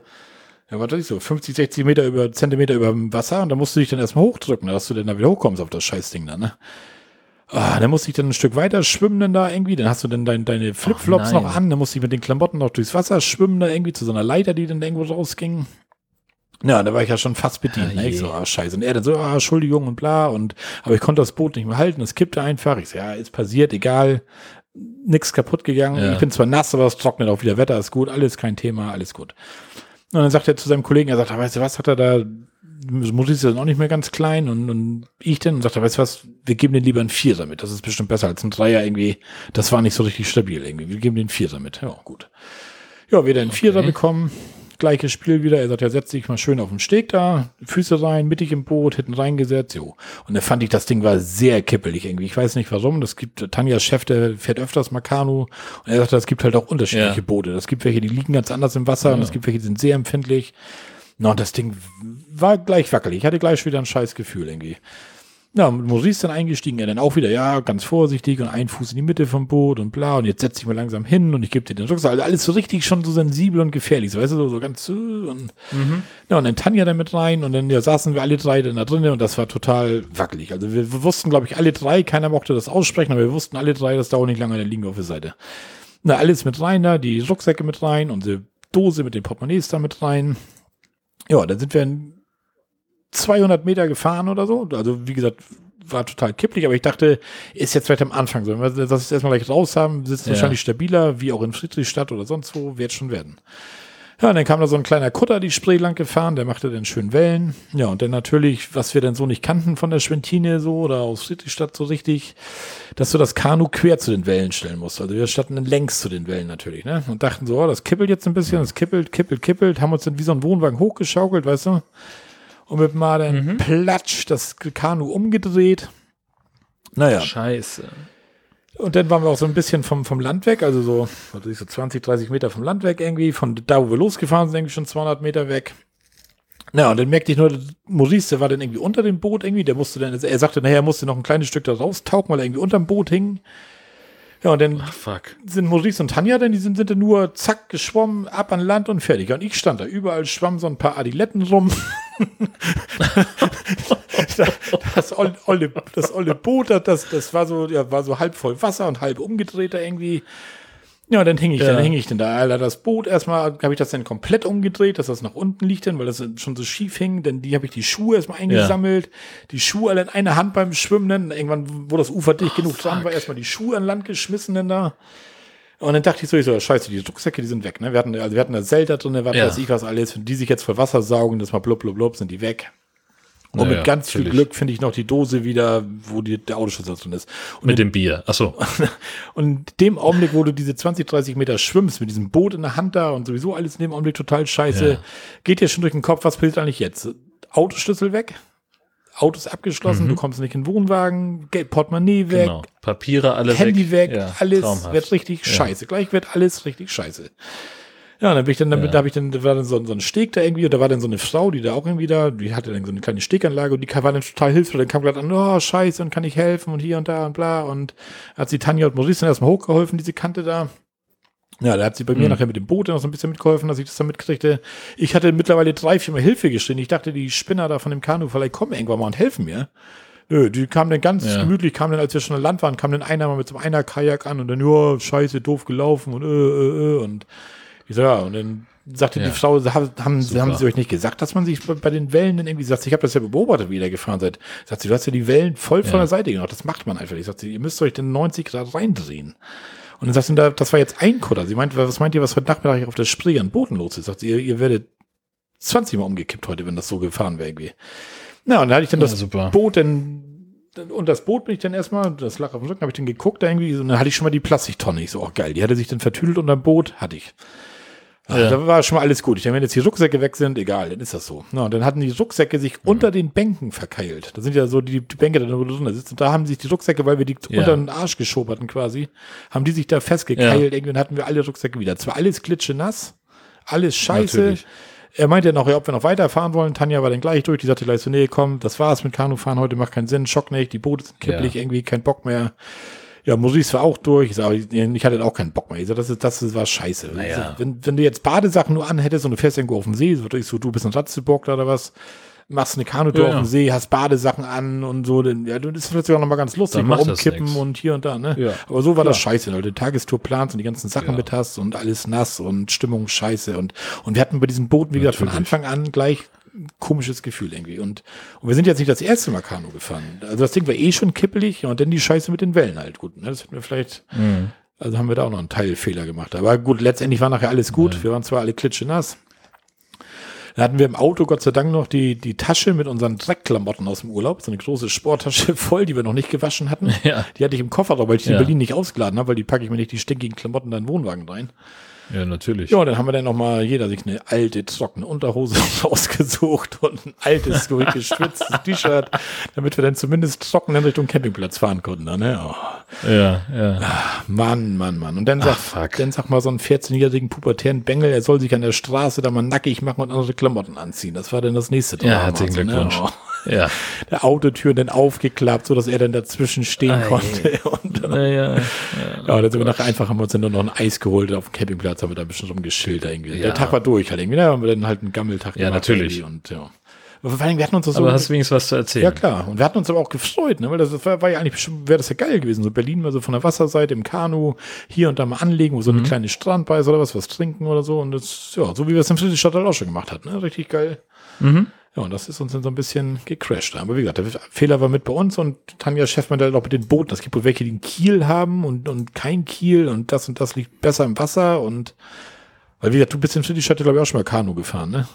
ja, was ich so, 50, 60 Meter über, Zentimeter über dem Wasser und da musst du dich dann erstmal hochdrücken, dass du dann da wieder hochkommst auf das Scheißding da, ne? Ah, dann musste ich dann ein Stück weiter schwimmen dann da irgendwie. Dann hast du dann dein, deine Flipflops noch an. Dann musste ich mit den Klamotten noch durchs Wasser schwimmen da irgendwie zu so einer Leiter, die dann irgendwo rausging. Ja, da war ich ja schon fast bedient. Ah, ne? Ich so, ah, scheiße. Und er dann so, ah, Entschuldigung und bla. Und, aber ich konnte das Boot nicht mehr halten. Es kippte einfach. Ich so, ja, ist passiert, egal. Nix kaputt gegangen. Ja. Ich bin zwar nass, aber es trocknet auch wieder. Wetter ist gut. Alles kein Thema. Alles gut. Und dann sagt er zu seinem Kollegen, er sagt, weißt du was, hat er da Mutti ist dann auch nicht mehr ganz klein und, und ich dann und sagte, weißt du was, wir geben den lieber einen Vierer mit. Das ist bestimmt besser als ein Dreier irgendwie. Das war nicht so richtig stabil irgendwie. Wir geben den Vierer mit. Ja, gut. Ja, wir dann einen okay. Vierer bekommen. Gleiches Spiel wieder. Er sagt, ja, setz dich mal schön auf den Steg da, Füße rein, mittig im Boot, hinten reingesetzt. Jo. Und da fand ich, das Ding war sehr kippelig irgendwie. Ich weiß nicht warum. Das gibt, Tanjas Chef, der fährt öfters mal Kanu. Und er sagt, es gibt halt auch unterschiedliche ja. Boote. Das gibt welche, die liegen ganz anders im Wasser ja. und es gibt welche, die sind sehr empfindlich. Na, und das Ding war gleich wackelig. Ich hatte gleich wieder ein scheiß Gefühl irgendwie. Ja, Maurice ist dann eingestiegen, er dann auch wieder, ja, ganz vorsichtig und ein Fuß in die Mitte vom Boot und bla, und jetzt setz dich mal langsam hin und ich gebe dir den Rucksack. Also alles so richtig schon so sensibel und gefährlich, so, weißt du, so, so ganz, und, mhm. ja, und dann Tanja dann mit rein und dann ja, saßen wir alle drei dann da drinnen und das war total wackelig. Also wir, wir wussten, glaube ich, alle drei, keiner mochte das aussprechen, aber wir wussten alle drei, das dauert nicht lange, dann liegen wir auf der Seite. Na, alles mit rein da, die Rucksäcke mit rein, unsere Dose mit den Portemonnaies da mit rein, ja, dann sind wir in 200 Meter gefahren oder so. Also, wie gesagt, war total kipplig, aber ich dachte, ist jetzt vielleicht am Anfang so. Wenn wir das erstmal gleich raus haben, sitzt ja. wahrscheinlich stabiler, wie auch in Friedrichstadt oder sonst wo, wird schon werden. Ja, und dann kam da so ein kleiner Kutter die Spree lang gefahren, der machte dann schön Wellen. Ja, und dann natürlich, was wir dann so nicht kannten von der Schwentine so oder aus Friedrichstadt so richtig, dass du das Kanu quer zu den Wellen stellen musst. Also wir standen dann längs zu den Wellen natürlich, ne? Und dachten so, oh, das kippelt jetzt ein bisschen, das kippelt, kippelt, kippelt, haben uns dann wie so ein Wohnwagen hochgeschaukelt, weißt du? Und mit mal dann mhm. platsch das Kanu umgedreht. Naja. Scheiße. Und dann waren wir auch so ein bisschen vom, vom Land weg, also so, also so 20, 30 Meter vom Land weg irgendwie, von da, wo wir losgefahren sind, irgendwie schon 200 Meter weg. Na, und dann merkte ich nur, Maurice, der war dann irgendwie unter dem Boot irgendwie, der musste dann, also er sagte, naja, er musste noch ein kleines Stück da raustauchen, weil er irgendwie unterm Boot hing. Ja, und dann Ach, sind Maurice und Tanja, denn die sind, sind dann nur zack geschwommen, ab an Land und fertig. Und ich stand da, überall schwammen so ein paar Adiletten rum. *laughs* das, olle, das olle Boot, das, das war so, ja, war so halb voll Wasser und halb umgedreht da irgendwie. Ja, dann hing ich, ja. dann hing ich denn da. Alter, das Boot erstmal habe ich das dann komplett umgedreht, dass das nach unten liegt, denn, weil das schon so schief hing. Denn die habe ich die Schuhe erstmal eingesammelt, ja. die Schuhe alle in einer Hand beim Schwimmen. Dann irgendwann, wo das Ufer dicht oh, genug dran war, erstmal die Schuhe an Land geschmissen denn da. Und dann dachte ich so, ich so, scheiße, die Rucksäcke, die sind weg. Ne? Wir hatten, also wir hatten da Zelda drin, was ja. weiß ich was alles. Wenn die sich jetzt voll Wasser saugen, das mal blub, blub, blub, sind die weg. Und naja, mit ganz viel Glück finde ich noch die Dose wieder, wo die, der Autoschlüssel drin ist. Und mit dem Bier, ach so. *laughs* und in dem Augenblick, wo du diese 20, 30 Meter schwimmst, mit diesem Boot in der Hand da und sowieso alles in dem Augenblick total scheiße, ja. geht dir schon durch den Kopf, was passiert eigentlich jetzt? Autoschlüssel weg? Autos abgeschlossen, mhm. du kommst nicht in den Wohnwagen, Geld, Portemonnaie weg, genau. Papiere alle Handy weg, weg ja, alles traumhaft. wird richtig ja. scheiße. Gleich wird alles richtig scheiße. Ja, dann bin ich dann damit, ja. da habe ich dann, da war dann so, so ein Steg da irgendwie, und da war dann so eine Frau, die da auch irgendwie da, die hatte dann so eine kleine Steganlage und die war dann total hilfreich. Dann kam gerade an, oh, scheiße, und kann ich helfen und hier und da und bla. Und hat sie Tanja und Maurice dann erstmal hochgeholfen, diese Kante da. Ja, da hat sie bei mir mhm. nachher mit dem Boot noch so ein bisschen mitgeholfen, dass ich das dann mitkriegte. Ich hatte mittlerweile drei, vier Mal Hilfe geschrien. Ich dachte, die Spinner da von dem Kanu vielleicht kommen irgendwann mal und helfen mir. Nö, die kamen dann ganz ja. gemütlich, kamen dann, als wir schon an Land waren, kam dann einer mal mit so einer Kajak an und dann, ja, scheiße, doof gelaufen und äh, äh, äh. Und ich so, ja, und dann sagte ja. die Frau, haben, haben, haben sie euch nicht gesagt, dass man sich bei, den Wellen dann irgendwie sagt, ich habe das ja beobachtet, wie ihr da gefahren seid. Sagt sie, du hast ja die Wellen voll von ja. der Seite gemacht. Das macht man einfach. Ich sagte, ihr müsst euch den 90 Grad reindrehen. Und dann sagt sie, das war jetzt ein Kutter. Sie meint, was meint ihr, was heute Nachmittag auf der Spree an Booten los ist? Sagt sie, ihr, ihr werdet 20 Mal umgekippt heute, wenn das so gefahren wäre irgendwie. Na, und da hatte ich dann ja, das super. Boot dann und das Boot bin ich dann erstmal, das lag auf dem Rücken, habe ich dann geguckt da irgendwie, und dann hatte ich schon mal die Plastiktonne. Ich so, oh geil, die hatte sich dann vertüdelt unter dem Boot, hatte ich. Ach, ja. Da war schon mal alles gut. Ich denke, wenn jetzt die Rucksäcke weg sind, egal, dann ist das so. Na, und dann hatten die Rucksäcke sich mhm. unter den Bänken verkeilt. Da sind ja so die, die Bänke da drin sitzen. Und da haben sich die Rucksäcke, weil wir die ja. unter den Arsch geschoben hatten quasi, haben die sich da festgekeilt. Ja. Irgendwann hatten wir alle Rucksäcke wieder. Zwar alles klitschenass, alles scheiße. Natürlich. Er meinte ja noch, ja, ob wir noch weiterfahren wollen. Tanja war dann gleich durch. Die sagte gleich so, nee, komm, das war's mit Kanufahren heute, macht keinen Sinn. Schock nicht, die Boote sind kipplig, irgendwie kein Bock mehr. Ja, Maurice war auch durch. Ich, sag, ich hatte auch keinen Bock mehr. Ich sag, das, ist, das war scheiße. Naja. wenn, wenn du jetzt Badesachen nur anhättest und du fährst irgendwo auf dem See, so, ich so du bist ein Ratzeburg oder was, machst eine Kanutour ja, auf dem See, hast Badesachen an und so, dann, ja, das ist plötzlich auch nochmal ganz lustig, mal umkippen und hier und da, ne? Ja. Aber so war Klar. das scheiße, weil du Tagestour planst und die ganzen Sachen ja. mit hast und alles nass und Stimmung scheiße und, und wir hatten bei diesem Boot, wie gesagt, von Anfang an gleich komisches Gefühl irgendwie. Und, und wir sind jetzt nicht das erste Mal Kanu gefahren. Also das Ding war eh schon kippelig und dann die Scheiße mit den Wellen halt gut. Ne? Das hätten wir vielleicht, mhm. also haben wir da auch noch einen Teilfehler gemacht. Aber gut, letztendlich war nachher alles gut. Mhm. Wir waren zwar alle klitschenass. Da hatten wir im Auto Gott sei Dank noch die, die Tasche mit unseren Dreckklamotten aus dem Urlaub, so eine große Sporttasche *laughs* voll, die wir noch nicht gewaschen hatten. Ja. Die hatte ich im Koffer, weil ich die ja. in Berlin nicht ausgeladen habe, weil die packe ich mir nicht die stinkigen Klamotten in den Wohnwagen rein. Ja, natürlich. Ja, dann haben wir dann nochmal jeder sich eine alte, trockene Unterhose *laughs* ausgesucht und ein altes, durchgeschwitztes *laughs* T-Shirt, damit wir dann zumindest trocken in Richtung Campingplatz fahren konnten. Dann, ne? Oh. Ja, ja. Ach, Mann, Mann, Mann. Und dann sagt, fuck. dann sag mal so einen 14-jährigen pubertären Bengel, er soll sich an der Straße da mal nackig machen und andere Klamotten anziehen. Das war dann das nächste. Ja, herzlichen ne? Glückwunsch. Ne? *laughs* Oh. Ja. Der Autotür dann aufgeklappt, so dass er dann dazwischen stehen Ei. konnte. *laughs* Und, naja, ja, ja, dann sind wir nachher einfach, haben wir uns dann nur noch ein Eis geholt auf dem Campingplatz, haben wir da ein bisschen rumgeschildert irgendwie. Ja. Der Tag war durch halt irgendwie, da haben wir dann halt einen Gammeltag Ja, natürlich. Und ja. Vor allem, wir hatten uns das aber so. hast wenigstens was zu erzählen. Ja, klar. Und wir hatten uns aber auch gefreut, ne? Weil das war, war ja eigentlich wäre das ja geil gewesen. So Berlin mal so von der Wasserseite im Kanu, hier und da mal anlegen, wo so eine mhm. kleine Strandbei ist oder was, was trinken oder so. Und das, ja, so wie wir es in Friedrichstadt auch schon gemacht hatten, ne? Richtig geil. Mhm. Ja, und das ist uns dann so ein bisschen gecrashed. Aber wie gesagt, der Fehler war mit bei uns und Tanja Chefmann halt auch mit den Booten. Es gibt wohl welche, die einen Kiel haben und, und kein Kiel und das und das liegt besser im Wasser und, weil wie gesagt, du bist in Friedrichstadt, glaube ich, auch schon mal Kanu gefahren, ne?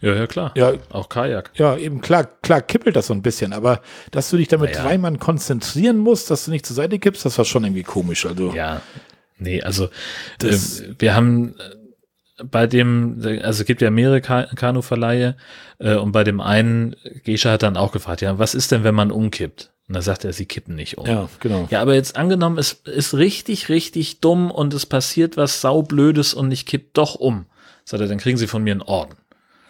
Ja, ja, klar. Ja, auch Kajak. Ja, eben klar, klar kippelt das so ein bisschen, aber dass du dich damit naja. drei Mann konzentrieren musst, dass du nicht zur Seite kippst, das war schon irgendwie komisch. Also ja, nee, also das, äh, wir haben bei dem, also es gibt ja mehrere Kanuverleihe äh, und bei dem einen, Gescha hat dann auch gefragt, ja, was ist denn, wenn man umkippt? Und dann sagt er, sie kippen nicht um. Ja, genau. Ja, aber jetzt angenommen, es ist richtig, richtig dumm und es passiert was saublödes und ich kipp doch um. Sagt er, dann kriegen sie von mir einen Orden.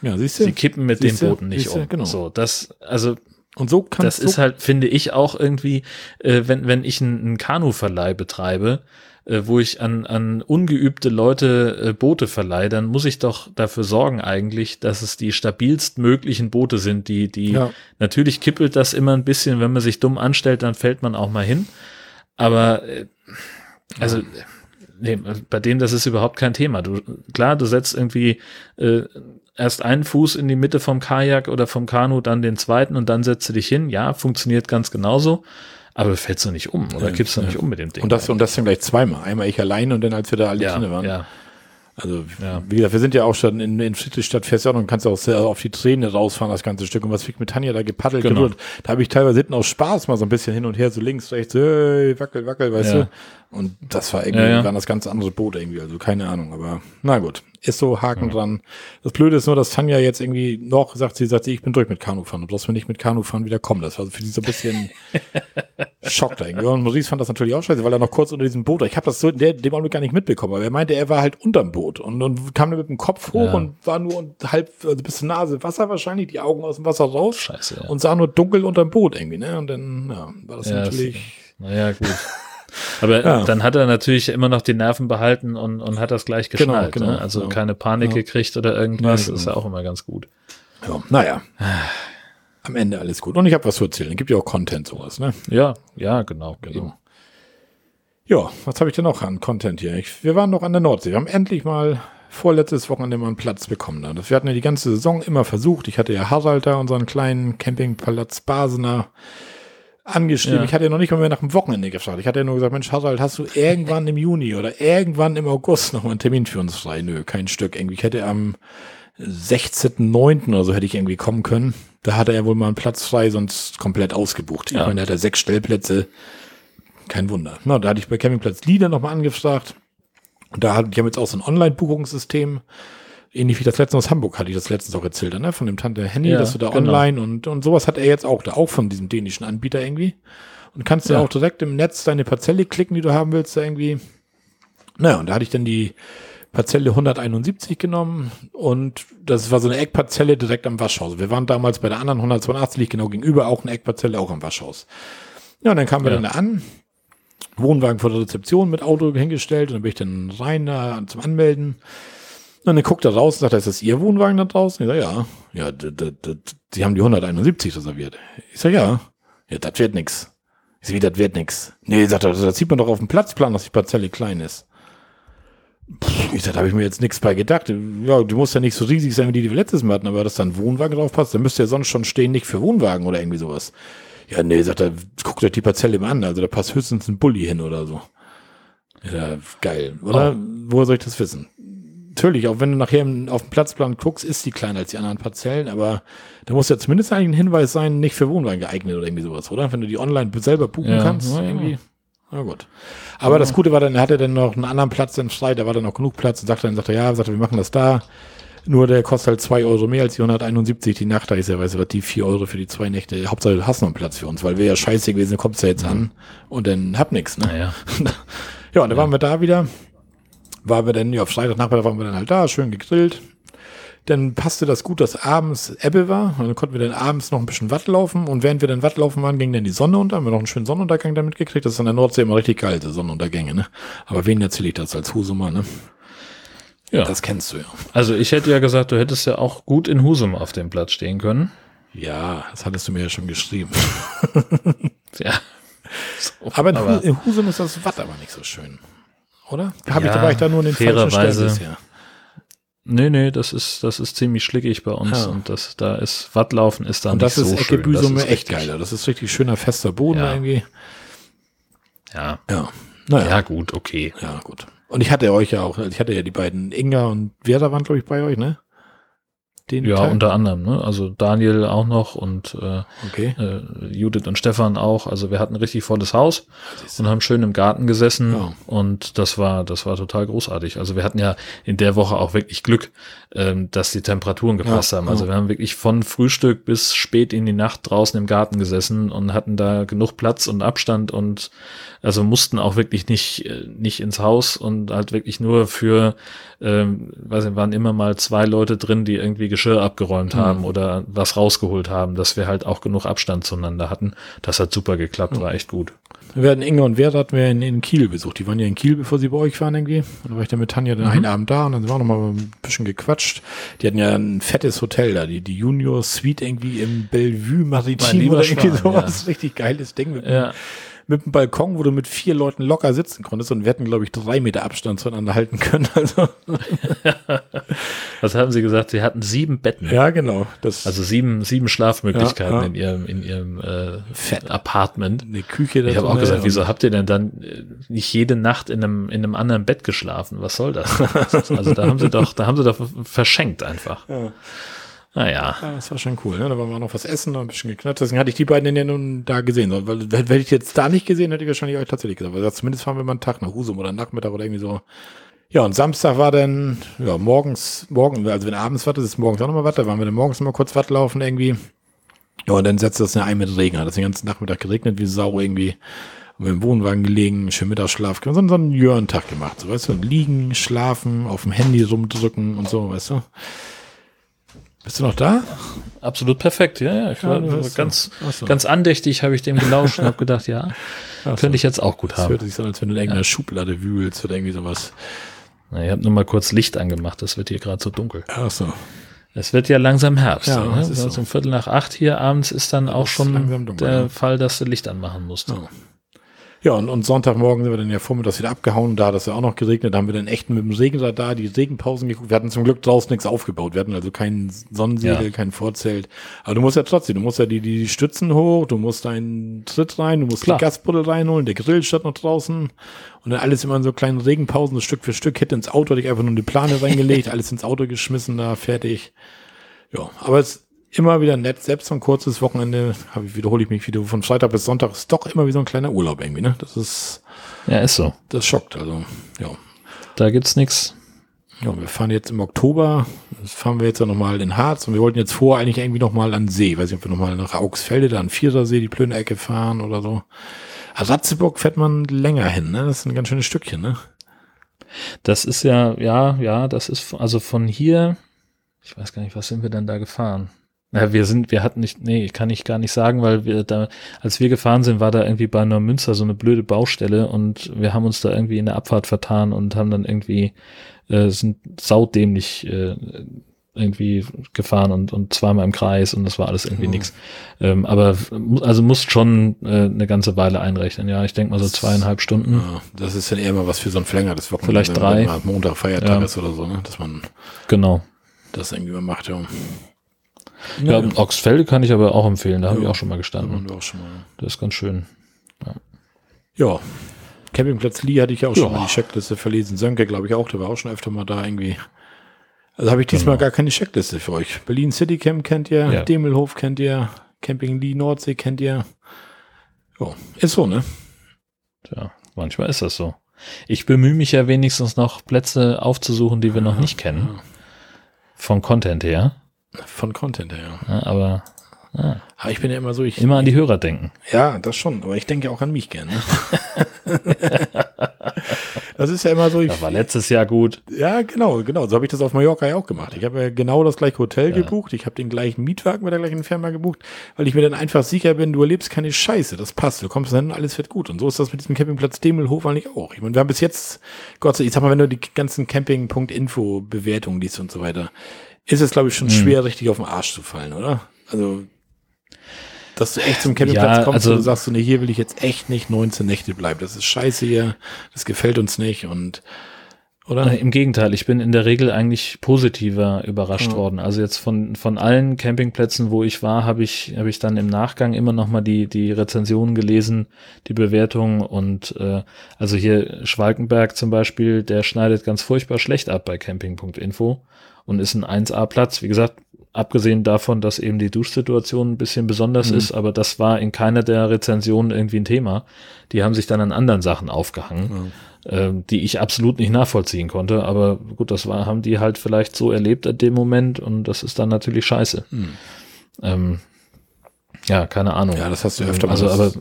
Ja, siehst du? Sie kippen mit Siehste? den Booten nicht Siehste? um. Genau. So, das, also Und so kann das ist halt, finde ich, auch irgendwie, äh, wenn, wenn ich einen Kanuverleih betreibe, äh, wo ich an, an ungeübte Leute äh, Boote verleihe, dann muss ich doch dafür sorgen eigentlich, dass es die stabilst möglichen Boote sind, die, die, Ja. natürlich kippelt das immer ein bisschen, wenn man sich dumm anstellt, dann fällt man auch mal hin. Aber, äh, also, nee, bei denen, das ist überhaupt kein Thema. Du, klar, du setzt irgendwie, äh, erst einen Fuß in die Mitte vom Kajak oder vom Kanu, dann den zweiten und dann setzt du dich hin. Ja, funktioniert ganz genauso. Aber fällst du nicht um oder kippst du nicht um mit dem Ding. Und das, und das dann gleich zweimal. Einmal ich alleine und dann als wir da alle ja, drin waren. ja, Also, Ja. wie gesagt, wir sind ja auch schon in, in Friedrichstadt fährst ja auch und kannst auch sehr auf die Träne rausfahren, das ganze Stück. Und was ich mit Tanja da gepaddelt Genau. gerührt, da habe ich teilweise hinten aus Spaß mal so ein bisschen hin und her, so links, rechts, hey, wackel, wackel, weißt Ja. du. Und das war irgendwie, Ja, ja. waren das ganz andere Boot irgendwie, also keine Ahnung, aber na gut. Ist so, Haken dran. Das Blöde ist nur, dass Tanja jetzt irgendwie noch sagt, sie sagt, sie, ich bin durch mit Kanufahren. Du brauchst mir nicht mit Kanufahren wieder kommen. Das war für sie so ein bisschen *laughs* Schock da irgendwie. Und Maurice fand das natürlich auch scheiße, weil er noch kurz unter diesem Boot war. Ich habe das so in der, dem Augenblick gar nicht mitbekommen, aber er meinte, er war halt unterm Boot und, und kam mit dem Kopf hoch Ja. und war nur und halb, also bis zur Nase Wasser wahrscheinlich, die Augen aus dem Wasser raus scheiße. Ja. und sah nur dunkel unterm Boot irgendwie, ne? Und dann, ja, war das Ja, das- natürlich. Naja, gut. *laughs* Aber Ja. dann hat er natürlich immer noch die Nerven behalten und, und hat das gleich Genau, geschnallt. genau, ne? Also ja. keine Panik gekriegt oder irgendwas. Ja, ist genau. ja auch immer ganz gut. Ja, naja. Am Ende alles gut. Und ich habe was zu erzählen. Es gibt ja auch Content, sowas, ne? Ja, ja, genau. Genau. Eben. Ja, was habe ich denn noch an Content hier? Ich, wir waren noch an der Nordsee. Wir haben endlich mal vorletztes Wochenende mal einen Platz bekommen. Da. Das, wir hatten ja die ganze Saison immer versucht. Ich hatte ja Harald da, unseren kleinen Campingplatz Basener, angeschrieben. Ja. Ich hatte ja noch nicht mal mehr nach dem Wochenende gefragt. Ich hatte ja nur gesagt, Mensch, Harald, hast du irgendwann im Juni oder irgendwann im August noch mal einen Termin für uns frei? Nö, kein Stück. Irgendwie ich hätte am 16.09. oder so hätte ich irgendwie kommen können. Da hatte er wohl mal einen Platz frei, sonst komplett ausgebucht. Ich Ja. meine, der hat ja sechs Stellplätze. Kein Wunder. Na, da hatte ich bei Campingplatz Lieder nochmal angefragt. Und da hat, die haben jetzt auch so ein Online-Buchungssystem. Ähnlich wie das letzte aus Hamburg hatte ich das letztens auch erzählt, ne? Von dem Tante Henny, Ja, dass du da genau. online und, und sowas hat er jetzt auch da, auch von diesem dänischen Anbieter irgendwie. Und kannst ja Ja. auch direkt im Netz deine Parzelle klicken, die du haben willst, da irgendwie. Naja, und da hatte ich dann die Parzelle 171 genommen und das war so eine Eckparzelle direkt am Waschhaus. Wir waren damals bei der anderen 182 liegt genau gegenüber, auch eine Eckparzelle, auch am Waschhaus. Ja, und dann kamen wir Ja. dann da an, Wohnwagen vor der Rezeption mit Auto hingestellt und dann bin ich dann rein da zum Anmelden. Und dann guckt er raus und sagt, ist das Ihr Wohnwagen da draußen? Ich sag, ja. Ja, d- d- d- Sie haben die 171 reserviert. Ich sag, ja. Ja, das wird nix. Ich sag, wie, das wird nix. Nee, sagt er, das sieht man doch auf dem Platzplan, dass die Parzelle klein ist. Pff, Ich sag, da habe ich mir jetzt nichts bei gedacht. Ja, du musst ja nicht so riesig sein, wie die, die wir letztes Mal hatten, aber dass da ein Wohnwagen drauf passt, dann müsste ja sonst schon stehen, nicht für Wohnwagen oder irgendwie sowas. Ja, nee, sagt er, guckt euch die Parzelle mal an, also da passt höchstens ein Bulli hin oder so. Ja, geil, oder? Woher soll ich das wissen? Natürlich, auch wenn du nachher im- auf dem Platzplan guckst, ist die kleiner als die anderen Parzellen, aber da muss ja zumindest eigentlich ein Hinweis sein, nicht für Wohnwagen geeignet oder irgendwie sowas, oder? Wenn du die online selber buchen Ja, kannst, ja, ja. irgendwie. Na gut. Aber das Gute war dann, er hatte dann noch einen anderen Platz dann frei, da war dann noch genug Platz und sagte dann, sagte, ja, sagte, wir machen das da. Nur der kostet halt zwei Euro mehr als die 171 die Nacht. Da ist ja, weißt du was, die vier Euro für die zwei Nächte. Hauptsache, du hast noch einen Platz für uns, weil wir ja scheiße gewesen, kommst du ja jetzt an und dann hab nix, ne? Naja. *laughs* Ja, und dann waren wir da wieder. Waren wir dann, ja, auf Freitagnachmittag waren wir dann halt da, schön gegrillt. Dann passte das gut, dass abends Ebbe war. Und dann konnten wir dann abends noch ein bisschen Watt laufen. Und während wir dann Watt laufen waren, ging dann die Sonne unter. Haben wir noch einen schönen Sonnenuntergang damit gekriegt. Das ist an der Nordsee immer richtig geil, die Sonnenuntergänge, ne? Aber wen erzähle ich das als Husumer, ne? Ja. Das kennst du ja. Also ich hätte ja gesagt, du hättest ja auch gut in Husum auf dem Platz stehen können. Ja, das hattest du mir ja schon geschrieben. *laughs* Ja. So, Aber in, in Husum ist das Watt aber nicht so schön. Oder? Hab ich, Ja, da war ich da nur in den falschen Stellen fairerweise. bisher. Nee, nee, das ist, das ist ziemlich schlickig bei uns Ja. und das, da ist, Wattlaufen ist da Und nicht so ist schön. Das ist echt geiler. Das ist richtig schöner, fester Boden Ja. irgendwie. Ja. Ja. Naja. Ja, gut, okay. Ja, gut. Und ich hatte euch ja auch, ich hatte ja die beiden Inga und Vera waren, glaube ich, bei euch, ne? Den Ja, Teil? unter anderem, ne? Also Daniel auch noch und äh, Okay. äh, Judith und Stefan auch. Also wir hatten ein richtig volles Haus und haben schön im Garten gesessen Ja. und das war, das war total großartig. Also wir hatten ja in der Woche auch wirklich Glück, ähm, dass die Temperaturen gepasst Ja, haben. Also ja. wir haben wirklich von Frühstück bis spät in die Nacht draußen im Garten gesessen und hatten da genug Platz und Abstand und also mussten auch wirklich nicht, äh, nicht ins Haus und halt wirklich nur für, ähm, weiß nicht, waren immer mal zwei Leute drin, die irgendwie Geschirr abgeräumt Mhm. haben oder was rausgeholt haben, dass wir halt auch genug Abstand zueinander hatten. Das hat super geklappt, war echt gut. Wir hatten Inge und Wert hatten wir in, in Kiel besucht. Die waren ja in Kiel, bevor sie bei euch waren irgendwie. Und da war ich dann mit Tanja den einen Abend da und dann sind wir auch noch mal ein bisschen gequatscht. Die hatten ja ein fettes Hotel da, die, die Junior Suite irgendwie im Bellevue Maritim oder irgendwie Schwan, sowas. Richtig geiles Ding mit, Ja, mit einem Balkon, wo du mit vier Leuten locker sitzen konntest und wir hätten, glaube ich, drei Meter Abstand zueinander halten können. *laughs* Also, *laughs* was haben sie gesagt? Sie hatten sieben Betten. ja, genau. Das, Also sieben, sieben Schlafmöglichkeiten Ja, ja. in ihrem, in ihrem äh, Fett. Apartment. eine Küche Ich habe auch gesagt, wieso habt ihr denn dann äh, nicht jede Nacht in einem, in einem anderen Bett geschlafen? Was soll das? *laughs* Also da haben sie doch, da haben sie doch verschenkt einfach. Ja. Naja. Ja, das war schon cool. Ne? Da waren wir noch was essen, noch ein bisschen geknatscht. Deswegen hatte ich die beiden ja nun da gesehen. Weil hätte ich jetzt da nicht gesehen, hätte ich wahrscheinlich euch tatsächlich gesagt. Weil zumindest fahren wir mal einen Tag nach Husum oder Nachmittag oder irgendwie so. Ja, und Samstag war dann, ja, morgens, morgen, also wenn abends was ist, ist morgens auch noch mal was. Da waren wir dann morgens noch mal kurz was laufen irgendwie. Ja, und dann setzte das ja ein mit Regen. Hat das den ganzen Nachmittag geregnet wie Sau irgendwie. Und wir im Wohnwagen gelegen, schön Mittagsschlaf, so, so einen Jörn-Tag gemacht. So, weißt du, liegen, schlafen, auf dem Handy rumdrücken und so, weißt du. Bist du noch da? Absolut perfekt, ja, ja. Ich Ja, war ganz, so. So. ganz andächtig, habe ich dem gelauscht und habe gedacht, ja, *laughs* könnte ich jetzt auch gut Das haben. hört sich so an, als wenn du in irgendeiner Schublade wühlst oder irgendwie sowas. Na, ich habe nur mal kurz Licht angemacht, das wird hier gerade so dunkel. Ach so. Es wird ja langsam Herbst. Ja, ne? ist Also so. um Viertel nach acht hier abends ist dann auch schon dunkel, der ja. Fall, dass du Licht anmachen musst. Ja. Ja, und, und Sonntagmorgen sind wir dann ja vormittags wieder abgehauen. Da hat es ja auch noch geregnet. Da haben wir dann echt mit dem Regenrad da die Regenpausen geguckt. Wir hatten zum Glück draußen nichts aufgebaut. Wir hatten also kein Sonnensegel, Ja. kein Vorzelt. Aber du musst ja trotzdem, du musst ja die, die Stützen hoch, du musst deinen Tritt rein, du musst Klar. die Gasbuddel reinholen, der Grill steht noch draußen. Und dann alles immer in so kleinen Regenpausen, so Stück für Stück. Hätte ins Auto, hatte ich einfach nur eine Plane reingelegt, *laughs* alles ins Auto geschmissen, da fertig. Ja, aber es immer wieder nett, selbst so ein kurzes Wochenende, habe ich, wiederhole ich mich wieder, von Freitag bis Sonntag ist doch immer wie so ein kleiner Urlaub irgendwie, ne? Das ist, Ja, ist so. das schockt, also, ja. Da gibt's nix. Ja, wir fahren jetzt im Oktober, das fahren wir jetzt ja nochmal in Harz und wir wollten jetzt vor eigentlich irgendwie nochmal an See, weiß nicht, ob wir nochmal nach Augsfelde, da an Vierersee, die Plönecke fahren oder so. Aber Ratzeburg fährt man länger hin, ne? Das ist ein ganz schönes Stückchen, ne? Das ist ja, ja, ja, das ist also von hier, ich weiß gar nicht, was sind wir denn da gefahren? Ja, wir sind, wir hatten nicht, nee, kann ich gar nicht sagen, weil wir da, als wir gefahren sind, war da irgendwie bei Neumünster so eine blöde Baustelle und wir haben uns da irgendwie in der Abfahrt vertan und haben dann irgendwie, äh, sind saudämlich äh, irgendwie gefahren und, und zweimal im Kreis und das war alles irgendwie Oh. nix. Ähm, aber also muss schon äh, eine ganze Weile einrechnen, ja. Ich denke mal so zweieinhalb Stunden. Ja, das ist dann eher mal was für so ein verlängertes Wochenende. Vielleicht drei. mal Montag Feiertag Ja. ist oder so, ne? Dass man Genau. das irgendwie mal macht, ja. Ja, Ochsfelde kann ich aber auch empfehlen, da habe ich Ja. auch schon mal da gestanden. wir auch schon mal. Das ist ganz schön. Ja. Campingplatz Lee hatte ich ja auch schon Ja. mal die Checkliste verlesen. Sönke, glaube ich, auch. Der war auch schon öfter mal da irgendwie. Also habe ich diesmal Genau. gar keine Checkliste für euch. Berlin City Camp kennt ihr, Ja. Demelhof kennt ihr, Camping Lee Nordsee kennt ihr. Ja, ist so, ne? Ja, manchmal ist das so. Ich bemühe mich ja wenigstens noch Plätze aufzusuchen, die wir noch nicht kennen. Vom Content her. Von Content her, ja. Ja, aber ja, Aber ich bin ja immer so, ich. immer an die Hörer denken. Ja, das schon, aber ich denke auch an mich gerne. *laughs* das ist ja immer so, ich, Das war letztes Jahr gut. Ja, genau, genau. So habe ich das auf Mallorca ja auch gemacht. Ich habe ja genau das gleiche Hotel gebucht. Ich habe den gleichen Mietwagen mit der gleichen Firma gebucht, weil ich mir dann einfach sicher bin, du erlebst keine Scheiße. Das passt. Du kommst dann, alles wird gut. Und so ist das mit diesem Campingplatz Demelhof eigentlich auch. Ich meine, wir haben bis jetzt, Gott sei Dank, ich sag mal, wenn du die ganzen Camping.info Bewertungen liest und so weiter, ist es, glaube ich, schon schwer, richtig auf den Arsch zu fallen, oder? Also, dass du echt zum Campingplatz Ja, kommst also- und du sagst, nee, hier will ich jetzt echt nicht 19 Nächte bleiben. Das ist scheiße hier. Das gefällt uns nicht und, oder? Äh, Im Gegenteil, ich bin in der Regel eigentlich positiver überrascht Ja. worden. Also jetzt von, von allen Campingplätzen, wo ich war, habe ich, habe ich dann im Nachgang immer noch mal die, die Rezensionen gelesen, die Bewertungen und äh, also hier Schwalkenberg zum Beispiel, der schneidet ganz furchtbar schlecht ab bei camping.info und ist ein 1A-Platz. Wie gesagt, abgesehen davon, dass eben die Duschsituation ein bisschen besonders Mhm. ist, aber das war in keiner der Rezensionen irgendwie ein Thema. Die haben sich dann an anderen Sachen aufgehangen, ähm, die ich absolut nicht nachvollziehen konnte. Aber gut, das war, haben die halt vielleicht so erlebt in dem Moment und das ist dann natürlich scheiße. Ähm, ja, keine Ahnung. Ja, das hast du öfter mal. Also, das, aber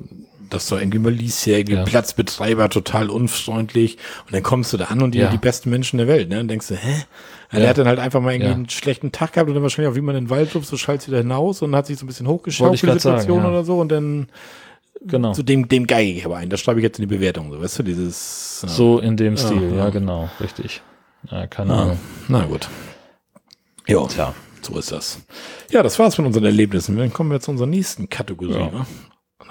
dass du irgendwie mal ja, irgendwie Ja. Platzbetreiber total unfreundlich und dann kommst du da an und die, Ja. die besten Menschen der Welt, ne? Und denkst du, hä? Ja, Ja. Der hat dann halt einfach mal irgendwie Ja. einen schlechten Tag gehabt und dann wahrscheinlich auch wie man in den Wald ruft, so schallt wieder hinaus und hat sich so ein bisschen hochgeschaut für die grad sagen, Situation ja. oder so und dann genau. zu dem, dem geige ich aber ein. Das schreibe ich jetzt in die Bewertung, so, weißt du, dieses. So in dem Stil, ja. genau, richtig. Ja, keine. Ahnung. Na gut. Ja, Tja. so ist das. Ja, das war's von unseren Erlebnissen. Dann kommen wir zu unserer nächsten Kategorie. Ja. Ne?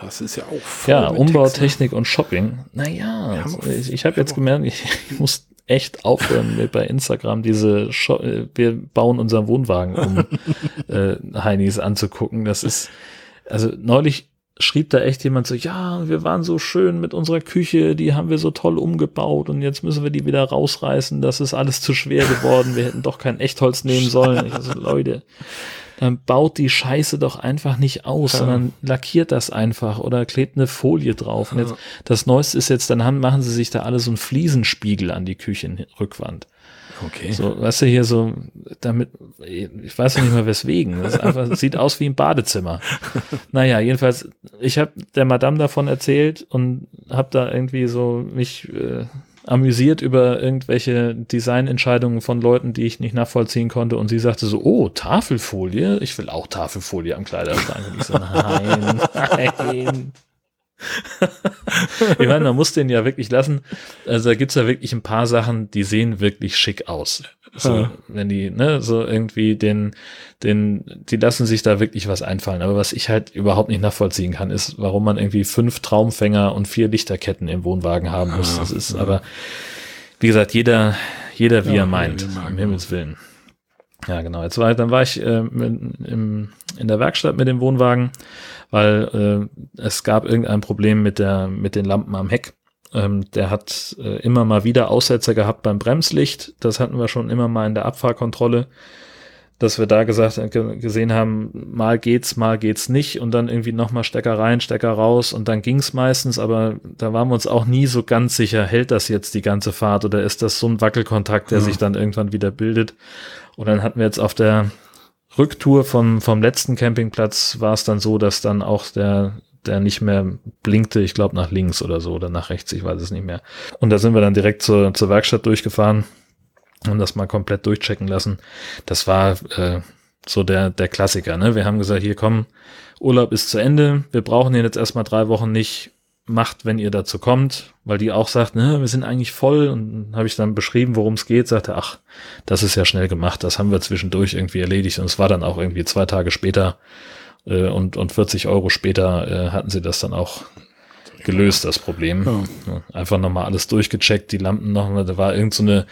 Das ist ja auch voll Ja, mit Umbau, Text, ne? Technik und Shopping. Naja, ich, ich habe jetzt wir gemerkt, ich, *laughs* ich muss echt aufhören, mir bei Instagram diese Sho äh, wir bauen unseren Wohnwagen um *laughs* äh, Heinis anzugucken. Das ist, also neulich schrieb da echt jemand so, ja, wir waren so schön mit unserer Küche, die haben wir so toll umgebaut und jetzt müssen wir die wieder rausreißen, das ist alles zu schwer geworden, wir hätten doch kein Echtholz nehmen sollen. Ich so, Leute, dann baut die Scheiße doch einfach nicht aus, Ja. sondern lackiert das einfach oder klebt eine Folie drauf. Und jetzt, das Neueste ist jetzt, dann haben, machen sie sich da alle so einen Fliesenspiegel an die Küchenrückwand. Okay. So, weißt du, hier so, damit, ich weiß noch nicht mal weswegen. Das einfach, sieht aus wie ein Badezimmer. *laughs* Naja, jedenfalls, ich habe der Madame davon erzählt und habe da irgendwie so mich äh, amüsiert über irgendwelche Designentscheidungen von Leuten, die ich nicht nachvollziehen konnte. Und sie sagte so, oh, Tafelfolie? Ich will auch Tafelfolie am Kleiderschrank. Und ich so, *laughs* nein, nein. *laughs* ich meine, man muss den ja wirklich lassen. Also da gibt's ja wirklich ein paar Sachen, die sehen wirklich schick aus. So, Ja. wenn die, ne, so irgendwie den, den, die lassen sich da wirklich was einfallen. Aber was ich halt überhaupt nicht nachvollziehen kann, ist, warum man irgendwie fünf Traumfänger und vier Lichterketten im Wohnwagen haben muss. Das ist ja. aber, wie gesagt, jeder, jeder wie er meint, um ja. Himmels Willen. Ja, genau. Jetzt war, dann war ich äh, im, in der Werkstatt mit dem Wohnwagen, weil äh, es gab irgendein Problem mit der mit den Lampen am Heck. Ähm, der hat äh, immer mal wieder Aussetzer gehabt beim Bremslicht. Das hatten wir schon immer mal in der Abfahrkontrolle, dass wir da gesagt äh, ge- gesehen haben, mal geht's, mal geht's nicht und dann irgendwie nochmal Stecker rein, Stecker raus und dann ging's meistens, aber da waren wir uns auch nie so ganz sicher, hält das jetzt die ganze Fahrt oder ist das so ein Wackelkontakt, der Ja. sich dann irgendwann wieder bildet. Und dann hatten wir jetzt auf der Rücktour vom, vom letzten Campingplatz war es dann so, dass dann auch der, der nicht mehr blinkte, ich glaube nach links oder so oder nach rechts, ich weiß es nicht mehr. Und da sind wir dann direkt zur, zur Werkstatt durchgefahren und das mal komplett durchchecken lassen. Das war äh, so der, der Klassiker. Ne? Wir haben gesagt, hier komm, Urlaub ist zu Ende, wir brauchen ihn jetzt erstmal drei Wochen nicht. Macht, wenn ihr dazu kommt, weil die auch sagt, ne, wir sind eigentlich voll und habe ich dann beschrieben, worum es geht, sagte, ach, das ist ja schnell gemacht, das haben wir zwischendurch irgendwie erledigt und es war dann auch irgendwie zwei Tage später äh, und, und 40 Euro später äh, hatten sie das dann auch gelöst, das Problem. Ja. Einfach nochmal alles durchgecheckt, die Lampen nochmal, da war irgend so eine,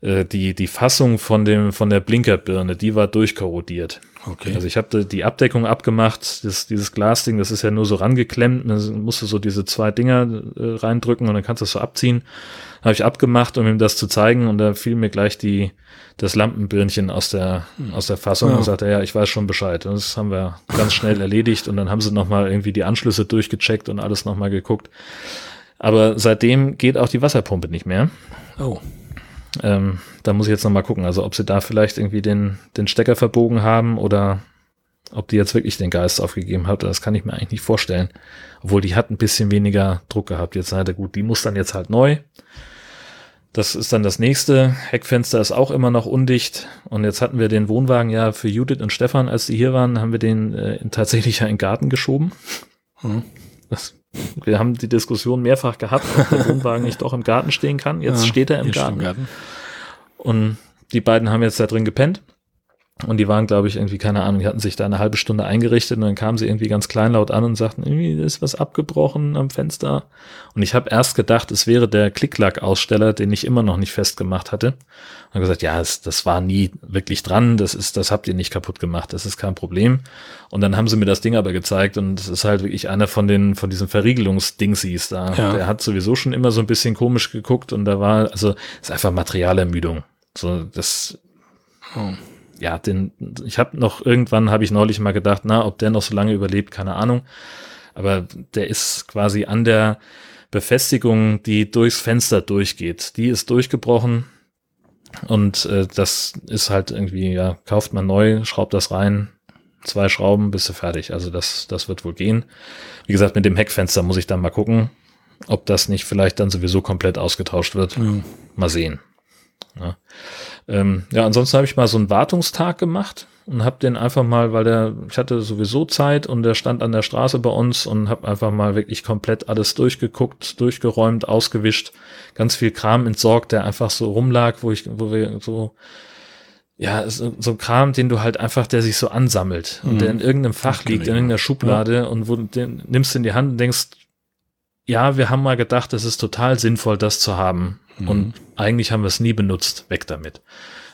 äh, die, die Fassung von dem, von der Blinkerbirne, die war durchkorrodiert. Okay. Also ich habe die Abdeckung abgemacht, das, dieses Glasding, das ist ja nur so rangeklemmt, dann musst du so diese zwei Dinger äh, reindrücken und dann kannst du das so abziehen. Habe ich abgemacht, um ihm das zu zeigen und da fiel mir gleich die das Lampenbirnchen aus der aus der Fassung Ja. und sagte, ja, ich weiß schon Bescheid. Und das haben wir ganz schnell erledigt und dann haben sie nochmal irgendwie die Anschlüsse durchgecheckt und alles nochmal geguckt. Aber seitdem geht auch die Wasserpumpe nicht mehr. oh. Ähm, da muss ich jetzt nochmal gucken, also ob sie da vielleicht irgendwie den, den Stecker verbogen haben oder ob die jetzt wirklich den Geist aufgegeben hat, das kann ich mir eigentlich nicht vorstellen. Obwohl die hat ein bisschen weniger Druck gehabt. Jetzt er, gut, die muss dann jetzt halt neu. Das ist dann das nächste. Heckfenster ist auch immer noch undicht. Und jetzt hatten wir den Wohnwagen ja für Judith und Stefan, als die hier waren, haben wir den äh, tatsächlich ja in den Garten geschoben. Hm. Das, wir haben die Diskussion mehrfach gehabt, ob der Wohnwagen nicht doch im Garten stehen kann. Jetzt Ja, steht er im Garten. Garten. Und die beiden haben jetzt da drin gepennt. Und die waren, glaube ich, irgendwie, keine Ahnung, die hatten sich da eine halbe Stunde eingerichtet und dann kamen sie irgendwie ganz kleinlaut an und sagten, irgendwie ist was abgebrochen am Fenster. Und ich habe erst gedacht, es wäre der Klicklack-Aussteller, den ich immer noch nicht festgemacht hatte. Und hab gesagt, ja, das, das war nie wirklich dran, das ist, das habt ihr nicht kaputt gemacht, das ist kein Problem. Und dann haben sie mir das Ding aber gezeigt und es ist halt wirklich einer von den, von diesen Verriegelungsdingsies da. Ja. Der hat sowieso schon immer so ein bisschen komisch geguckt und da war, also, ist einfach Materialermüdung. So, das, Oh. Ja, den, ich habe noch irgendwann habe ich neulich mal gedacht, na, ob der noch so lange überlebt, keine Ahnung. Aber der ist quasi an der Befestigung, die durchs Fenster durchgeht. Die ist durchgebrochen und äh, das ist halt irgendwie, ja, kauft man neu, schraubt das rein, zwei Schrauben, bist du fertig. Also das, das wird wohl gehen. Wie gesagt, mit dem Heckfenster muss ich dann mal gucken, ob das nicht vielleicht dann sowieso komplett ausgetauscht wird. Ja. Mal sehen. Ja, ähm, ja ansonsten habe ich mal so einen Wartungstag gemacht und habe den einfach mal, weil der, ich hatte sowieso Zeit und der stand an der Straße bei uns und habe einfach mal wirklich komplett alles durchgeguckt, durchgeräumt, ausgewischt, ganz viel Kram entsorgt, der einfach so rumlag, wo ich, wo wir so ja, so, so Kram, den du halt einfach, der sich so ansammelt und der mhm. in irgendeinem Fach liegt, in irgendeiner Schublade ja. und wo du den nimmst in die Hand und denkst, ja, wir haben mal gedacht, es ist total sinnvoll, das zu haben. Mhm. Und eigentlich haben wir es nie benutzt. Weg damit.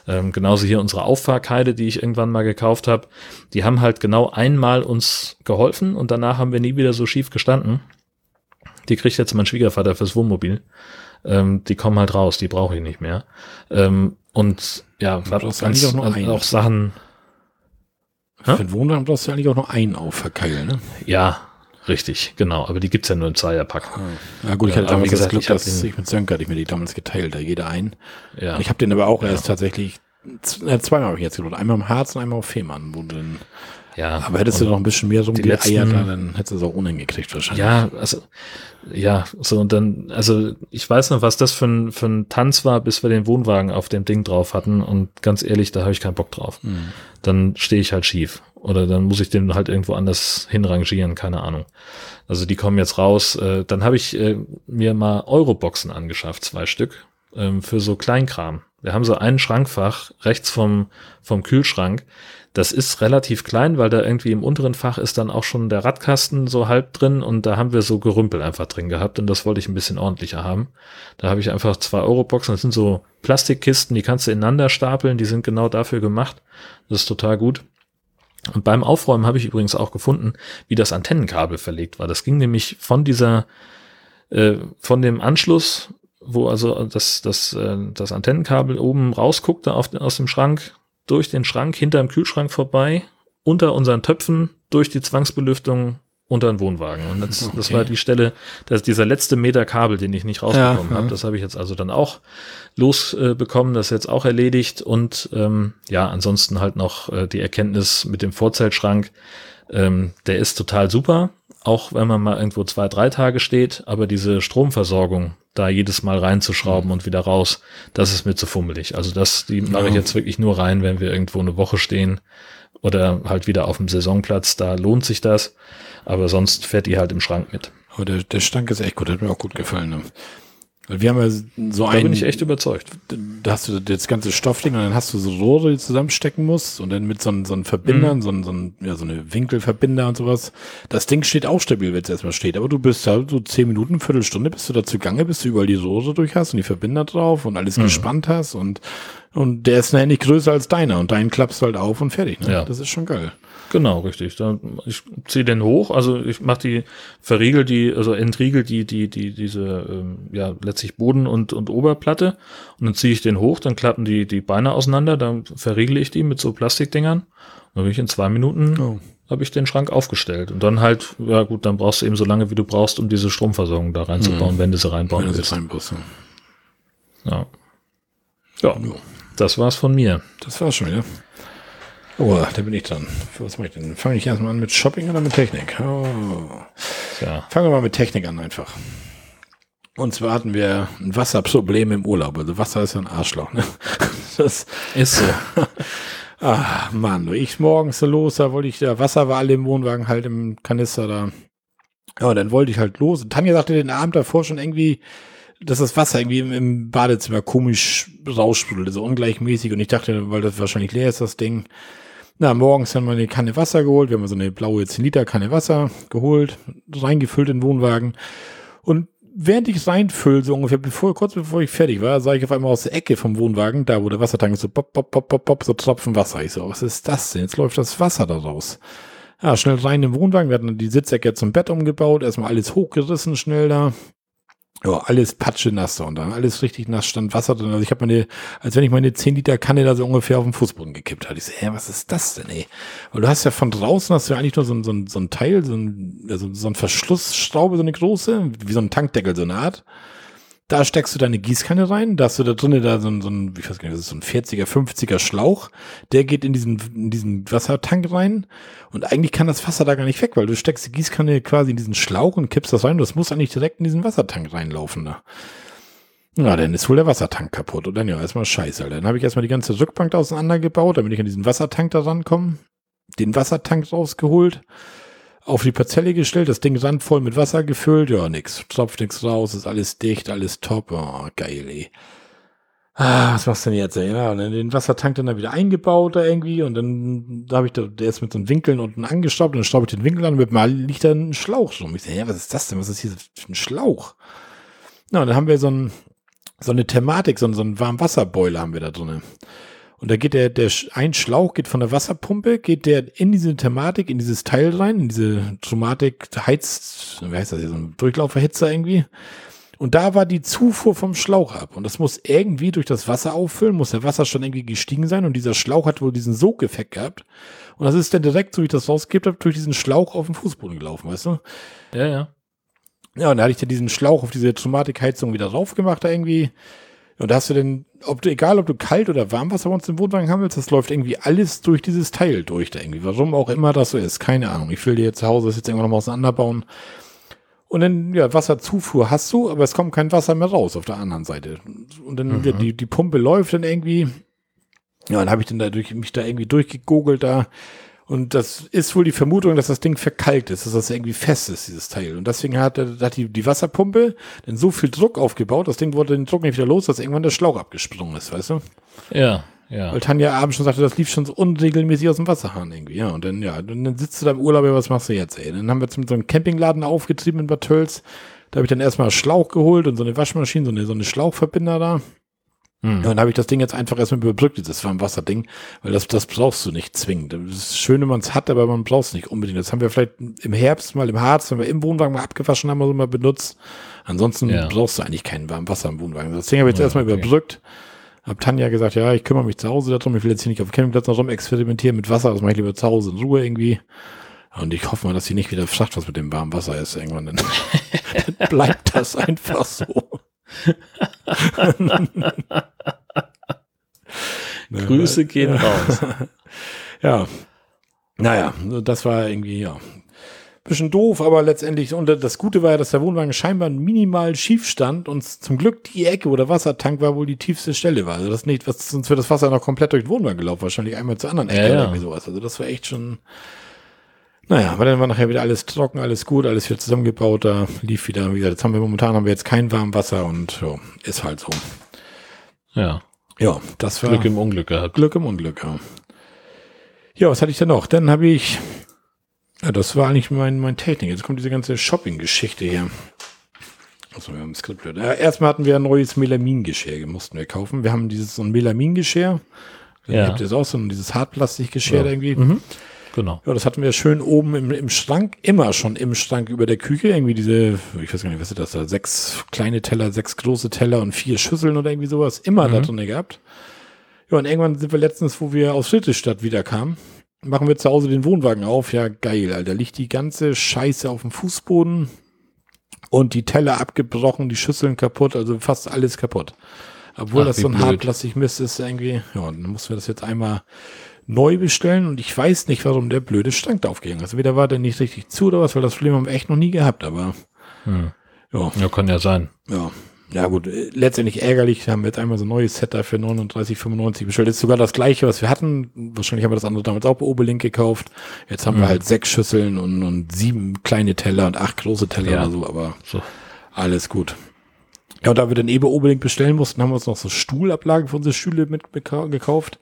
Ähm, genauso hier unsere Auffahrkeide, die ich irgendwann mal gekauft habe. Die haben halt genau einmal uns geholfen und danach haben wir nie wieder so schief gestanden. Die kriegt jetzt mein Schwiegervater fürs Wohnmobil. Ähm, die kommen halt raus, die brauche ich nicht mehr. Ähm, und ja, auch, ganz, auch, noch auch Sachen. Für den Wohnwagen brauchst du eigentlich auch noch einen Auffahrkeil, ne? Ja, Richtig, genau. Aber die gibt's ja nur im Zweierpack. Ja gut, ich hatte damals gesagt, das Glück, ich dass ich mit Sönke hatte ich mir die damals geteilt, da jeder ein. Ja. Ich habe den aber auch ja. erst tatsächlich, äh, zweimal habe ich jetzt gemacht. Einmal im Harz und einmal auf Fehmarn, wo du ja, aber hättest du noch ein bisschen mehr rumgeeiert, dann hättest du es auch unhingekriegt wahrscheinlich. Ja, also, ja, so und dann, also ich weiß noch, was das für ein, für ein Tanz war, bis wir den Wohnwagen auf dem Ding drauf hatten und ganz ehrlich, da habe ich keinen Bock drauf. Mhm. Dann stehe ich halt schief. Oder dann muss ich den halt irgendwo anders hinrangieren, keine Ahnung. Also die kommen jetzt raus. Äh, dann habe ich äh, mir mal Euroboxen angeschafft, zwei Stück, ähm, für so Kleinkram. Wir haben so ein Schrankfach rechts vom, vom Kühlschrank. Das ist relativ klein, weil da irgendwie im unteren Fach ist dann auch schon der Radkasten so halb drin und da haben wir so Gerümpel einfach drin gehabt und das wollte ich ein bisschen ordentlicher haben. Da habe ich einfach zwei Euroboxen. Das sind so Plastikkisten, die kannst du ineinander stapeln, die sind genau dafür gemacht. Das ist total gut. Und beim Aufräumen habe ich übrigens auch gefunden, wie das Antennenkabel verlegt war. Das ging nämlich von dieser, äh, von dem Anschluss, wo also das, das, äh, das Antennenkabel oben rausguckte auf, aus dem Schrank, durch den Schrank, hinterm Kühlschrank vorbei, unter unseren Töpfen, durch die Zwangsbelüftung unter den Wohnwagen. Und das, okay. das war die Stelle, dass dieser letzte Meter Kabel, den ich nicht rausbekommen ja, habe, ja. das habe ich jetzt also dann auch losbekommen, äh, das ist jetzt auch erledigt. Und ähm, ja, ansonsten halt noch äh, die Erkenntnis mit dem Vorzeltschrank, ähm, der ist total super, auch wenn man mal irgendwo zwei, drei Tage steht, aber diese Stromversorgung, da jedes Mal reinzuschrauben mhm. und wieder raus, das ist mir zu fummelig. Also das, die mache ich jetzt wirklich nur rein, wenn wir irgendwo eine Woche stehen oder halt wieder auf dem Saisonplatz, da lohnt sich das. Aber sonst fährt die halt im Schrank mit. Aber der, der Stank ist echt gut, hat mir auch gut gefallen. Ne? Wir haben ja so ein. Da bin ich echt überzeugt. Da hast du das ganze Stoffding und dann hast du so Rohre, die du zusammenstecken musst und dann mit so einem, so einem Verbindern, mhm. so, ein, so, ein, ja, so eine Winkelverbinder und sowas. Das Ding steht auch stabil, wenn es erstmal steht. Aber du bist da so zehn Minuten, Viertelstunde bist du dazu gange, bis du überall die Rohre durch hast und die Verbinder drauf und alles mhm. gespannt hast und, und der ist nachher nicht größer als deiner und deinen klappst du halt auf und fertig. Ne? Ja. Das ist schon geil. Genau, richtig. Dann ich ziehe den hoch, also ich mache die verriegel die, also entriegel die die die diese ähm, ja letztlich Boden und und Oberplatte und dann ziehe ich den hoch, dann klappen die die Beine auseinander, dann verriegel ich die mit so Plastikdingern und dann bin ich in zwei Minuten oh. habe ich den Schrank aufgestellt und dann halt ja gut, dann brauchst du eben so lange wie du brauchst, um diese Stromversorgung da reinzubauen, mhm. wenn du sie reinbauen wenn willst. Reinbaust, ja. ja. Ja. Das war's von mir. Das war's schon, ja. Oh, da bin ich dran. Was mache ich denn? Fange ich erstmal an mit Shopping oder mit Technik? Oh. Ja. Fangen wir mal mit Technik an einfach. Und zwar hatten wir ein Wasserproblem im Urlaub. Also Wasser ist ja ein Arschloch. Ne? *laughs* Das ist so. Ach, *laughs* Mann, ich morgens so los, da wollte ich, da Wasser war alle im Wohnwagen halt im Kanister da. Ja, dann wollte ich halt los. Und Tanja sagte den Abend davor schon irgendwie, dass das Wasser irgendwie im, im Badezimmer komisch raussprudelt, so ungleichmäßig. Und ich dachte, weil das wahrscheinlich leer ist, das Ding, na, morgens haben wir eine Kanne Wasser geholt. Wir haben so eine blaue 10 Liter Kanne Wasser geholt, reingefüllt in den Wohnwagen. Und während ich reinfülle, so ungefähr bevor, kurz bevor ich fertig war, sah ich auf einmal aus der Ecke vom Wohnwagen, da wo der Wassertank ist, so pop, pop, pop, pop, pop, so Tropfen Wasser. Ich so, was ist das denn? Jetzt läuft das Wasser da raus. Ja, schnell rein im Wohnwagen. Wir hatten die Sitzecke zum Bett umgebaut, erstmal alles hochgerissen, schnell da. Ja, alles patschenass da und dann alles richtig nass stand Wasser drin. Also ich habe meine, als wenn ich meine 10 Liter Kanne da so ungefähr auf den Fußboden gekippt hatte. Ich so, hä, was ist das denn, ey? Weil du hast ja von draußen hast du ja eigentlich nur so ein, so so ein Teil, so ein, also so ein Verschlussschraube, so eine große, wie so ein Tankdeckel, so eine Art. Da steckst du deine Gießkanne rein, da hast du da drinnen da so ein, so ein, ich weiß gar nicht, das ist so ein 40er, 50er Schlauch, der geht in diesen, in diesen Wassertank rein. Und eigentlich kann das Wasser da gar nicht weg, weil du steckst die Gießkanne quasi in diesen Schlauch und kippst das rein. Und das muss eigentlich direkt in diesen Wassertank reinlaufen da. Ja, dann ist wohl der Wassertank kaputt. Und dann ja, erstmal scheiße. Dann habe ich erstmal die ganze Rückbank auseinandergebaut, damit ich an diesen Wassertank da rankomme, den Wassertank rausgeholt, auf die Parzelle gestellt, das Ding randvoll mit Wasser gefüllt, ja, nix, tropft nix raus, ist alles dicht, alles top, oh, geil, ey. Ah, was machst du denn jetzt, ey? Ja, und dann den Wassertank dann da wieder eingebaut da irgendwie und dann da habe ich da, der ist mit so einem Winkeln unten angestaubt und dann staube ich den Winkel an und mit mal liegt da ein Schlauch rum. Ich sag, ja, was ist das denn? Was ist hier für ein Schlauch? Na, und dann haben wir so ein, so eine Thematik, so, so einen Warmwasserboiler haben wir da drinnen. Und da geht der, der ein Schlauch geht von der Wasserpumpe, geht der in diese Thematik, in dieses Teil rein, in diese Thematik heizt, wie heißt das hier, so ein Durchlauferhitzer irgendwie. Und da war die Zufuhr vom Schlauch ab. Und das muss irgendwie durch das Wasser auffüllen, muss der Wasser schon irgendwie gestiegen sein. Und dieser Schlauch hat wohl diesen Sogeffekt gehabt. Und das ist dann direkt, so wie ich das rausgekippt habe, durch diesen Schlauch auf den Fußboden gelaufen, weißt du? Ja, ja. Ja, und da hatte ich dann diesen Schlauch auf diese Thematikheizung wieder drauf gemacht, da irgendwie. Und da hast du denn, ob du, egal ob du kalt oder Warmwasser bei uns im Wohnwagen haben willst, das läuft irgendwie alles durch dieses Teil durch da irgendwie. Warum auch immer das so ist, keine Ahnung. Ich will dir zu Hause das jetzt irgendwann nochmal auseinanderbauen. Und dann, ja, Wasserzufuhr hast du, aber es kommt kein Wasser mehr raus auf der anderen Seite. Und dann, Mhm. ja, die, die Pumpe läuft dann irgendwie. Ja, dann habe ich dann da durch, mich da irgendwie durchgegogelt da. Und das ist wohl die Vermutung, dass das Ding verkalkt ist, dass das irgendwie fest ist, dieses Teil. Und deswegen hat, hat die, die Wasserpumpe dann so viel Druck aufgebaut, das Ding wurde den Druck nicht wieder los, dass irgendwann der Schlauch abgesprungen ist, weißt du? Ja, ja. Weil Tanja abends schon sagte, das lief schon so unregelmäßig aus dem Wasserhahn irgendwie. Ja, und dann, ja, dann, dann sitzt du da im Urlaub, ja, was machst du jetzt, ey? Dann haben wir jetzt mit so einem Campingladen aufgetrieben in Bad Tölz. Da habe ich dann erstmal Schlauch geholt und so eine Waschmaschine, so eine, so eine Schlauchverbinder da. Hm. Dann habe ich das Ding jetzt einfach erstmal überbrückt, dieses Warmwasserding, weil das, das brauchst du nicht zwingend. Das ist schön, wenn man es hat, aber man braucht es nicht unbedingt. Das haben wir vielleicht im Herbst mal im Harz, wenn wir im Wohnwagen mal abgewaschen haben, so mal benutzt. Ansonsten Ja. brauchst du eigentlich kein Warmwasser im Wohnwagen. Das Ding habe ich jetzt Ja, erstmal okay. überbrückt. Hab Tanja gesagt, ja, ich kümmere mich zu Hause darum. Ich will jetzt hier nicht auf dem Campingplatz noch rum experimentieren mit Wasser. Das mache ich lieber zu Hause in Ruhe irgendwie. Und ich hoffe mal, dass sie nicht wieder fragt, was mit dem warmen Wasser ist irgendwann. Dann, dann *laughs* *laughs* bleibt das einfach so. *laughs* Grüße gehen raus. *laughs* Ja. Naja, das war irgendwie, ja. Bisschen doof, aber letztendlich, und das Gute war ja, dass der Wohnwagen scheinbar minimal schief stand und zum Glück die Ecke, wo der Wassertank war, wohl die tiefste Stelle war. Also das nicht, was, sonst wäre das Wasser noch komplett durch den Wohnwagen gelaufen, wahrscheinlich einmal zur anderen Ecke Ja, ja. oder irgendwie sowas. Also das war echt schon, naja, aber dann war nachher wieder alles trocken, alles gut, alles wieder zusammengebaut, da lief wieder, wie gesagt, jetzt haben wir momentan haben wir jetzt kein warmes Wasser und ja, ist halt so. Ja. Ja, das war Glück im Unglück gehabt. Glück im Unglück, ja. Ja, was hatte ich denn noch? Dann habe ich, ja, das war eigentlich mein, mein Technik. Jetzt kommt diese ganze Shopping-Geschichte hier. Also wir haben ein Skript. Ja, erstmal hatten wir ein neues Melamingeschirr, mussten wir kaufen. Wir haben dieses so ein Melamingeschirr. Ja. gibt es auch so ein, dieses Hartplastikgeschirr Ja. irgendwie. Genau. Ja, das hatten wir schön oben im, im Schrank, immer schon im Schrank über der Küche. Irgendwie diese, ich weiß gar nicht, was ist das da? Sechs kleine Teller, sechs große Teller und vier Schüsseln oder irgendwie sowas. Immer da drin gehabt. Ja, und irgendwann sind wir letztens, wo wir aus Friedrichstadt wieder kamen, machen wir zu Hause den Wohnwagen auf. Ja, geil, Alter. Liegt die ganze Scheiße auf dem Fußboden und die Teller abgebrochen, die Schüsseln kaputt, also fast alles kaputt. Obwohl Ach, das so ein blöd. Hartplastikmist ist irgendwie. Ja, dann mussten wir das jetzt einmal neu bestellen und ich weiß nicht, warum der blöde da aufgegangen ist. Entweder war der nicht richtig zu oder was, weil das Problem haben wir echt noch nie gehabt, aber Hm. ja, Ja, kann ja sein. ja. Ja gut, äh, letztendlich ärgerlich, haben wir jetzt einmal so ein neues Set da für 39,95 bestellt. Ist sogar das gleiche, was wir hatten. Wahrscheinlich haben wir das andere damals auch bei Obelink gekauft. Jetzt haben wir halt sechs Schüsseln und, und sieben kleine Teller und acht große Teller Ja. oder so, aber So. alles gut. Ja, und da wir dann eben Obelink bestellen mussten, haben wir uns noch so Stuhlablagen für unsere Stühle mit gekauft.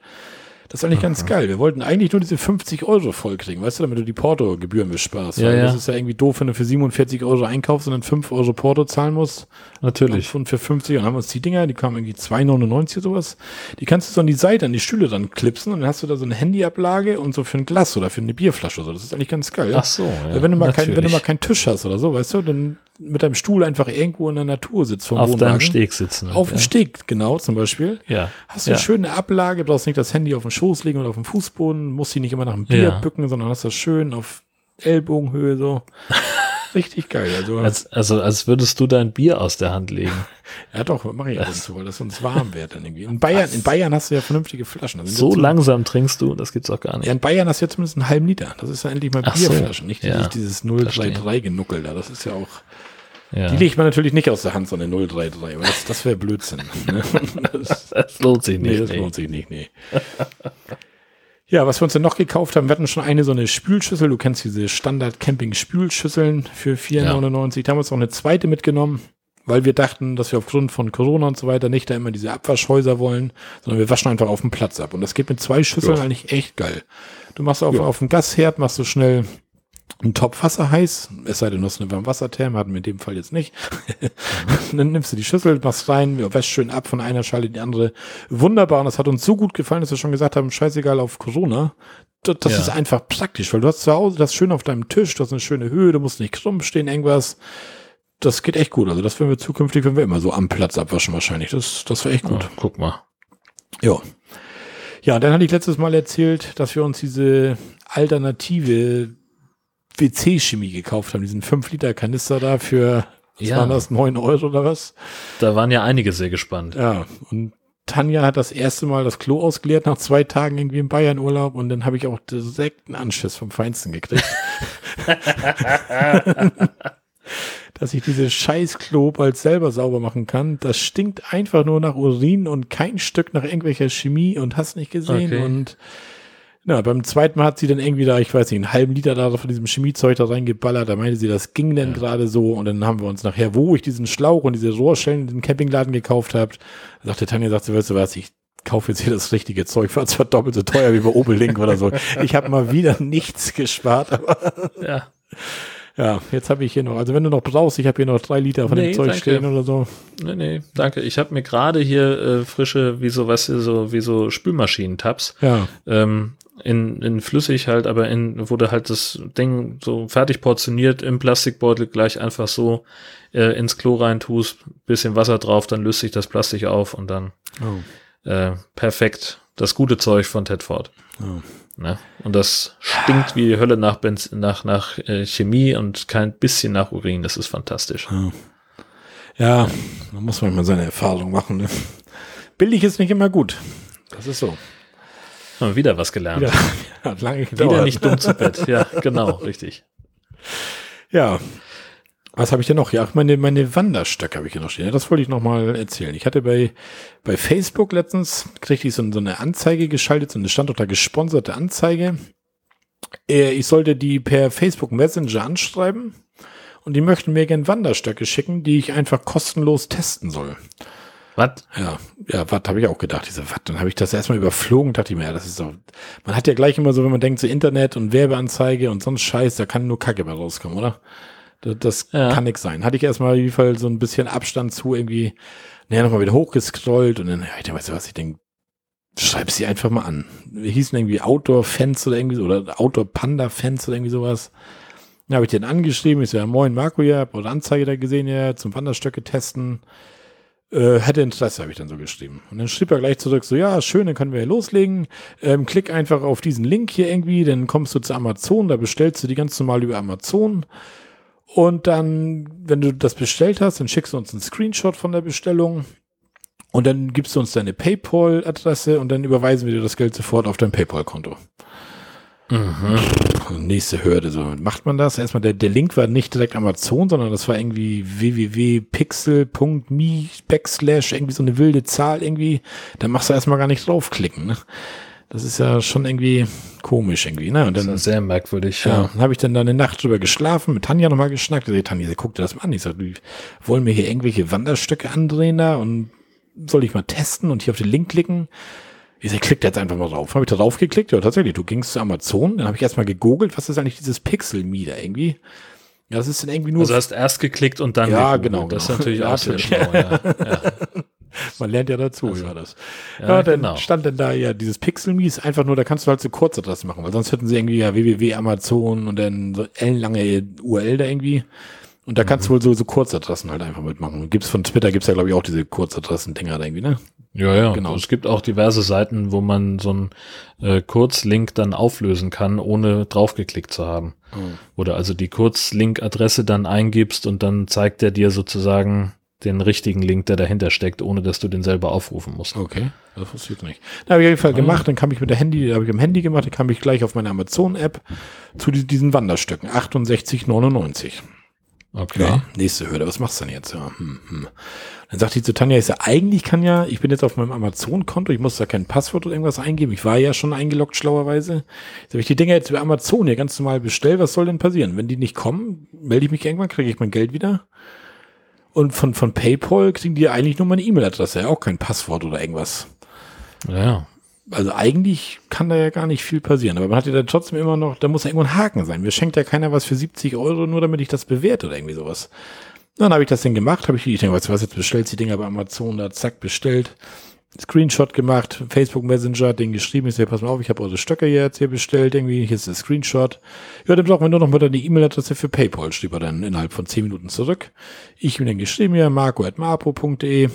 Das ist eigentlich ganz geil. Wir wollten eigentlich nur diese 50 Euro vollkriegen, weißt du, damit du die Porto-Gebühren besparst. Ja, Weil ja. Das ist ja irgendwie doof, wenn du für 47 Euro einkaufst und dann 5 Euro Porto zahlen musst. Natürlich. Und für 50 und haben uns die Dinger, die kamen irgendwie 2,99 oder sowas. Die kannst du so an die Seite, an die Stühle dann klipsen und dann hast du da so eine Handyablage und so für ein Glas oder für eine Bierflasche. oder So. Das ist eigentlich ganz geil. Ach so, ja, wenn du mal kein, wenn du natürlich. mal keinen Tisch hast oder so, weißt du, dann mit deinem Stuhl einfach irgendwo in der Natur sitzt vom Auf deinem Steg sitzen. Auf dem ja. Steg, genau, zum Beispiel. Ja. Hast du eine ja. schöne Ablage, brauchst nicht das Handy auf dem Schoß legen oder auf dem Fußboden, musst dich nicht immer nach dem Bier Ja. bücken, sondern hast das schön auf Ellbogenhöhe so. *laughs* Richtig geil. Also, Als, also als würdest du dein Bier aus der Hand legen. *laughs* ja doch, mache ich ab und zu, weil das sonst warm wird dann irgendwie. In Bayern, in Bayern hast du ja vernünftige Flaschen. So ja langsam trinkst du, das gibt's auch gar Ja, nicht. in Bayern hast du ja zumindest einen halben Liter. Das ist ja endlich mal Ach so, Bierflaschen, nicht ja, dieses, dieses 033 genuckel da. Das ist ja auch, Ja. die legt man natürlich nicht aus der Hand, so eine 033, weil das, das wäre Blödsinn. ne? *laughs* das, Das lohnt sich nee, nicht. das nee. lohnt sich nicht, nee. Ja, was wir uns denn noch gekauft haben, wir hatten schon eine so eine Spülschüssel. Du kennst diese Standard-Camping-Spülschüsseln für 4,99. Da haben wir uns noch eine zweite mitgenommen, weil wir dachten, dass wir aufgrund von Corona und so weiter nicht da immer diese Abwaschhäuser wollen, sondern wir waschen einfach auf dem Platz ab. Und das geht mit zwei Schüsseln Ja. eigentlich echt geil. Du machst auf, Ja. auf dem Gasherd, machst du schnell einen Topf Wasser heiß, es sei denn, du hast eine Warmwassertherme, hatten wir in dem Fall jetzt nicht. *laughs* dann nimmst du die Schüssel, machst rein, wäschst schön ab von einer Schale in die andere. Wunderbar, und das hat uns so gut gefallen, dass wir schon gesagt haben, scheißegal auf Corona. Das, das Ja. ist einfach praktisch, weil du hast zu Hause das schön auf deinem Tisch, du hast eine schöne Höhe, du musst nicht krumm stehen, irgendwas. Das geht echt gut. Also das werden wir zukünftig, wenn wir immer so am Platz abwaschen wahrscheinlich. Das, das war echt gut. Ja, guck mal. Ja. Ja, dann hatte ich letztes Mal erzählt, dass wir uns diese alternative WC-Chemie gekauft haben, diesen 5-Liter-Kanister da für, was Ja. waren das, 9 Euro oder was? Da waren ja einige sehr gespannt. Ja, und Tanja hat das erste Mal das Klo ausgeleert nach zwei Tagen irgendwie im Bayern-Urlaub und dann habe ich auch direkt einen Anschiss vom Feinsten gekriegt. *laughs* Dass ich dieses scheiß Klo bald selber sauber machen kann. Das stinkt einfach nur nach Urin und kein Stück nach irgendwelcher Chemie und hast nicht gesehen. Okay. Und na, beim zweiten Mal hat sie dann irgendwie da, ich weiß nicht, einen halben Liter da von diesem Chemiezeug da reingeballert. Da meinte sie, das ging denn Ja. gerade so. Und dann haben wir uns nachher, wo ich diesen Schlauch und diese Rohrstellen in den Campingladen gekauft habe, sagte Tanja, sagte, weißt du was, ich kaufe jetzt hier das richtige Zeug, war zwar doppelt so teuer wie bei Opel Link oder so. Ich habe mal wieder nichts gespart, aber *laughs* Ja. ja, jetzt habe ich hier noch, also wenn du noch brauchst, ich habe hier noch drei Liter von Nee, dem Zeug danke. stehen oder so. Nee, nee, danke. Ich habe mir gerade hier äh, frische, wie so, was so, wie so Spülmaschinentabs, Ja, ähm, in, in flüssig halt, aber in, wurde halt das Ding so fertig portioniert im Plastikbeutel gleich einfach so äh, ins Klo rein tust, bisschen Wasser drauf, dann löst sich das Plastik auf und dann oh. äh, perfekt. Das gute Zeug von Tedford. Oh. Ne? Und das stinkt wie die Hölle nach, Benz nach, nach äh, Chemie und kein bisschen nach Urin. Das ist fantastisch. Ja, man muss manchmal seine Erfahrung machen. Ne? Billig ist nicht immer gut. Das ist so. Haben wieder was gelernt. Wieder, *laughs* hat lange Wieder gedauert. nicht dumm zu Bett. Ja, genau, *laughs* richtig. Ja. Was habe ich denn noch? Ja, meine, meine Wanderstöcke habe ich hier noch stehen. Ja, das wollte ich noch mal erzählen. Ich hatte bei, bei Facebook letztens, kriegte ich so, so eine Anzeige geschaltet, so eine stand unter gesponserte Anzeige. Äh, Ich sollte die per Facebook Messenger anschreiben und die möchten mir gerne Wanderstöcke schicken, die ich einfach kostenlos testen soll. Was? Ja, ja, was habe ich auch gedacht. Diese was, dann habe ich das erstmal überflogen, dachte ich mir, ja, das ist so. Man hat ja gleich immer so, wenn man denkt, so Internet und Werbeanzeige und sonst Scheiß, da kann nur Kacke bei rauskommen, oder? Das, das Ja. kann nix sein. Hatte ich erstmal auf jeden Fall so ein bisschen Abstand zu irgendwie, naja, nochmal wieder hochgescrollt und dann, ja, ich weißt du was, ich denke, schreib sie einfach mal an. Wir hießen irgendwie Outdoor-Fans oder irgendwie so, oder Outdoor-Panda-Fans oder irgendwie sowas. Dann habe ich den angeschrieben, ich so, ja, moin Marco, ja, hab eure Anzeige da gesehen, ja, zum Wanderstöcke testen. Äh, hätte Interesse, habe ich dann so geschrieben. Und dann schrieb er gleich zurück, so, ja, schön, dann können wir loslegen. Ähm, klick einfach auf diesen Link hier irgendwie, dann kommst du zu Amazon, da bestellst du die ganz normal über Amazon. Und dann, wenn du das bestellt hast, dann schickst du uns einen Screenshot von der Bestellung. Und dann gibst du uns deine PayPal-Adresse und dann überweisen wir dir das Geld sofort auf dein PayPal-Konto. Mhm. Nächste Hürde, so macht man das. Erstmal, der, der Link war nicht direkt Amazon, sondern das war irgendwie www.pixel.me backslash irgendwie so eine wilde Zahl irgendwie. Da machst du erstmal gar nicht draufklicken. Ne? Das ist ja schon irgendwie komisch irgendwie. Ne? Und Das dann, ist sehr merkwürdig. ja, Ja. dann habe ich dann da eine Nacht drüber geschlafen, mit Tanja nochmal geschnackt. Ich sag, Tanja, guck dir das mal an. Ich sag, die wollen mir hier irgendwelche Wanderstöcke andrehen da und soll ich mal testen und hier auf den Link klicken? Ich sag, klick da jetzt einfach mal drauf. Habe ich da drauf geklickt? Ja, tatsächlich. Du gingst zu Amazon, dann habe ich erstmal gegoogelt, was ist eigentlich dieses Pixel-Me da irgendwie? Ja, das ist dann irgendwie nur, Also hast erst geklickt und dann Ja, gegoogelt. genau, Das ist genau. natürlich *laughs* Ja, auch sehr natürlich. schlau. Ja. Ja. *laughs* man lernt ja dazu, Also, ja das. ja, Ja, dann genau. stand dann da ja dieses Pixel-Me ist einfach nur, da kannst du halt so Kurzadresse machen, weil sonst hätten sie irgendwie ja www Amazon und dann so ellenlange URL da irgendwie. Und da kannst du wohl so, so Kurzadressen halt einfach mitmachen. Gibt's von Twitter gibt's ja, glaube ich, auch diese Kurzadressen-Dinger da irgendwie, ne? Ja, ja, Genau. Es gibt auch diverse Seiten, wo man so einen äh, Kurzlink dann auflösen kann, ohne draufgeklickt zu haben. Oder also die Kurzlink-Adresse dann eingibst und dann zeigt er dir sozusagen den richtigen Link, der dahinter steckt, ohne dass du den selber aufrufen musst. Okay, das ich nicht. Da habe ich auf jeden Fall gemacht, dann kam ich mit der Handy, da habe ich am Handy gemacht, dann kam ich gleich auf meine Amazon-App zu die- diesen Wanderstöcken, 68,99. Okay. Ja, nächste Hürde, was machst du denn jetzt? Ja, hm, hm. Dann sagte ich zu Tanja, ich sag, eigentlich kann ja, ich bin jetzt auf meinem Amazon-Konto, ich muss da kein Passwort oder irgendwas eingeben. Ich war ja schon eingeloggt, schlauerweise. Sag ich die Dinger jetzt über Amazon hier ganz normal bestell, was soll denn passieren? Wenn die nicht kommen, melde ich mich irgendwann, kriege ich mein Geld wieder. Und von, von PayPal kriegen die eigentlich nur meine E-Mail-Adresse, ja, auch kein Passwort oder irgendwas. Ja. Also eigentlich kann da ja gar nicht viel passieren, aber man hat ja dann trotzdem immer noch, da muss ja irgendwo ein Haken sein. Mir schenkt ja keiner was für 70 Euro, nur damit ich das bewerte oder irgendwie sowas. Dann habe ich das Ding gemacht, habe ich, ich denke, weißt was, jetzt bestellst die Dinger bei Amazon, da zack, bestellt. Screenshot gemacht, Facebook Messenger, den geschrieben, ich sage, pass mal auf, ich habe eure Stöcke jetzt hier bestellt, irgendwie, hier ist der Screenshot. Ja, dann brauchen wir nur noch mal deine E-Mail-Adresse für PayPal, schrieb er dann innerhalb von 10 Minuten zurück. Ich ihm dann geschrieben, ja, marco.marpo.de.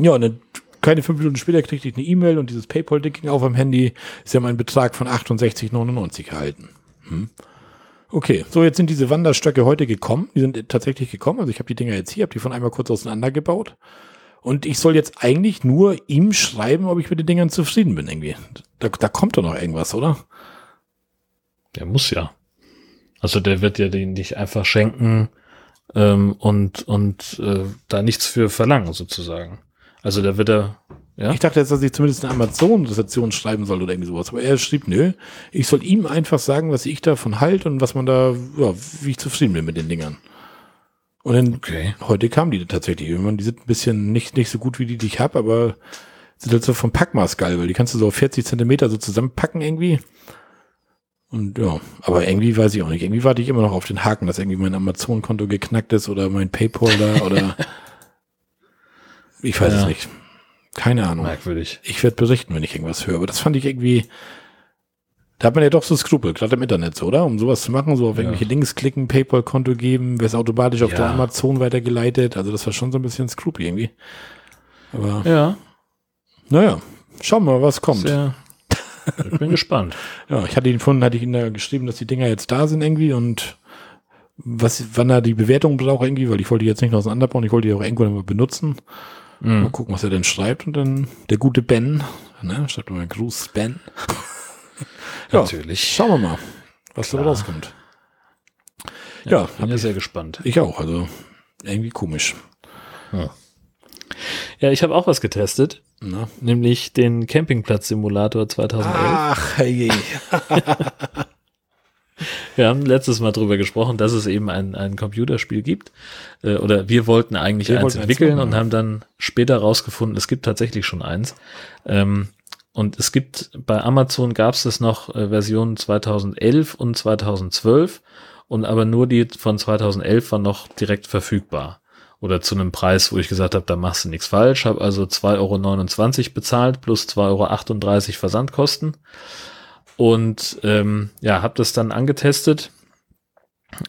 Ja, und dann keine fünf Minuten später kriegte ich eine E-Mail und dieses PayPal-Ding ging auf am Handy. Sie haben einen Betrag von 68,99 erhalten. Hm. Okay, so jetzt sind diese Wanderstöcke heute gekommen. Die sind tatsächlich gekommen. Also ich habe die Dinger jetzt hier, habe die von einmal kurz auseinandergebaut. Und ich soll jetzt eigentlich nur ihm schreiben, ob ich mit den Dingern zufrieden bin irgendwie. Da, da kommt doch noch irgendwas, oder? Der muss ja. Also der wird ja den nicht einfach schenken ähm, und, und äh, da nichts für verlangen, sozusagen. Also da wird er, ja, Ich dachte jetzt, dass ich zumindest eine Amazon-Rezension schreiben soll oder irgendwie sowas. Aber er schrieb, nö, ich soll ihm einfach sagen, was ich davon halte und was man da, ja, wie ich zufrieden bin mit den Dingern. Und dann, Okay. heute kamen die tatsächlich. Irgendwann, die sind ein bisschen nicht, nicht so gut wie die, die ich habe, aber sind halt so vom Packmaß geil, weil die kannst du so auf 40 Zentimeter so zusammenpacken irgendwie. Und ja, aber irgendwie weiß ich auch nicht. Irgendwie warte ich immer noch auf den Haken, dass irgendwie mein Amazon-Konto geknackt ist oder mein Paypal da oder *laughs* ich weiß es Ja. nicht. Keine Ahnung. merkwürdig. Ich werde berichten, wenn ich irgendwas höre. Aber das fand ich irgendwie. Da hat man ja doch so Skrupel, gerade im Internet so, oder? Um sowas zu machen, so auf Ja. irgendwelche Links klicken, PayPal-Konto geben, wäre es automatisch auf Ja. der Amazon weitergeleitet. Also das war schon so ein bisschen Skrupel irgendwie. Aber Ja, naja, schauen wir mal, was kommt. sehr. Ich bin gespannt. *laughs* Ja, ich hatte ihn von, hatte ich ihn da geschrieben, dass die Dinger jetzt da sind irgendwie und was, wann er die Bewertung braucht irgendwie, weil ich wollte die jetzt nicht noch auseinanderbauen, ich wollte die auch irgendwann mal benutzen. Mal Mhm. gucken, was er denn schreibt und dann der gute Ben, ne, schreibt mal Gruß Ben. *laughs* Ja. Natürlich. Schauen wir mal, was da Klar. rauskommt. Ja, ich bin ja ich- sehr gespannt. Ich auch, also irgendwie komisch. Ja, ich habe auch was getestet, Na? nämlich den Campingplatz-Simulator 2011. Ach, hey. *laughs* *laughs* Wir haben letztes Mal drüber gesprochen, dass es eben ein, ein Computerspiel gibt. Äh, oder wir wollten eigentlich Wir eins wollten eins entwickeln machen, und haben dann später rausgefunden, es gibt tatsächlich schon eins. Ähm, und es gibt, bei Amazon gab es das noch äh, Versionen 2011 und 2012 und aber nur die von 2011 war noch direkt verfügbar. Oder zu einem Preis, wo ich gesagt habe, da machst du nichts falsch. Habe also 2,29 Euro bezahlt plus 2,38 Euro Versandkosten. Und ähm, ja, habe das dann angetestet.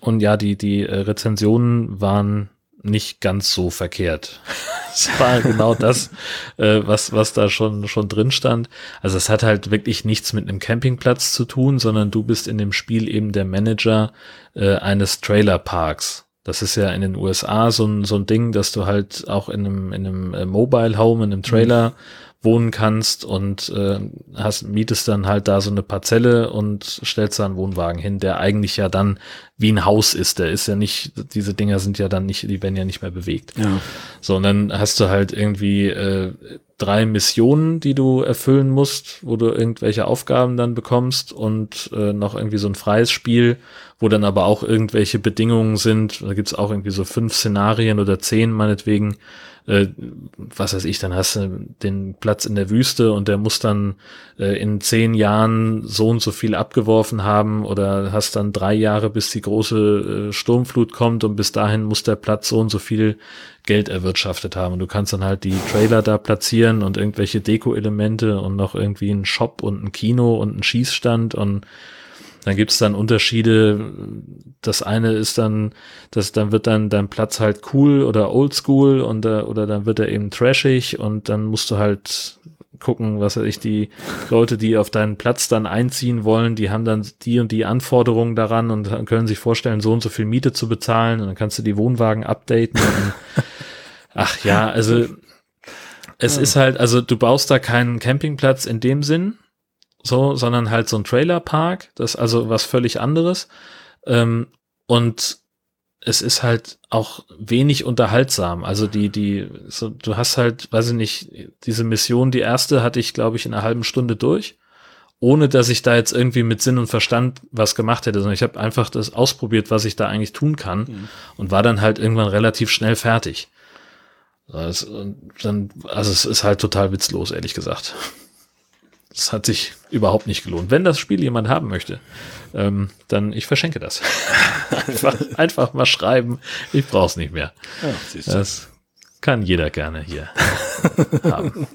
Und ja, die, die äh, Rezensionen waren nicht ganz so verkehrt. *laughs* Es war genau das, äh, was, was da schon, schon drin stand. Also es hat halt wirklich nichts mit einem Campingplatz zu tun, sondern du bist in dem Spiel eben der Manager äh, eines Trailerparks. Das ist ja in den USA so ein, so ein Ding, dass du halt auch in einem, in einem äh, Mobile Home, in einem Trailer wohnen kannst und äh, hast, mietest dann halt da so eine Parzelle und stellst da einen Wohnwagen hin, der eigentlich ja dann wie ein Haus ist. Der ist ja nicht, diese Dinger sind ja dann nicht, die werden ja nicht mehr bewegt. Ja. So, und dann hast du halt irgendwie äh, drei Missionen, die du erfüllen musst, wo du irgendwelche Aufgaben dann bekommst und äh, noch irgendwie so ein freies Spiel, wo dann aber auch irgendwelche Bedingungen sind. Da gibt's auch irgendwie so fünf Szenarien oder zehn meinetwegen. Äh, was weiß ich, dann hast du den Platz in der Wüste und der muss dann äh, in zehn Jahren so und so viel abgeworfen haben oder hast dann drei Jahre, bis die große äh, Sturmflut kommt und bis dahin muss der Platz so und so viel Geld erwirtschaftet haben. Und du kannst dann halt die Trailer da platzieren und irgendwelche Deko-Elemente und noch irgendwie einen Shop und ein Kino und einen Schießstand und Dann gibt's dann Unterschiede. Das eine ist dann, das, dann wird dann dein Platz halt cool oder oldschool und äh, oder dann wird er eben trashig und dann musst du halt gucken, was weiß ich, die Leute, die auf deinen Platz dann einziehen wollen, die haben dann die und die Anforderungen daran und können sich vorstellen, so und so viel Miete zu bezahlen und dann kannst du die Wohnwagen updaten. Und, *laughs* ach ja, also es ja. ist halt, also du baust da keinen Campingplatz in dem Sinn, so, sondern halt so ein Trailerpark, das ist also was völlig anderes. Ähm, und es ist halt auch wenig unterhaltsam. Also die, die, so, du hast halt, weiß ich nicht, diese Mission, die erste hatte ich, glaube ich, in einer halben Stunde durch, ohne dass ich da jetzt irgendwie mit Sinn und Verstand was gemacht hätte, sondern ich habe einfach das ausprobiert, was ich da eigentlich tun kann mhm. und war dann halt irgendwann relativ schnell fertig. Das, dann, also es ist halt total witzlos, ehrlich gesagt. Das hat sich überhaupt nicht gelohnt. Wenn das Spiel jemand haben möchte, ähm, dann ich verschenke das. *laughs* einfach, einfach mal schreiben. Ich brauche es nicht mehr. Ja, das kann jeder gerne hier *laughs* haben.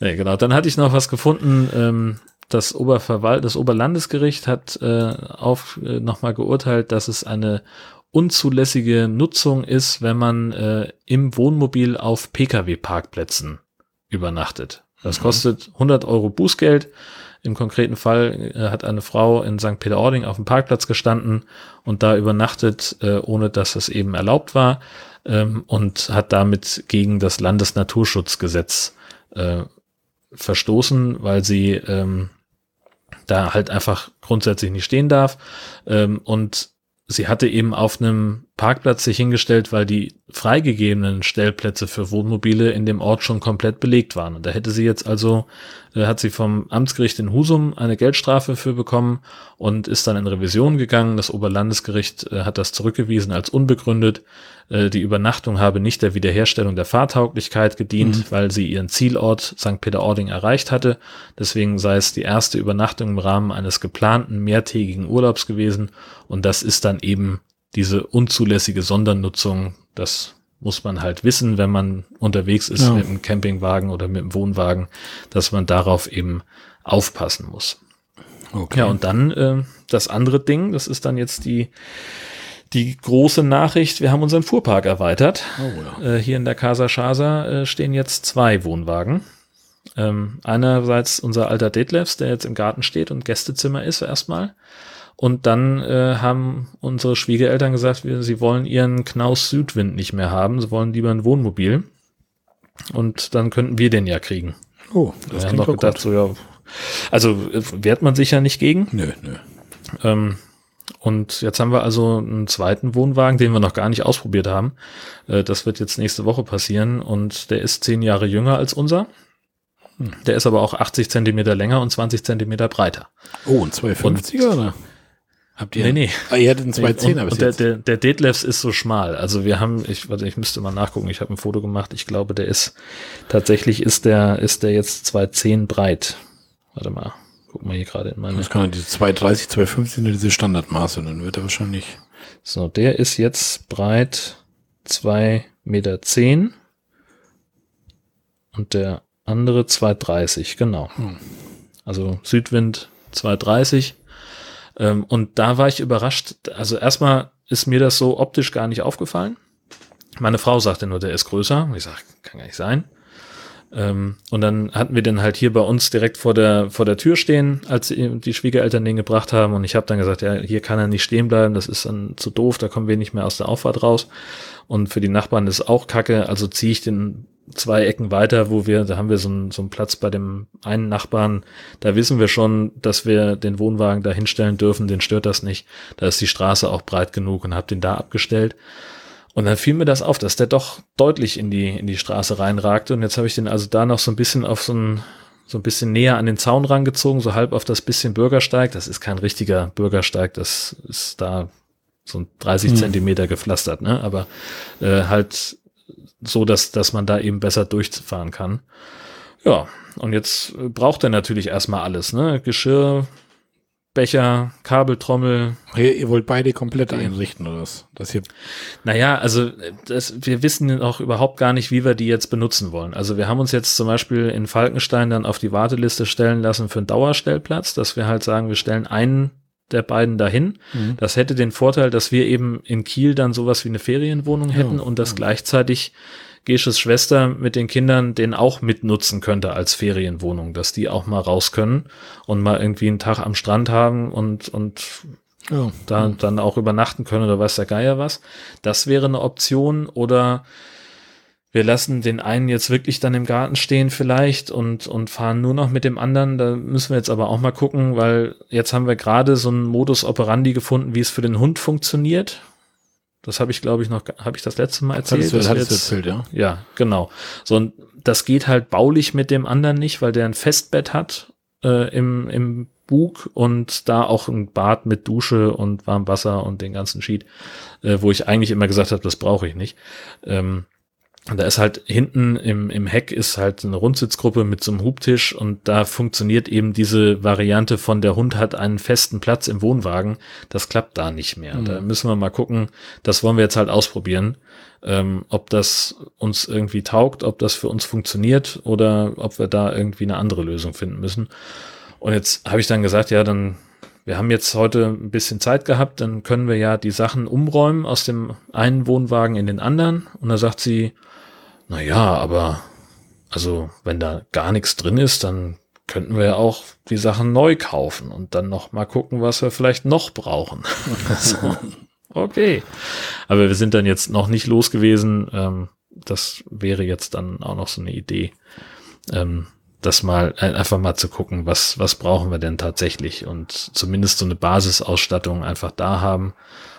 Nee, genau. Dann hatte ich noch was gefunden. Ähm, das Oberverwalt, das Oberlandesgericht hat äh, auf äh, nochmal geurteilt, dass es eine unzulässige Nutzung ist, wenn man äh, im Wohnmobil auf Pkw-Parkplätzen übernachtet. Das mhm. kostet 100 Euro Bußgeld. Im konkreten Fall äh, hat eine Frau in St. Peter-Ording auf dem Parkplatz gestanden und da übernachtet, äh, ohne dass es eben erlaubt war ähm, und hat damit gegen das Landesnaturschutzgesetz äh, verstoßen, weil sie ähm, da halt einfach grundsätzlich nicht stehen darf. Ähm, und sie hatte eben auf einem Parkplatz sich hingestellt, weil die freigegebenen Stellplätze für Wohnmobile in dem Ort schon komplett belegt waren. Und da hätte sie jetzt also, äh, hat sie vom Amtsgericht in Husum eine Geldstrafe für bekommen und ist dann in Revision gegangen. Das Oberlandesgericht äh, hat das zurückgewiesen als unbegründet. Äh, die Übernachtung habe nicht der Wiederherstellung der Fahrtauglichkeit gedient, mhm. weil sie ihren Zielort St. Peter-Ording erreicht hatte. Deswegen sei es die erste Übernachtung im Rahmen eines geplanten mehrtägigen Urlaubs gewesen. Und das ist dann eben diese unzulässige Sondernutzung. Das muss man halt wissen, wenn man unterwegs ist ja. mit einem Campingwagen oder mit einem Wohnwagen, dass man darauf eben aufpassen muss. Okay. Ja, und dann äh, das andere Ding, das ist dann jetzt die die große Nachricht, wir haben unseren Fuhrpark erweitert. Oh, ja. äh, hier in der Casa Chasa äh, stehen jetzt zwei Wohnwagen. Ähm, einerseits unser alter Detlefs, der jetzt im Garten steht und Gästezimmer ist erstmal. Und dann äh, haben unsere Schwiegereltern gesagt, wir, sie wollen ihren Knaus Südwind nicht mehr haben, sie wollen lieber ein Wohnmobil. Und dann könnten wir den ja kriegen. Oh, das wir haben doch gedacht, gut. so ja. Also äh, wehrt man sich ja nicht gegen. Nö, nö. Ähm, und jetzt haben wir also einen zweiten Wohnwagen, den wir noch gar nicht ausprobiert haben. Äh, das wird jetzt nächste Woche passieren und der ist zehn Jahre jünger als unser. Hm. Der ist aber auch 80 Zentimeter länger und 20 Zentimeter breiter. Oh, ein 250er oder? Habt ihr? Nee, nee. Ah, ihr hattet einen 210er und, und der, der, der Detlefs ist so schmal. Also wir haben, ich, warte, ich müsste mal nachgucken, ich habe ein Foto gemacht. Ich glaube, der ist, tatsächlich ist der, ist der jetzt 210 breit. Warte mal. Guck mal hier gerade in meine. Das kann ja diese 230, 250 sind diese Standardmaße, dann wird er wahrscheinlich. So, der ist jetzt breit 2,10 Meter zehn und der andere 230, genau. Hm. Also Südwind 230. Ähm, und da war ich überrascht. Also erstmal ist mir das so optisch gar nicht aufgefallen. Meine Frau sagte nur, der ist größer. Ich sag, kann gar nicht sein. Ähm, und dann hatten wir den halt hier bei uns direkt vor der, vor der Tür stehen, als die Schwiegereltern den gebracht haben. Und ich habe dann gesagt, ja, hier kann er nicht stehen bleiben, das ist dann zu doof, da kommen wir nicht mehr aus der Auffahrt raus. Und für die Nachbarn ist auch kacke, also ziehe ich den zwei Ecken weiter, wo wir, da haben wir so einen, so einen Platz bei dem einen Nachbarn, da wissen wir schon, dass wir den Wohnwagen da hinstellen dürfen, den stört das nicht. Da ist die Straße auch breit genug und habe den da abgestellt. Und dann fiel mir das auf, dass der doch deutlich in die, in die Straße reinragte. Und jetzt habe ich den also da noch so ein bisschen auf so ein, so ein bisschen näher an den Zaun rangezogen, so halb auf das bisschen Bürgersteig. Das ist kein richtiger Bürgersteig, das ist da so 30 hm. Zentimeter gepflastert, ne? Aber äh, halt so, dass, dass man da eben besser durchfahren kann. Ja, und jetzt braucht er natürlich erstmal alles, ne? Geschirr, Becher, Kabeltrommel. Ihr, ihr wollt beide komplett einrichten oder was? Das hier. Naja, also das, wir wissen auch überhaupt gar nicht, wie wir die jetzt benutzen wollen. Also wir haben uns jetzt zum Beispiel in Falkenstein dann auf die Warteliste stellen lassen für einen Dauerstellplatz, dass wir halt sagen, wir stellen einen der beiden dahin. Mhm. Das hätte den Vorteil, dass wir eben in Kiel dann sowas wie eine Ferienwohnung hätten Ja, und dass ja. gleichzeitig Gesches Schwester mit den Kindern den auch mitnutzen könnte als Ferienwohnung, dass die auch mal raus können und mal irgendwie einen Tag am Strand haben und, und Ja. da dann auch übernachten können oder weiß der Geier was. Das wäre eine Option oder wir lassen den einen jetzt wirklich dann im Garten stehen vielleicht und, und fahren nur noch mit dem anderen. Da müssen wir jetzt aber auch mal gucken, weil jetzt haben wir gerade so einen Modus operandi gefunden, wie es für den Hund funktioniert. Das habe ich, glaube ich, noch, habe ich das letzte Mal erzählt. das hattest du erzählt, ja. ja, genau. So, und das geht halt baulich mit dem anderen nicht, weil der ein Festbett hat äh, im, im Bug und da auch ein Bad mit Dusche und warmem Wasser und den ganzen Sheet, äh, wo ich eigentlich immer gesagt habe, das brauche ich nicht. Ähm, und da ist halt hinten im, im Heck ist halt eine Rundsitzgruppe mit so einem Hubtisch und da funktioniert eben diese Variante von der Hund hat einen festen Platz im Wohnwagen. Das klappt da nicht mehr. Mhm. Da müssen wir mal gucken. Das wollen wir jetzt halt ausprobieren, ähm, ob das uns irgendwie taugt, ob das für uns funktioniert oder ob wir da irgendwie eine andere Lösung finden müssen. Und jetzt habe ich dann gesagt, ja, dann wir haben jetzt heute ein bisschen Zeit gehabt, dann können wir ja die Sachen umräumen aus dem einen Wohnwagen in den anderen. Und da sagt sie, na ja, aber also wenn da gar nichts drin ist, dann könnten wir ja auch die Sachen neu kaufen und dann noch mal gucken, was wir vielleicht noch brauchen. *laughs* so, okay. Aber wir sind dann jetzt noch nicht los gewesen. Ähm, das wäre jetzt dann auch noch so eine Idee, ähm, das mal ein- einfach mal zu gucken, was was brauchen wir denn tatsächlich und zumindest so eine Basisausstattung einfach da haben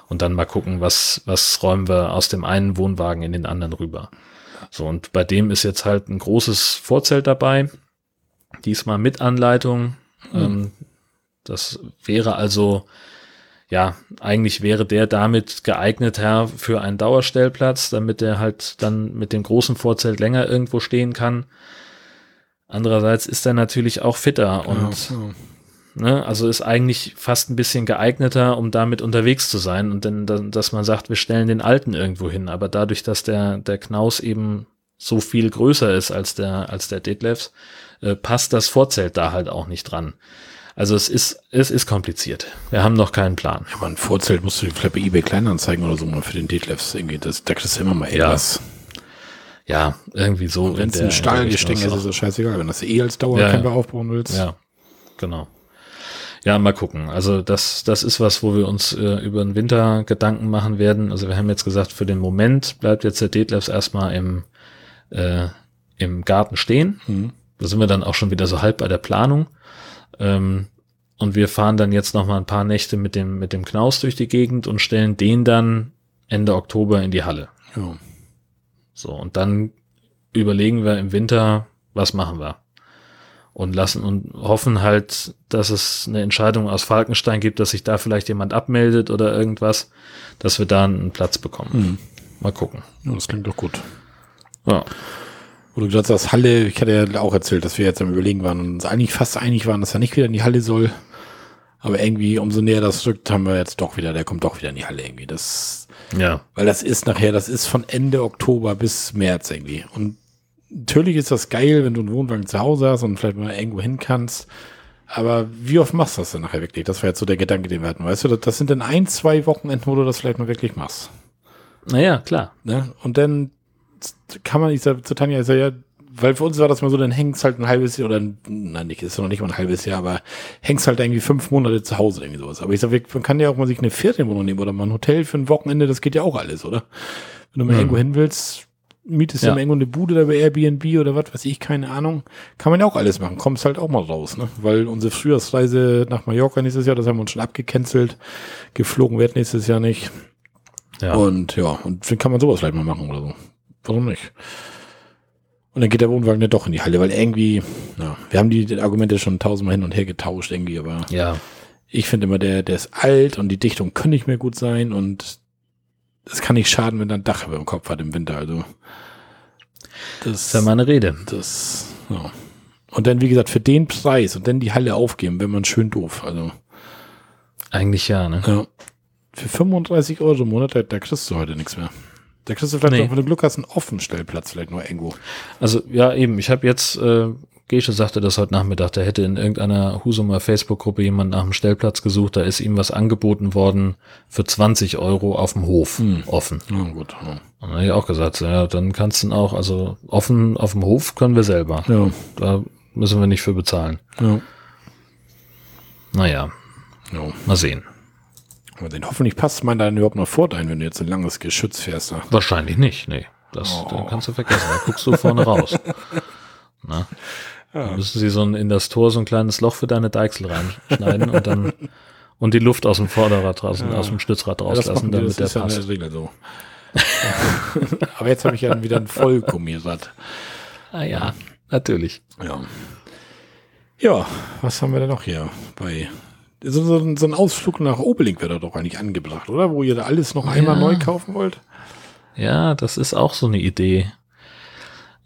und dann mal gucken, was was räumen wir aus dem einen Wohnwagen in den anderen rüber. So, und bei dem ist jetzt halt ein großes Vorzelt dabei. Diesmal mit Anleitung. Ähm, das wäre also, ja, eigentlich wäre der damit geeignet, Herr, für einen Dauerstellplatz, damit er halt dann mit dem großen Vorzelt länger irgendwo stehen kann. Andererseits ist er natürlich auch fitter und ja. Ne? Also ist eigentlich fast ein bisschen geeigneter, um damit unterwegs zu sein und dann, dann, dass man sagt, wir stellen den alten irgendwo hin. Aber dadurch, dass der, der Knaus eben so viel größer ist als der, als der Detlefs, äh, passt das Vorzelt da halt auch nicht dran. Also es ist, es ist kompliziert. Wir haben noch keinen Plan. Aber ein Vorzelt musst du vielleicht bei eBay Kleinanzeigen oder so mal für den Detlefs irgendwie. Das, da kriegst du immer mal Ja, irgendwas. Ja, irgendwie so. Wenn es in der Stahlgestänge Richtung ist, ist das scheißegal. Wenn das eh als Dauercamper aufbauen willst. Ja, genau. Ja, mal gucken. Also das, das ist was, wo wir uns äh, über den Winter Gedanken machen werden. Also wir haben jetzt gesagt, für den Moment bleibt jetzt der Detlefs erstmal im, äh, im Garten stehen. Mhm. Da sind wir dann auch schon wieder so halb bei der Planung. Ähm, und wir fahren dann jetzt noch mal ein paar Nächte mit dem, mit dem Knaus durch die Gegend und stellen den dann Ende Oktober in die Halle. Ja. So, und dann überlegen wir im Winter, was machen wir? Und lassen und hoffen halt, dass es eine Entscheidung aus Falkenstein gibt, dass sich da vielleicht jemand abmeldet oder irgendwas, dass wir da einen Platz bekommen. Mhm. Mal gucken. ja, das klingt doch gut. Ja. Wo du gesagt hast, Halle, ich hatte ja auch erzählt, dass wir jetzt am Überlegen waren und uns eigentlich fast einig waren, dass er nicht wieder in die Halle soll. Aber irgendwie, umso näher das rückt, haben wir jetzt doch wieder, der kommt doch wieder in die Halle irgendwie. Das, Ja. weil das ist nachher, das ist von Ende Oktober bis März irgendwie. Und natürlich ist das geil, wenn du einen Wohnwagen zu Hause hast und vielleicht mal irgendwo hin kannst. Aber wie oft machst du das denn nachher wirklich? Das war jetzt so der Gedanke, den wir hatten. Weißt du, das, sind dann ein, zwei Wochenenden, wo du das vielleicht mal wirklich machst. Naja, klar. Ne? Und dann kann man, ich sag zu Tanja, ich sag, ja, weil für uns war das mal so, dann hängst halt ein halbes Jahr oder, ein- nein, nicht, ist noch nicht mal ein halbes Jahr, aber hängst halt irgendwie fünf Monate zu Hause, irgendwie sowas. Aber ich sag, man kann ja auch mal sich eine Ferienwohnung nehmen oder mal ein Hotel für ein Wochenende, das geht ja auch alles, oder? Wenn du mal Mhm. irgendwo hin willst, mietest Ja. mal irgendwo eine Bude oder bei Airbnb oder was weiß ich, keine Ahnung. Kann man ja auch alles machen, kommst halt auch mal raus, ne? Weil unsere Frühjahrsreise nach Mallorca nächstes Jahr, das haben wir uns schon abgecancelt. Geflogen wird nächstes Jahr nicht. Ja. Und ja, und dann kann man sowas vielleicht mal machen oder so. Warum nicht? Und dann geht der Wohnwagen ja doch in die Halle, weil irgendwie, ja, wir haben die Argumente schon tausendmal hin und her getauscht irgendwie, aber ja. ich finde immer, der, der ist alt und die Dichtung kann nicht mehr gut sein und es kann nicht schaden, wenn er ein Dach über dem Kopf hat im Winter, also. Das ist ja meine Rede. das, ja. Und dann, wie gesagt, für den Preis und dann die Halle aufgeben, wenn man schön doof, also. Eigentlich ja, ne? Ja. Für 35 Euro im Monat, da, da kriegst du heute nichts mehr. Da kriegst du vielleicht Nee. noch, wenn du Glück hast, einen Offenstellplatz vielleicht noch irgendwo. Also ja, eben. Ich habe jetzt äh, Gesche sagte das heute Nachmittag, der hätte in irgendeiner Husumer Facebook-Gruppe jemand nach einem Stellplatz gesucht, da ist ihm was angeboten worden für 20 Euro auf dem Hof Hm. offen. Ja, gut. Ja. Und dann habe ich auch gesagt, ja, dann kannst du auch, also offen auf dem Hof können wir selber. Ja. Da müssen wir nicht für bezahlen. ja. Naja, ja. mal sehen. Aber den hoffentlich passt man dann überhaupt noch vor ein, wenn du jetzt ein langes Geschütz fährst. Da. Wahrscheinlich nicht, nee. Das, das kannst du vergessen. Da guckst du vorne raus. *laughs* Na? Dann müssen sie so ein, in das Tor so ein kleines Loch für deine Deichsel reinschneiden und dann *laughs* und die Luft aus dem Vorderrad draußen, aus dem Stützrad Ja, das rauslassen, die, damit der ist ja in passt. der Regel so. *laughs* Aber jetzt habe ich ja wieder ein Vollgummirad. Ah ja, natürlich. Ja. Ja, was haben wir denn noch hier bei so, so, ein- so ein Ausflug nach Obeling wäre doch eigentlich angebracht, oder? Wo ihr da alles noch einmal Ja. neu kaufen wollt? Ja, das ist auch so eine Idee.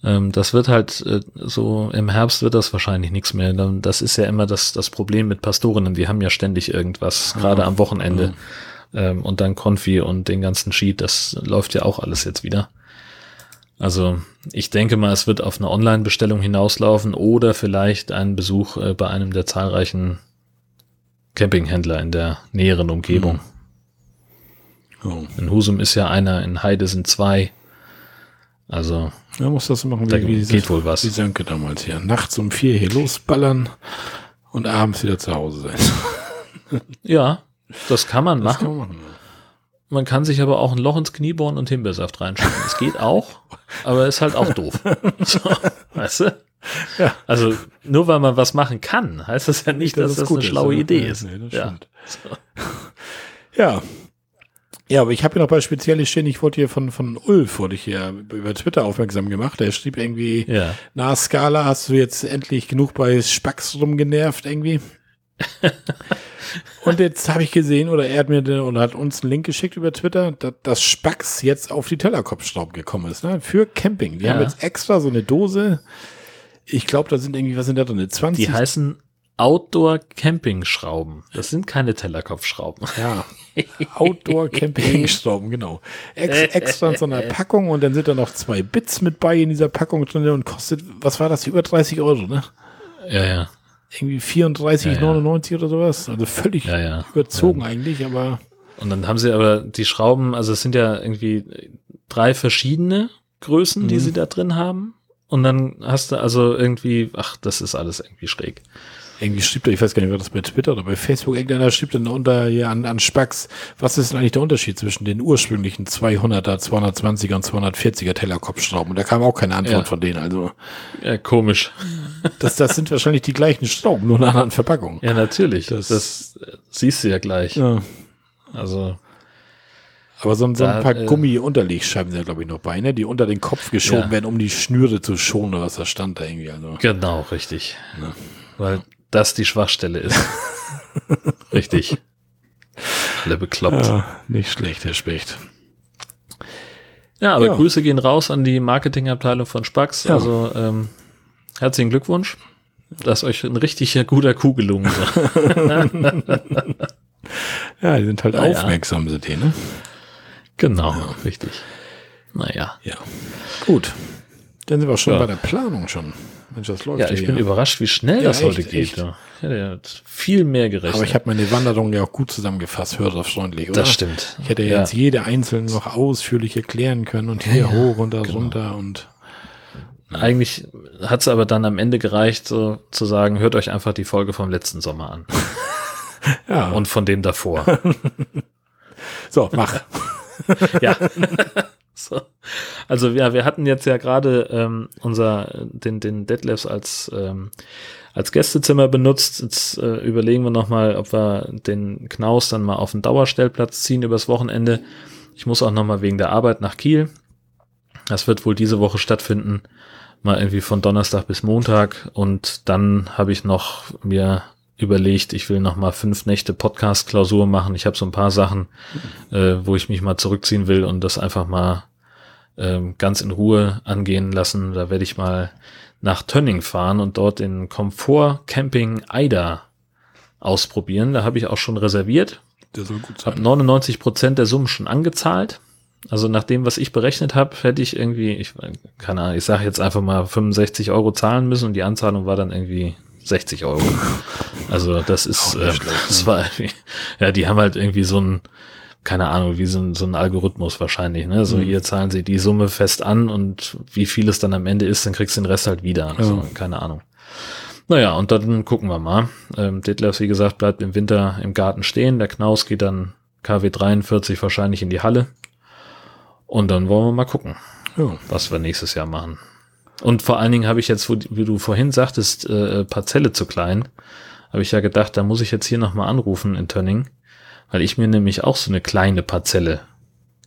Ähm, das wird halt äh, so, im Herbst wird das wahrscheinlich nichts mehr. Das ist ja immer das, das Problem mit Pastorinnen. Die haben ja ständig irgendwas, gerade am Wochenende. Ähm, und dann Konfi und den ganzen Sheet, das läuft ja auch alles jetzt wieder. Also ich denke mal, es wird auf eine Online-Bestellung hinauslaufen oder vielleicht einen Besuch äh, bei einem der zahlreichen Campinghändler in der näheren Umgebung. Ja. In Husum ist ja einer, in Heide sind zwei. Also Da muss das so machen, Da wie, geht dieses- wohl was. Wie Sönke damals hier. Nachts um vier hier losballern und abends wieder zu Hause sein. *laughs* Ja, das kann man Das machen. kann man machen. Man kann sich aber auch ein Loch ins Knie bohren und Himbeersaft reinschicken. Es geht auch, aber ist halt auch doof. *laughs* So, weißt du? Ja. Also nur weil man was machen kann, heißt das ja nicht, dass das, gut eine ist, schlaue. Idee ist. nee, das ja. stimmt. Ja. Ja, aber ich habe hier noch bei Spezielle stehen, ich wurde hier von, von Ulf, wurde ich hier über Twitter aufmerksam gemacht. Der schrieb irgendwie, ja. na Skala, hast du jetzt endlich genug bei Spacks rumgenervt irgendwie? *laughs* Und jetzt habe ich gesehen, oder er hat mir den, oder hat uns einen Link geschickt über Twitter, dass, dass Spacks jetzt auf die Tellerkopfschrauben gekommen ist, ne? Für Camping. Die Ja. haben jetzt extra so eine Dose. Ich glaube, da sind irgendwie, was sind da drin? 20 Die heißen Outdoor Camping Schrauben. Das sind keine Tellerkopfschrauben. Ja. *laughs* Outdoor Camping Schrauben, genau. Ex, extra in so einer Packung und dann sind da noch zwei Bits mit bei in dieser Packung drin und kostet, was war das, über 30 Euro, ne? Ja, ja, Irgendwie 34,99 oder sowas. Also völlig ja, ja. überzogen eigentlich, aber Und dann haben sie aber die Schrauben, also es sind ja irgendwie drei verschiedene Größen, die Mhm. sie da drin haben. Und dann hast du also irgendwie, ach, das ist alles irgendwie schräg. Irgendwie schrieb da, ich weiß gar nicht, war das bei Twitter oder bei Facebook, irgendeiner schrieb dann unter hier an, an Spacks, was ist denn eigentlich der Unterschied zwischen den ursprünglichen 200er, 220er und 240er Tellerkopfschrauben? Und da kam auch keine Antwort Ja. von denen. Also, Ja, komisch. das, das sind wahrscheinlich die gleichen Schrauben, nur in einer anderen Verpackung. Ja, natürlich. Das- Das, siehst du ja gleich. Ja. Also, Aber so, ein- so ein paar äh, Gummi-Unterlegscheiben sind ja, glaube ich, noch bei, ne? die unter den Kopf geschoben Ja. werden, um die Schnüre zu schonen, oder was da stand da irgendwie. Also. genau, richtig. Weil das die Schwachstelle ist. *laughs* richtig. Alle bekloppt. Ja, Ja, nicht schlecht, Herr Specht. aber Ja. Grüße gehen raus an die Marketingabteilung von Spax. Ja. Also, ähm, herzlichen Glückwunsch. Dass euch ein richtig guter Kuh gelungen ist. *laughs* Ja, die sind halt Na ja. aufmerksam, sind die, ne? genau, richtig. Naja. Ja. Gut. Dann sind wir schon Ja. bei der Planung schon. Mensch, das läuft Ja, ich bin überrascht, wie schnell das echt, heute geht. echt. Ja. Hätte ja viel mehr gerechnet. Aber ich habe meine Wanderung ja auch gut zusammengefasst, hörerfreundlich, oder? das stimmt. Ich hätte Ja. jetzt jede einzelne noch ausführlich erklären können und hier hoch und da genau. runter und Eigentlich hat es aber dann am Ende gereicht, so zu sagen, hört euch einfach die Folge vom letzten Sommer an. *laughs* ja. Und von dem davor. *laughs* so, mach. ja. *laughs* *laughs* so. Also ja, wir hatten jetzt ja gerade ähm, unser, den, den Detlefs als, ähm, als Gästezimmer benutzt. Jetzt äh, überlegen wir nochmal, ob wir den Knaus dann mal auf den Dauerstellplatz ziehen übers Wochenende. Ich muss auch nochmal wegen der Arbeit nach Kiel. Das wird wohl diese Woche stattfinden. Mal irgendwie von Donnerstag bis Montag. Und dann habe ich noch mir überlegt, ich will noch mal fünf Nächte Podcast-Klausur machen. Ich habe so ein paar Sachen, äh, wo ich mich mal zurückziehen will und das einfach mal ähm, ganz in Ruhe angehen lassen. Da werde ich mal nach Tönning fahren und dort den Komfort Camping Eider ausprobieren. Da habe ich auch schon reserviert. Der soll gut sein. 99 Prozent der Summen schon angezahlt. Also nach dem, was ich berechnet habe, hätte ich irgendwie, ich keine Ahnung, ich sage jetzt einfach mal 65 Euro zahlen müssen und die Anzahlung war dann irgendwie 60 Euro. Also das ist, äh, das war ja, die haben halt irgendwie so ein, keine Ahnung, wie so ein, so ein Algorithmus wahrscheinlich, ne? So mhm. hier zahlen sie die Summe fest an und wie viel es dann am Ende ist, dann kriegst du den Rest halt wieder. Ja. Also, keine Ahnung. Naja, und dann gucken wir mal. Ähm, Detlef, wie gesagt, bleibt im Winter im Garten stehen. Der Knaus geht dann KW 43 wahrscheinlich in die Halle. Und dann wollen wir mal gucken, ja. was wir nächstes Jahr machen. Und vor allen Dingen habe ich jetzt, wie du vorhin sagtest, äh, Parzelle zu klein, habe ich ja gedacht, da muss ich jetzt hier nochmal anrufen in Tönning, weil ich mir nämlich auch so eine kleine Parzelle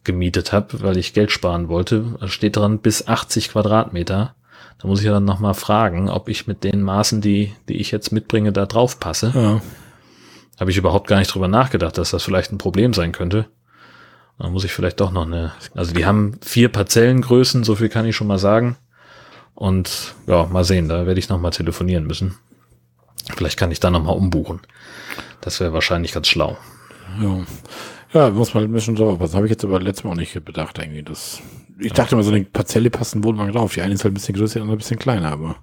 gemietet habe, weil ich Geld sparen wollte. Da steht dran bis 80 Quadratmeter. Da muss ich ja dann nochmal fragen, ob ich mit den Maßen, die, die ich jetzt mitbringe, da drauf passe. Ja. Habe ich überhaupt gar nicht drüber nachgedacht, dass das vielleicht ein Problem sein könnte. Da muss ich vielleicht doch noch eine, also die haben vier Parzellengrößen, so viel kann ich schon mal sagen. Und ja, mal sehen, da werde ich nochmal telefonieren müssen. Vielleicht kann ich da nochmal umbuchen. Das wäre wahrscheinlich ganz schlau. Ja. Ja, muss man ein bisschen drauf passen. Habe ich jetzt aber letztes Mal auch nicht bedacht, irgendwie. Das, ich dachte immer, so eine Parzelle passen Wohnwagen drauf. Die eine ist halt ein bisschen größer, die andere ein bisschen kleiner, aber.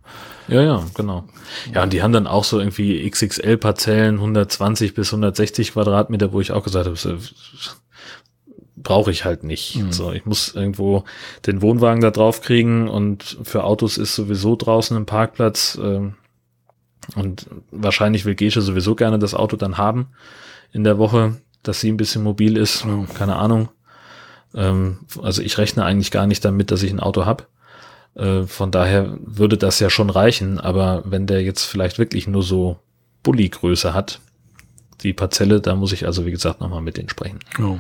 Ja, ja, genau. Ja, und die haben dann auch so irgendwie XXL-Parzellen, 120 bis 160 Quadratmeter, wo ich auch gesagt habe, brauche ich halt nicht. Mhm. So, ich muss irgendwo den Wohnwagen da drauf kriegen und für Autos ist sowieso draußen ein Parkplatz. Ähm, und wahrscheinlich will Gesche sowieso gerne das Auto dann haben in der Woche dass sie ein bisschen mobil ist. Keine Ahnung. Ähm, also ich rechne eigentlich gar nicht damit, dass ich ein Auto habe. Äh, von daher würde das ja schon reichen. Aber wenn der jetzt vielleicht wirklich nur so Bulli-Größe hat, die Parzelle, da muss ich also, wie gesagt, nochmal mit denen sprechen. Ja.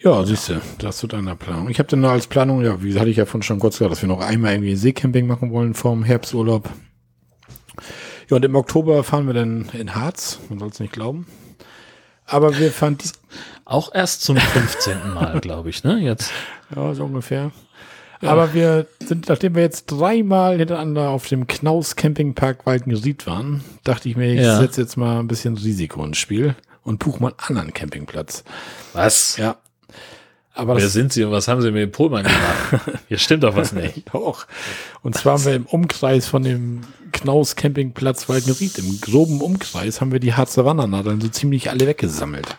Ja, siehst du, das zu deiner Planung. Ich habe dann als Planung, ja, wie hatte ich ja von schon kurz gesagt, dass wir noch einmal irgendwie Seecamping machen wollen vorm Herbsturlaub. Ja, und im Oktober fahren wir dann in Harz, man soll es nicht glauben. Aber wir fanden auch erst zum 15. Mal, *laughs* glaube ich, ne? Jetzt. Ja, so ungefähr. Ja. Aber wir sind, nachdem wir jetzt dreimal hintereinander auf dem Knaus Campingpark Walkenried waren, dachte ich mir, ich ja. setze jetzt mal ein bisschen Risiko ins Spiel und buche mal einen anderen Campingplatz. Was? Ja. Aber Wer sind Sie und was haben Sie mit dem Polmann gemacht? *laughs* Hier stimmt doch was nicht. *laughs* doch. Und zwar haben wir im Umkreis von dem Knaus Campingplatz Waldgeriet, im groben Umkreis, haben wir die Harzer Wandernadeln so ziemlich alle weggesammelt.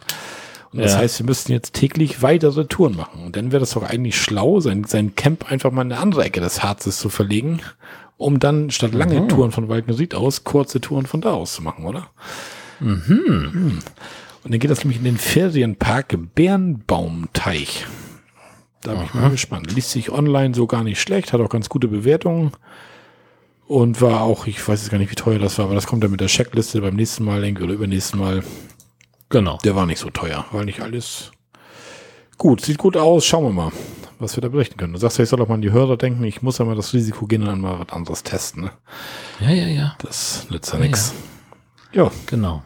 Und das ja. heißt, wir müssten jetzt täglich weitere Touren machen. Und dann wäre das doch eigentlich schlau, sein, sein Camp einfach mal in eine andere Ecke des Harzes zu verlegen, um dann statt lange mhm. Touren von Waldgeriet aus kurze Touren von da aus zu machen, oder? Mhm. Hm. Und dann geht das nämlich in den Ferienpark Bärenbaumteich. Da bin ich mal gespannt. Liest sich online so gar nicht schlecht, hat auch ganz gute Bewertungen. Und war auch, ich weiß jetzt gar nicht, wie teuer das war, aber das kommt dann mit der Checkliste beim nächsten Mal, denke oder übernächsten Mal. Genau. Der war nicht so teuer, weil nicht alles gut. Sieht gut aus. Schauen wir mal, was wir da berichten können. Du sagst ja, ich soll auch mal an die Hörer denken. Ich muss ja mal das Risiko gehen und dann mal was anderes testen. Ne? Ja, ja, ja. Das nützt ja, ja nichts. Ja. ja. Genau.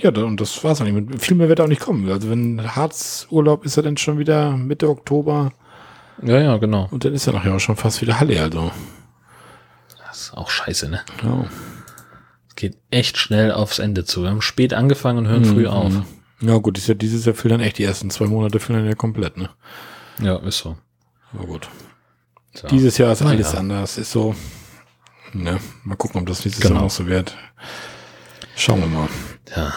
Ja, und das war's eigentlich. Viel mehr wird auch nicht kommen. Also wenn Harzurlaub ist er dann schon wieder Mitte Oktober. Ja, ja, genau. Und dann ist ja nachher auch schon fast wieder Halle, also. Das ist auch scheiße, ne? Ja. Es geht echt schnell aufs Ende zu. Wir haben spät angefangen und hören mhm. früh auf. Ja, gut, dieses Jahr, dieses Jahr füllen dann echt die ersten zwei Monate füllen dann ja komplett, ne? Ja, ist so. Aber gut. So. Dieses Jahr ist Na, alles ja. anders. Ist so. Ne? Mal gucken, ob das nächstes genau. Jahr auch so wird. Schauen wir mal. Ja.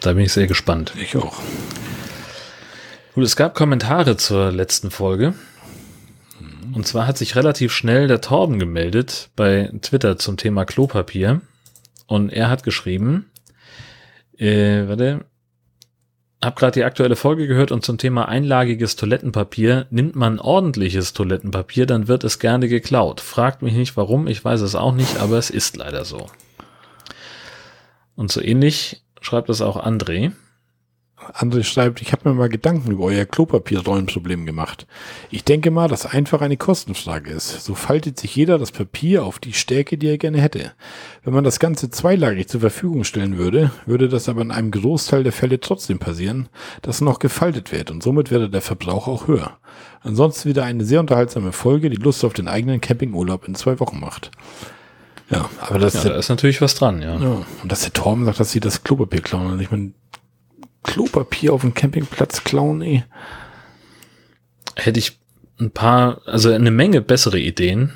Da bin ich sehr gespannt. Ich auch. Gut, es gab Kommentare zur letzten Folge. Und zwar hat sich relativ schnell der Torben gemeldet bei Twitter zum Thema Klopapier. Und er hat geschrieben, äh, warte, hab gerade die aktuelle Folge gehört und zum Thema einlagiges Toilettenpapier. Nimmt man ordentliches Toilettenpapier, dann wird es gerne geklaut. Fragt mich nicht warum, ich weiß es auch nicht, aber es ist leider so. Und so ähnlich schreibt das auch André. André schreibt, ich habe mir mal Gedanken über euer Klopapierrollenproblem gemacht. Ich denke mal, dass einfach eine Kostenfrage ist. So faltet sich jeder das Papier auf die Stärke, die er gerne hätte. Wenn man das Ganze zweilagig zur Verfügung stellen würde, würde das aber in einem Großteil der Fälle trotzdem passieren, dass noch gefaltet wird und somit wäre der Verbrauch auch höher. Ansonsten wieder eine sehr unterhaltsame Folge, die Lust auf den eigenen Campingurlaub in zwei Wochen macht. Ja, aber das ja, ist, da ist natürlich was dran, ja. ja. Und dass der Torben sagt, dass sie das Klopapier klauen. Also ich meine, Klopapier auf dem Campingplatz klauen, ey. Hätte ich ein paar, also eine Menge bessere Ideen.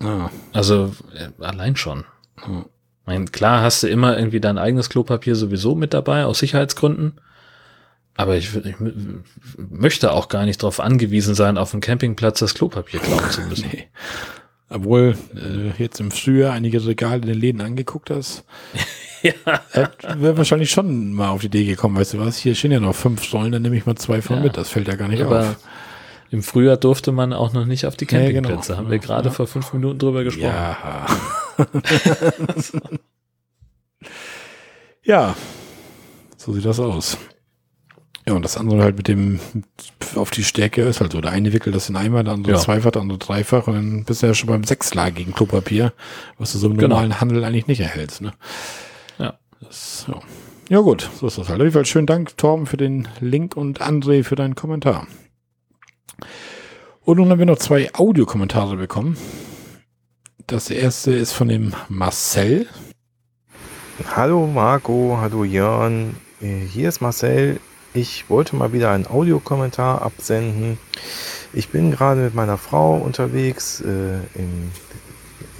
Ah. Also äh, allein schon. Hm. Mein, klar hast du immer irgendwie dein eigenes Klopapier sowieso mit dabei, aus Sicherheitsgründen. Aber ich, ich möchte auch gar nicht darauf angewiesen sein, auf dem Campingplatz das Klopapier klauen zu *laughs* müssen. nee. Obwohl äh, jetzt im Frühjahr einige Regale in den Läden angeguckt hast. *laughs* ja. Wäre wahrscheinlich schon mal auf die Idee gekommen, weißt du was, hier stehen ja noch fünf Säulen, dann nehme ich mal zwei von ja. mit, das fällt ja gar nicht Aber auf. Im Frühjahr durfte man auch noch nicht auf die Campingplätze, ja, genau. haben wir gerade ja. vor fünf Minuten drüber gesprochen. Ja. *laughs* *laughs* ja, so sieht das aus. Ja, und das andere halt mit dem auf die Stärke ist halt so. Der eine wickelt das in einmal, der andere ja. zweifach, der andere dreifach und dann bist du ja schon beim sechslagigen Klopapier, was du so im genau. normalen Handel eigentlich nicht erhältst. Ne? Ja. Das, ja. ja gut, so ist das halt. Auf jeden Fall schönen Dank, Torben, für den Link und André für deinen Kommentar. Und nun haben wir noch zwei Audiokommentare bekommen. Das erste ist von dem Marcel. Hallo Marco, hallo Jörn. Äh, hier ist Marcel. Ich wollte mal wieder einen Audiokommentar absenden. Ich bin gerade mit meiner Frau unterwegs äh, im,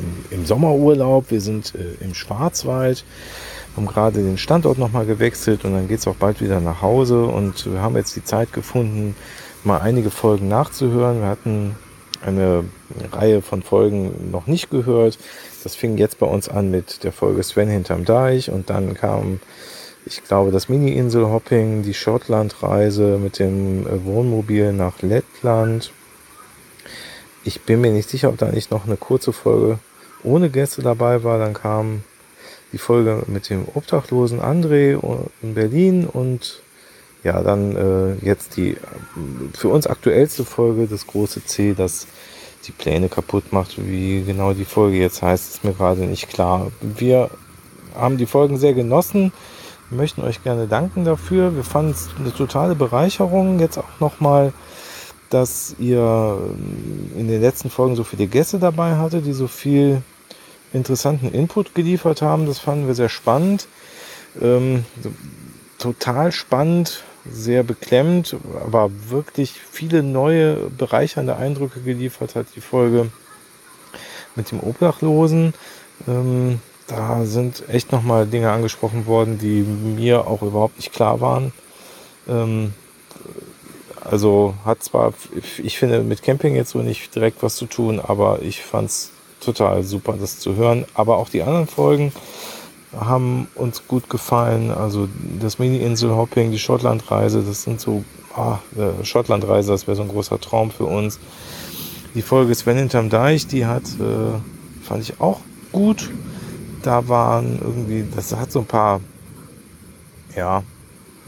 im, im, Sommerurlaub. Wir sind äh, im Schwarzwald, haben gerade den Standort nochmal gewechselt und dann geht es auch bald wieder nach Hause. Und wir haben jetzt die Zeit gefunden, mal einige Folgen nachzuhören. Wir hatten eine Reihe von Folgen noch nicht gehört. Das fing jetzt bei uns an mit der Folge Sven hinterm Deich und dann kam ich glaube, das Mini-Insel-Hopping, die Schottland-Reise mit dem äh, Wohnmobil nach Lettland. Ich bin mir nicht sicher, ob da nicht noch eine kurze Folge ohne Gäste dabei war. Dann kam die Folge mit dem Obdachlosen André in Berlin und ja, dann äh, jetzt die für uns aktuellste Folge, das große C, das die Pläne kaputt macht. Wie genau die Folge jetzt heißt, ist mir gerade nicht klar. Wir haben die Folgen sehr genossen möchten euch gerne danken dafür. Wir fanden es eine totale Bereicherung. Jetzt auch nochmal, dass ihr ähm, in den letzten Folgen so viele Gäste dabei hatte, die so viel interessanten Input geliefert haben. Das fanden wir sehr spannend. Ähm, total spannend, sehr beklemmt, aber wirklich viele neue, bereichernde Eindrücke geliefert hat die Folge mit dem Obdachlosen. Ähm, da sind echt nochmal Dinge angesprochen worden, die mir auch überhaupt nicht klar waren. Ähm, also hat zwar, ich finde, mit Camping jetzt so nicht direkt was zu tun, aber ich fand es total super, das zu hören. Aber auch die anderen Folgen haben uns gut gefallen. Also das Mini-Insel-Hopping, die Schottlandreise, das sind so, ah, äh, Schottlandreise, das wäre so ein großer Traum für uns. Die Folge Sven hinterm Deich, die hat, äh, fand ich auch gut da waren irgendwie, das hat so ein paar, ja,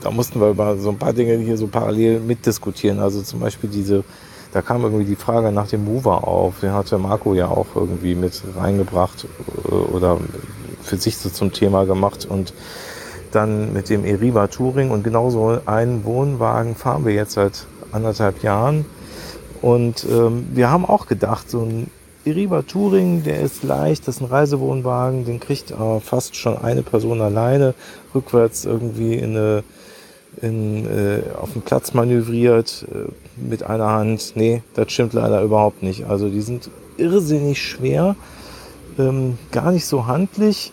da mussten wir über so ein paar Dinge hier so parallel mitdiskutieren. Also zum Beispiel diese, da kam irgendwie die Frage nach dem Mover auf. Den hatte Marco ja auch irgendwie mit reingebracht äh, oder für sich so zum Thema gemacht und dann mit dem Eriva Touring und genauso einen Wohnwagen fahren wir jetzt seit anderthalb Jahren. Und ähm, wir haben auch gedacht, so ein Iriba Touring, der ist leicht, das ist ein Reisewohnwagen, den kriegt äh, fast schon eine Person alleine, rückwärts irgendwie in eine, in, äh, auf den Platz manövriert äh, mit einer Hand. Nee, das stimmt leider überhaupt nicht. Also die sind irrsinnig schwer, ähm, gar nicht so handlich.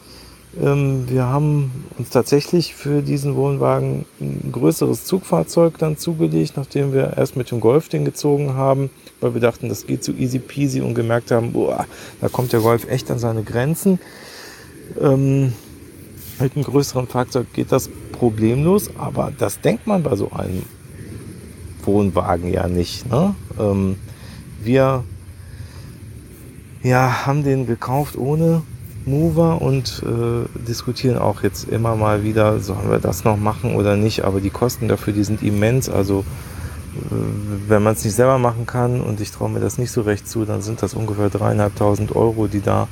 Ähm, wir haben uns tatsächlich für diesen Wohnwagen ein größeres Zugfahrzeug dann zugelegt, nachdem wir erst mit dem Golf den gezogen haben weil wir dachten, das geht so easy peasy und gemerkt haben, boah, da kommt der Golf echt an seine Grenzen. Ähm, mit einem größeren Fahrzeug geht das problemlos, aber das denkt man bei so einem Wohnwagen ja nicht. Ne? Ähm, wir ja, haben den gekauft ohne Mover und äh, diskutieren auch jetzt immer mal wieder, sollen wir das noch machen oder nicht, aber die Kosten dafür, die sind immens. Also wenn man es nicht selber machen kann und ich traue mir das nicht so recht zu, dann sind das ungefähr dreieinhalbtausend Euro, die da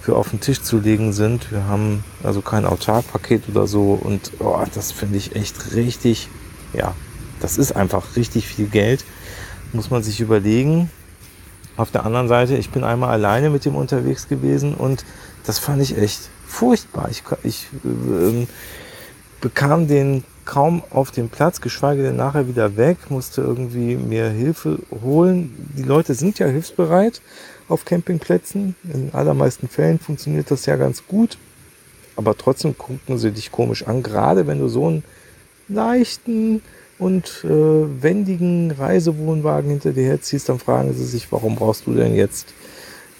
für auf den Tisch zu legen sind. Wir haben also kein Autarkpaket oder so und oh, das finde ich echt richtig, ja, das ist einfach richtig viel Geld. Muss man sich überlegen. Auf der anderen Seite, ich bin einmal alleine mit dem unterwegs gewesen und das fand ich echt furchtbar. Ich, ich äh, bekam den kaum auf den Platz, geschweige denn nachher wieder weg, musste irgendwie mir Hilfe holen. Die Leute sind ja hilfsbereit auf Campingplätzen. In allermeisten Fällen funktioniert das ja ganz gut. Aber trotzdem gucken sie dich komisch an, gerade wenn du so einen leichten und äh, wendigen Reisewohnwagen hinter dir herziehst, dann fragen sie sich, warum brauchst du denn jetzt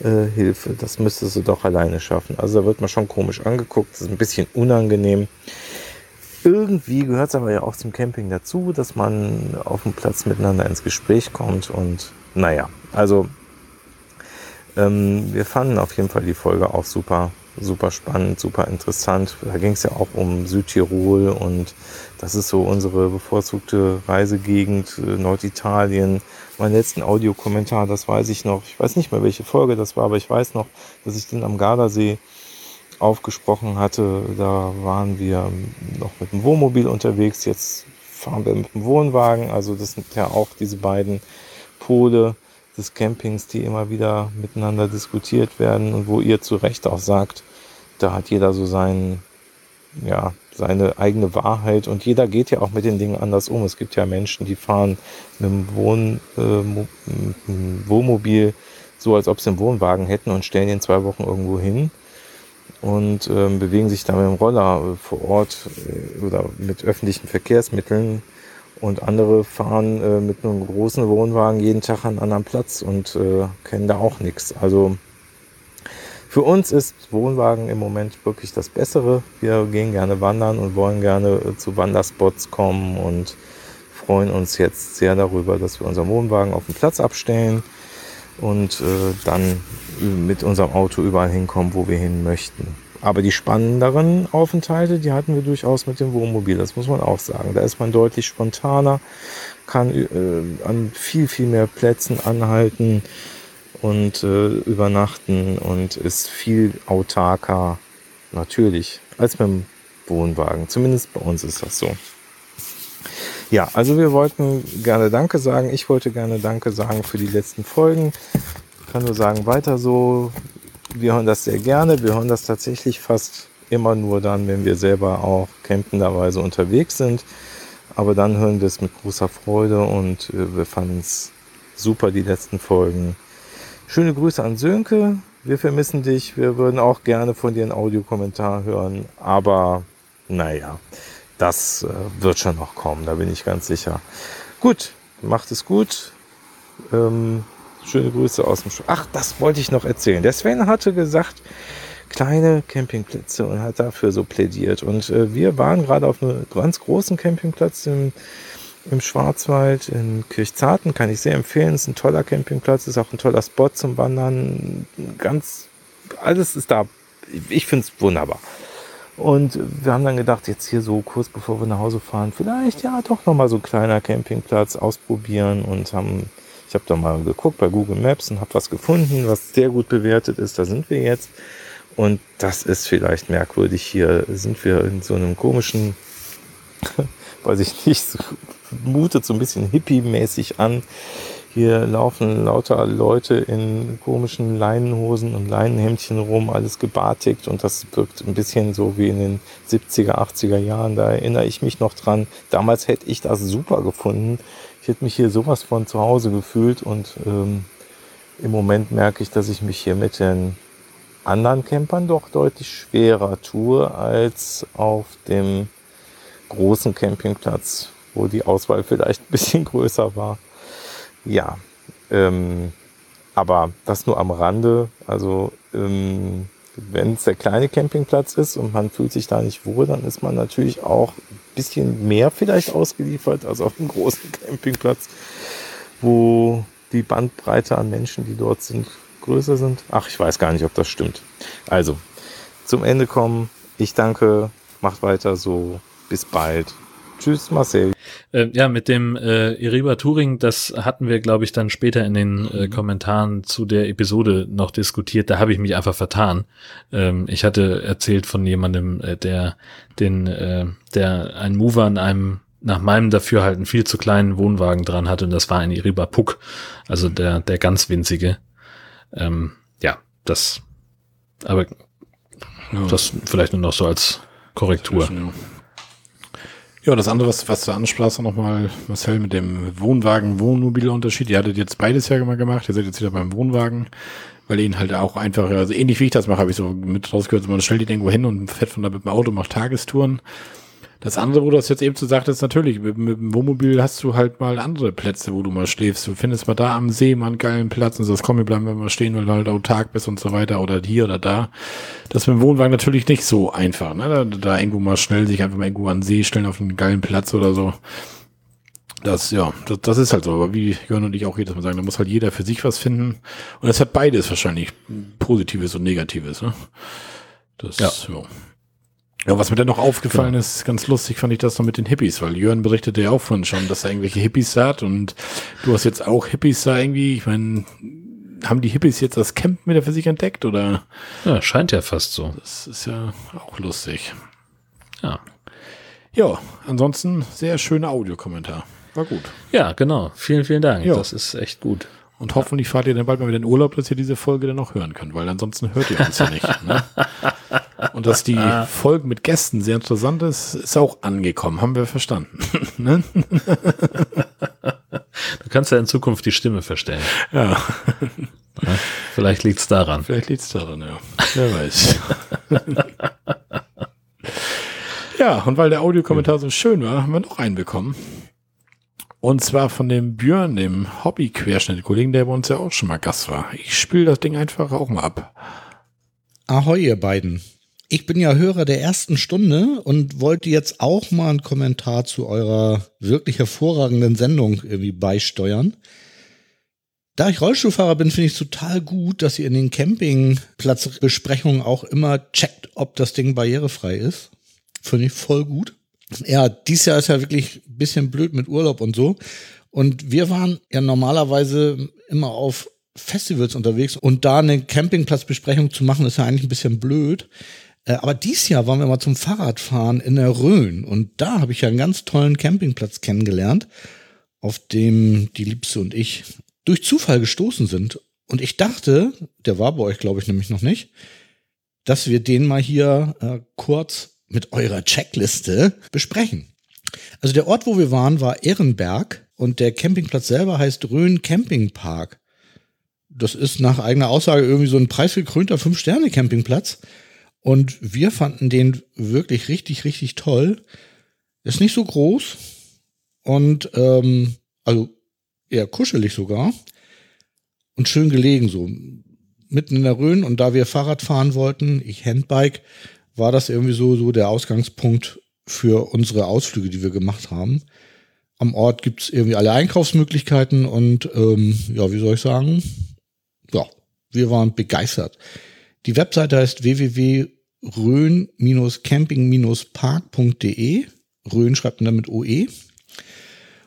äh, Hilfe? Das müsstest du doch alleine schaffen. Also da wird man schon komisch angeguckt, das ist ein bisschen unangenehm. Irgendwie gehört es aber ja auch zum Camping dazu, dass man auf dem Platz miteinander ins Gespräch kommt und naja, also ähm, wir fanden auf jeden Fall die Folge auch super, super spannend, super interessant. Da ging es ja auch um Südtirol und das ist so unsere bevorzugte Reisegegend, äh, Norditalien. Mein letzten Audiokommentar, das weiß ich noch. Ich weiß nicht mehr, welche Folge das war, aber ich weiß noch, dass ich den am Gardasee aufgesprochen hatte. Da waren wir noch mit dem Wohnmobil unterwegs. Jetzt fahren wir mit dem Wohnwagen. Also das sind ja auch diese beiden Pole des Campings, die immer wieder miteinander diskutiert werden und wo ihr zu Recht auch sagt, da hat jeder so seinen, ja, seine eigene Wahrheit und jeder geht ja auch mit den Dingen anders um. Es gibt ja Menschen, die fahren mit dem Wohn, äh, Wohnmobil so, als ob sie einen Wohnwagen hätten und stellen ihn zwei Wochen irgendwo hin und ähm, bewegen sich da mit dem Roller vor Ort äh, oder mit öffentlichen Verkehrsmitteln und andere fahren äh, mit einem großen Wohnwagen jeden Tag an einem anderen Platz und äh, kennen da auch nichts. Also für uns ist Wohnwagen im Moment wirklich das Bessere. Wir gehen gerne wandern und wollen gerne äh, zu Wanderspots kommen und freuen uns jetzt sehr darüber, dass wir unseren Wohnwagen auf dem Platz abstellen und äh, dann mit unserem Auto überall hinkommen, wo wir hin möchten. Aber die spannenderen Aufenthalte, die hatten wir durchaus mit dem Wohnmobil, das muss man auch sagen. Da ist man deutlich spontaner, kann äh, an viel, viel mehr Plätzen anhalten und äh, übernachten und ist viel autarker, natürlich, als mit dem Wohnwagen. Zumindest bei uns ist das so. Ja, also wir wollten gerne Danke sagen. Ich wollte gerne Danke sagen für die letzten Folgen. Ich kann nur sagen, weiter so wir hören das sehr gerne. Wir hören das tatsächlich fast immer nur dann, wenn wir selber auch campenderweise unterwegs sind. Aber dann hören wir es mit großer Freude und äh, wir fanden es super, die letzten Folgen. Schöne Grüße an Sönke. Wir vermissen dich. Wir würden auch gerne von dir einen Audiokommentar hören. Aber naja, das äh, wird schon noch kommen, da bin ich ganz sicher. Gut, macht es gut. Ähm, Schöne Grüße aus dem Sch Ach, das wollte ich noch erzählen. Der Sven hatte gesagt, kleine Campingplätze und hat dafür so plädiert. Und äh, wir waren gerade auf einem ganz großen Campingplatz im, im Schwarzwald in Kirchzarten. Kann ich sehr empfehlen. Ist ein toller Campingplatz, ist auch ein toller Spot zum Wandern. Ganz, alles ist da. Ich finde es wunderbar. Und wir haben dann gedacht, jetzt hier so kurz bevor wir nach Hause fahren, vielleicht ja doch nochmal so ein kleiner Campingplatz ausprobieren und haben ich habe da mal geguckt bei Google Maps und habe was gefunden, was sehr gut bewertet ist. Da sind wir jetzt. Und das ist vielleicht merkwürdig. Hier sind wir in so einem komischen, *laughs* weiß ich nicht, so, mutet so ein bisschen hippie-mäßig an. Hier laufen lauter Leute in komischen Leinenhosen und Leinenhemdchen rum, alles gebartigt und das wirkt ein bisschen so wie in den 70er, 80er Jahren. Da erinnere ich mich noch dran. Damals hätte ich das super gefunden, ich hätte mich hier sowas von zu Hause gefühlt und ähm, im Moment merke ich, dass ich mich hier mit den anderen Campern doch deutlich schwerer tue als auf dem großen Campingplatz, wo die Auswahl vielleicht ein bisschen größer war. Ja, ähm, aber das nur am Rande. Also ähm, wenn es der kleine Campingplatz ist und man fühlt sich da nicht wohl, dann ist man natürlich auch ein bisschen mehr vielleicht ausgeliefert als auf einem großen *laughs* Campingplatz, wo die Bandbreite an Menschen, die dort sind, größer sind. Ach, ich weiß gar nicht, ob das stimmt. Also, zum Ende kommen. Ich danke, macht weiter so. Bis bald. Tschüss, Marcel. Äh, ja, mit dem äh, Iriba Touring, das hatten wir, glaube ich, dann später in den äh, mhm. Kommentaren zu der Episode noch diskutiert. Da habe ich mich einfach vertan. Ähm, ich hatte erzählt von jemandem, äh, der den, äh, der einen Mover an einem nach meinem Dafürhalten viel zu kleinen Wohnwagen dran hatte und das war ein Iriba Puck, also der der ganz winzige. Ähm, ja, das, aber ja. das vielleicht nur noch so als Korrektur. Ja, das andere, was, was du ansprachst, nochmal, Marcel, mit dem Wohnwagen-Wohnmobil-Unterschied. Ihr hattet jetzt beides ja mal gemacht. Ihr seid jetzt wieder beim Wohnwagen, weil ihn halt auch einfach, also ähnlich wie ich das mache, habe ich so mit rausgehört, man stellt ihn irgendwo hin und fährt von da mit dem Auto, macht Tagestouren. Das andere, wo du das jetzt eben so sagtest, natürlich, mit, mit, dem Wohnmobil hast du halt mal andere Plätze, wo du mal schläfst. Du findest mal da am See mal einen geilen Platz und sagst, komm, wir bleiben mal stehen, weil du halt autark bist und so weiter oder hier oder da. Das mit dem Wohnwagen natürlich nicht so einfach, ne? Da, da irgendwo mal schnell sich einfach mal irgendwo an den See stellen auf einen geilen Platz oder so. Das, ja, das, das ist halt so. Aber wie Jörn und ich auch jedes Mal sagen, da muss halt jeder für sich was finden. Und es hat beides wahrscheinlich Positives und Negatives, ne? Das, ja. ja. Ja, was mir dann noch aufgefallen ja. ist, ganz lustig fand ich das noch mit den Hippies, weil Jörn berichtete ja auch von schon, dass er irgendwelche Hippies hat und du hast jetzt auch Hippies da irgendwie. Ich meine, haben die Hippies jetzt das Camp wieder für sich entdeckt oder? Ja, scheint ja fast so. Das ist ja auch lustig. Ja. Ja, ansonsten sehr schöner Audiokommentar. War gut. Ja, genau. Vielen, vielen Dank. Ja. Das ist echt gut. Und hoffentlich fahrt ihr dann bald mal wieder in Urlaub, dass ihr diese Folge dann noch hören könnt, weil ansonsten hört ihr uns ja nicht. Ne? *laughs* Und dass die Folge mit Gästen sehr interessant ist, ist auch angekommen. Haben wir verstanden. *laughs* ne? Du kannst ja in Zukunft die Stimme verstellen. Ja. ja vielleicht liegt's daran. Vielleicht liegt's daran, ja. Wer weiß. *laughs* ja, und weil der Audiokommentar so schön war, haben wir noch einen bekommen. Und zwar von dem Björn, dem Hobby-Querschnitt-Kollegen, der bei uns ja auch schon mal Gast war. Ich spiele das Ding einfach auch mal ab. Ahoi, ihr beiden. Ich bin ja Hörer der ersten Stunde und wollte jetzt auch mal einen Kommentar zu eurer wirklich hervorragenden Sendung irgendwie beisteuern. Da ich Rollstuhlfahrer bin, finde ich es total gut, dass ihr in den Campingplatzbesprechungen auch immer checkt, ob das Ding barrierefrei ist. Finde ich voll gut. Ja, dies Jahr ist ja wirklich ein bisschen blöd mit Urlaub und so. Und wir waren ja normalerweise immer auf Festivals unterwegs und da eine Campingplatzbesprechung zu machen, ist ja eigentlich ein bisschen blöd. Äh, aber dies Jahr waren wir mal zum Fahrradfahren in der Rhön und da habe ich ja einen ganz tollen Campingplatz kennengelernt, auf dem die Liebste und ich durch Zufall gestoßen sind. Und ich dachte, der war bei euch, glaube ich, nämlich noch nicht, dass wir den mal hier äh, kurz mit eurer Checkliste besprechen. Also der Ort, wo wir waren, war Ehrenberg und der Campingplatz selber heißt Rhön Campingpark. Das ist nach eigener Aussage irgendwie so ein preisgekrönter Fünf-Sterne-Campingplatz. Und wir fanden den wirklich richtig, richtig toll. Ist nicht so groß und ähm, also eher kuschelig sogar und schön gelegen so mitten in der Rhön. Und da wir Fahrrad fahren wollten, ich Handbike, war das irgendwie so, so der Ausgangspunkt für unsere Ausflüge, die wir gemacht haben. Am Ort gibt es irgendwie alle Einkaufsmöglichkeiten und ähm, ja, wie soll ich sagen? Ja, wir waren begeistert. Die Webseite heißt www.rhön-camping-park.de. Rhön schreibt man damit OE.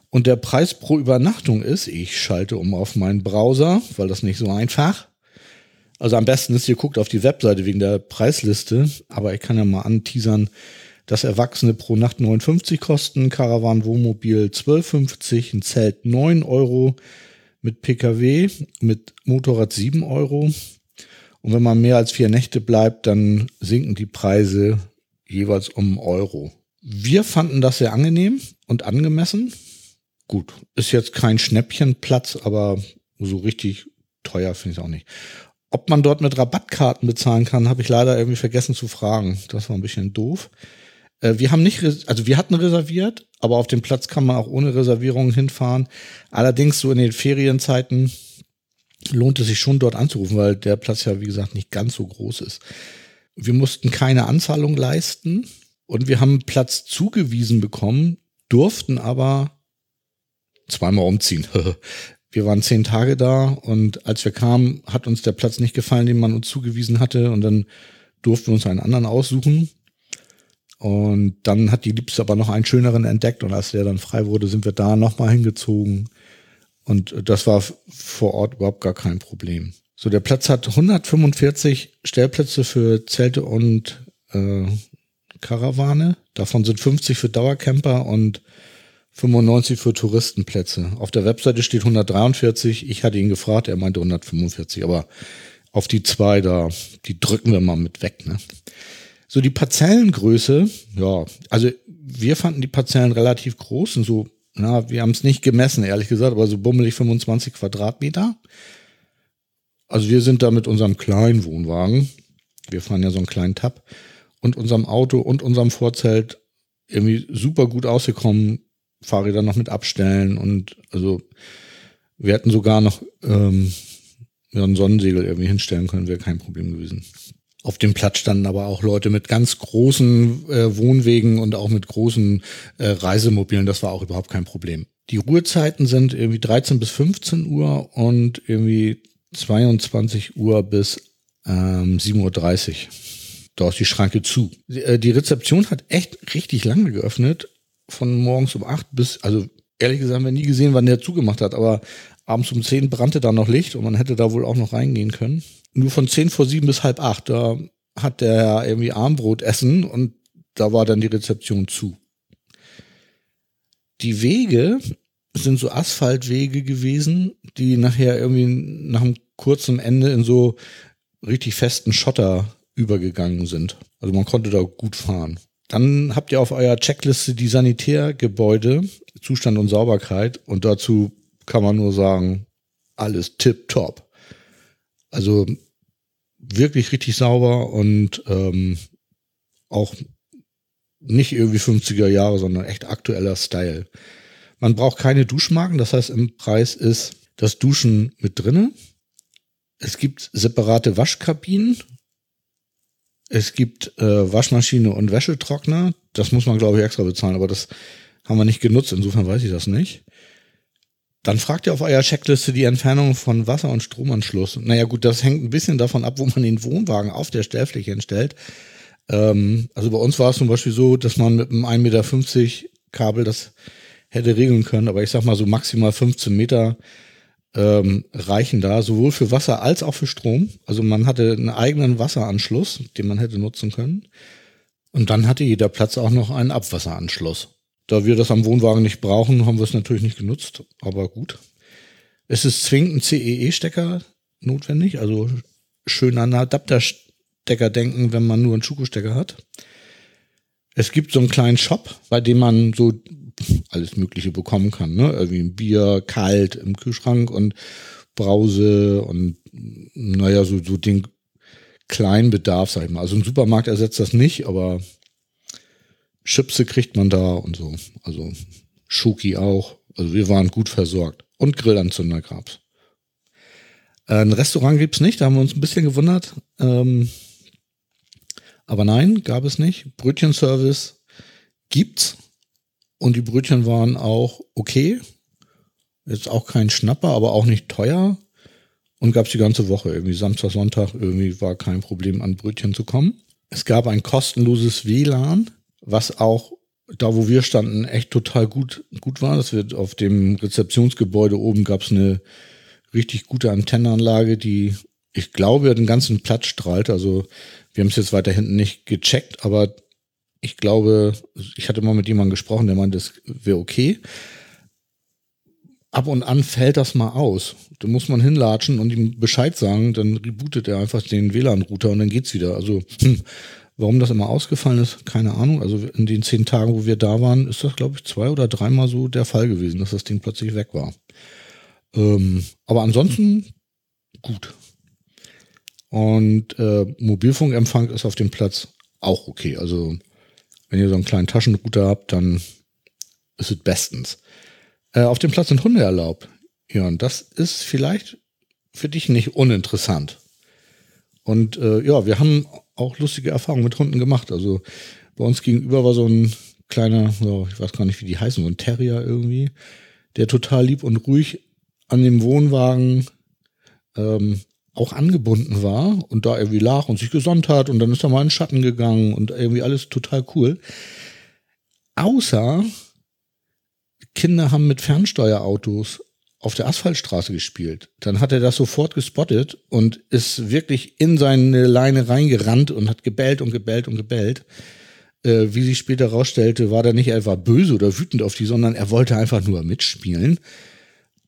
Und der Preis pro Übernachtung ist, ich schalte um auf meinen Browser, weil das nicht so einfach, also am besten ist, ihr guckt auf die Webseite wegen der Preisliste, aber ich kann ja mal anteasern, dass Erwachsene pro Nacht 59 kosten, Caravan Wohnmobil 12,50, ein Zelt 9 Euro, mit Pkw, mit Motorrad 7 Euro. Und wenn man mehr als vier Nächte bleibt, dann sinken die Preise jeweils um Euro. Wir fanden das sehr angenehm und angemessen. Gut, ist jetzt kein Schnäppchenplatz, aber so richtig teuer finde ich es auch nicht. Ob man dort mit Rabattkarten bezahlen kann, habe ich leider irgendwie vergessen zu fragen. Das war ein bisschen doof. Äh, wir haben nicht, also wir hatten reserviert, aber auf dem Platz kann man auch ohne Reservierung hinfahren. Allerdings so in den Ferienzeiten lohnt es sich schon dort anzurufen, weil der Platz ja, wie gesagt, nicht ganz so groß ist. Wir mussten keine Anzahlung leisten und wir haben Platz zugewiesen bekommen, durften aber zweimal umziehen. *laughs* Wir waren zehn Tage da und als wir kamen, hat uns der Platz nicht gefallen, den man uns zugewiesen hatte und dann durften wir uns einen anderen aussuchen. Und dann hat die Liebste aber noch einen schöneren entdeckt und als der dann frei wurde, sind wir da nochmal hingezogen. Und das war vor Ort überhaupt gar kein Problem. So, der Platz hat 145 Stellplätze für Zelte und äh, Karawane. Davon sind 50 für Dauercamper und 95 für Touristenplätze. Auf der Webseite steht 143. Ich hatte ihn gefragt, er meinte 145, aber auf die zwei da, die drücken wir mal mit weg, ne? So die Parzellengröße, ja, also wir fanden die Parzellen relativ groß und so, na, wir haben es nicht gemessen, ehrlich gesagt, aber so bummelig 25 Quadratmeter. Also wir sind da mit unserem kleinen Wohnwagen, wir fahren ja so einen kleinen Tab, und unserem Auto und unserem Vorzelt irgendwie super gut ausgekommen, Fahrräder noch mit abstellen und also wir hätten sogar noch ähm, ja, ein Sonnensegel irgendwie hinstellen können, wäre kein Problem gewesen. Auf dem Platz standen aber auch Leute mit ganz großen äh, Wohnwegen und auch mit großen äh, Reisemobilen. Das war auch überhaupt kein Problem. Die Ruhezeiten sind irgendwie 13 bis 15 Uhr und irgendwie 22 Uhr bis ähm, 7.30 Uhr. Da ist die Schranke zu. Die, äh, die Rezeption hat echt richtig lange geöffnet. Von morgens um 8 bis, also ehrlich gesagt haben wir nie gesehen, wann der zugemacht hat, aber abends um 10 brannte da noch Licht und man hätte da wohl auch noch reingehen können nur von zehn vor sieben bis halb acht. Da hat der irgendwie Armbrot essen und da war dann die Rezeption zu. Die Wege sind so Asphaltwege gewesen, die nachher irgendwie nach einem kurzen Ende in so richtig festen Schotter übergegangen sind. Also man konnte da gut fahren. Dann habt ihr auf eurer Checkliste die Sanitärgebäude, Zustand und Sauberkeit und dazu kann man nur sagen, alles tip top. Also wirklich richtig sauber und ähm, auch nicht irgendwie 50er Jahre, sondern echt aktueller Style. Man braucht keine Duschmarken, das heißt im Preis ist das Duschen mit drinne. Es gibt separate Waschkabinen. Es gibt äh, Waschmaschine und Wäschetrockner. Das muss man, glaube ich, extra bezahlen, aber das haben wir nicht genutzt. Insofern weiß ich das nicht. Dann fragt ihr auf eurer Checkliste die Entfernung von Wasser- und Stromanschluss. Naja gut, das hängt ein bisschen davon ab, wo man den Wohnwagen auf der Stellfläche entstellt. Ähm, also bei uns war es zum Beispiel so, dass man mit einem 1,50 Meter Kabel das hätte regeln können, aber ich sag mal so maximal 15 Meter ähm, reichen da, sowohl für Wasser als auch für Strom. Also man hatte einen eigenen Wasseranschluss, den man hätte nutzen können. Und dann hatte jeder Platz auch noch einen Abwasseranschluss. Da wir das am Wohnwagen nicht brauchen, haben wir es natürlich nicht genutzt, aber gut. Es ist zwingend ein CEE-Stecker notwendig, also schön an Adapterstecker denken, wenn man nur einen Schuko-Stecker hat. Es gibt so einen kleinen Shop, bei dem man so alles Mögliche bekommen kann, ne? Irgendwie ein Bier kalt im Kühlschrank und Brause und naja, so, so den kleinen Bedarf, sag ich mal. Also ein Supermarkt ersetzt das nicht, aber Chipse kriegt man da und so. Also Schoki auch. Also wir waren gut versorgt. Und Grillanzünder gab's. Äh, ein Restaurant gibt's nicht, da haben wir uns ein bisschen gewundert. Ähm, aber nein, gab es nicht. Brötchenservice gibt's. Und die Brötchen waren auch okay. Jetzt auch kein Schnapper, aber auch nicht teuer. Und gab's die ganze Woche. Irgendwie Samstag, Sonntag, irgendwie war kein Problem, an Brötchen zu kommen. Es gab ein kostenloses WLAN was auch da, wo wir standen, echt total gut, gut war. Das wird auf dem Rezeptionsgebäude oben gab es eine richtig gute Antennenanlage, die ich glaube, den ganzen Platz strahlt. Also wir haben es jetzt weiter hinten nicht gecheckt, aber ich glaube, ich hatte mal mit jemandem gesprochen, der meinte, das wäre okay. Ab und an fällt das mal aus. Da muss man hinlatschen und ihm Bescheid sagen, dann rebootet er einfach den WLAN-Router und dann geht's wieder. Also hm, Warum das immer ausgefallen ist, keine Ahnung. Also in den zehn Tagen, wo wir da waren, ist das, glaube ich, zwei oder dreimal so der Fall gewesen, dass das Ding plötzlich weg war. Ähm, aber ansonsten gut. Und äh, Mobilfunkempfang ist auf dem Platz auch okay. Also wenn ihr so einen kleinen Taschenrouter habt, dann ist es bestens. Äh, auf dem Platz sind Hunde erlaubt. Ja, und das ist vielleicht für dich nicht uninteressant. Und äh, ja, wir haben auch lustige Erfahrungen mit Hunden gemacht. Also bei uns gegenüber war so ein kleiner, so, ich weiß gar nicht, wie die heißen, so ein Terrier irgendwie, der total lieb und ruhig an dem Wohnwagen ähm, auch angebunden war und da irgendwie lag und sich gesonnt hat und dann ist er mal in den Schatten gegangen und irgendwie alles total cool. Außer Kinder haben mit Fernsteuerautos auf der Asphaltstraße gespielt. Dann hat er das sofort gespottet und ist wirklich in seine Leine reingerannt und hat gebellt und gebellt und gebellt. Äh, wie sich später rausstellte, war er nicht einfach böse oder wütend auf die, sondern er wollte einfach nur mitspielen,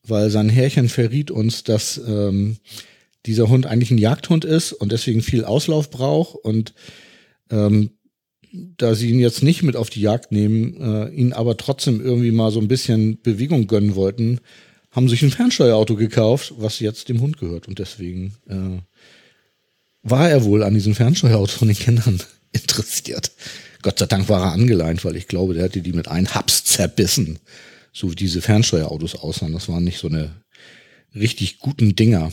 weil sein Herrchen verriet uns, dass ähm, dieser Hund eigentlich ein Jagdhund ist und deswegen viel Auslauf braucht und ähm, da sie ihn jetzt nicht mit auf die Jagd nehmen, äh, ihn aber trotzdem irgendwie mal so ein bisschen Bewegung gönnen wollten, haben sich ein Fernsteuerauto gekauft, was jetzt dem Hund gehört. Und deswegen äh, war er wohl an diesem Fernsteuerauto von den Kindern *laughs* interessiert. Gott sei Dank war er angeleint, weil ich glaube, der hätte die mit einem Haps zerbissen. So wie diese Fernsteuerautos aussahen. Das waren nicht so eine richtig guten Dinger.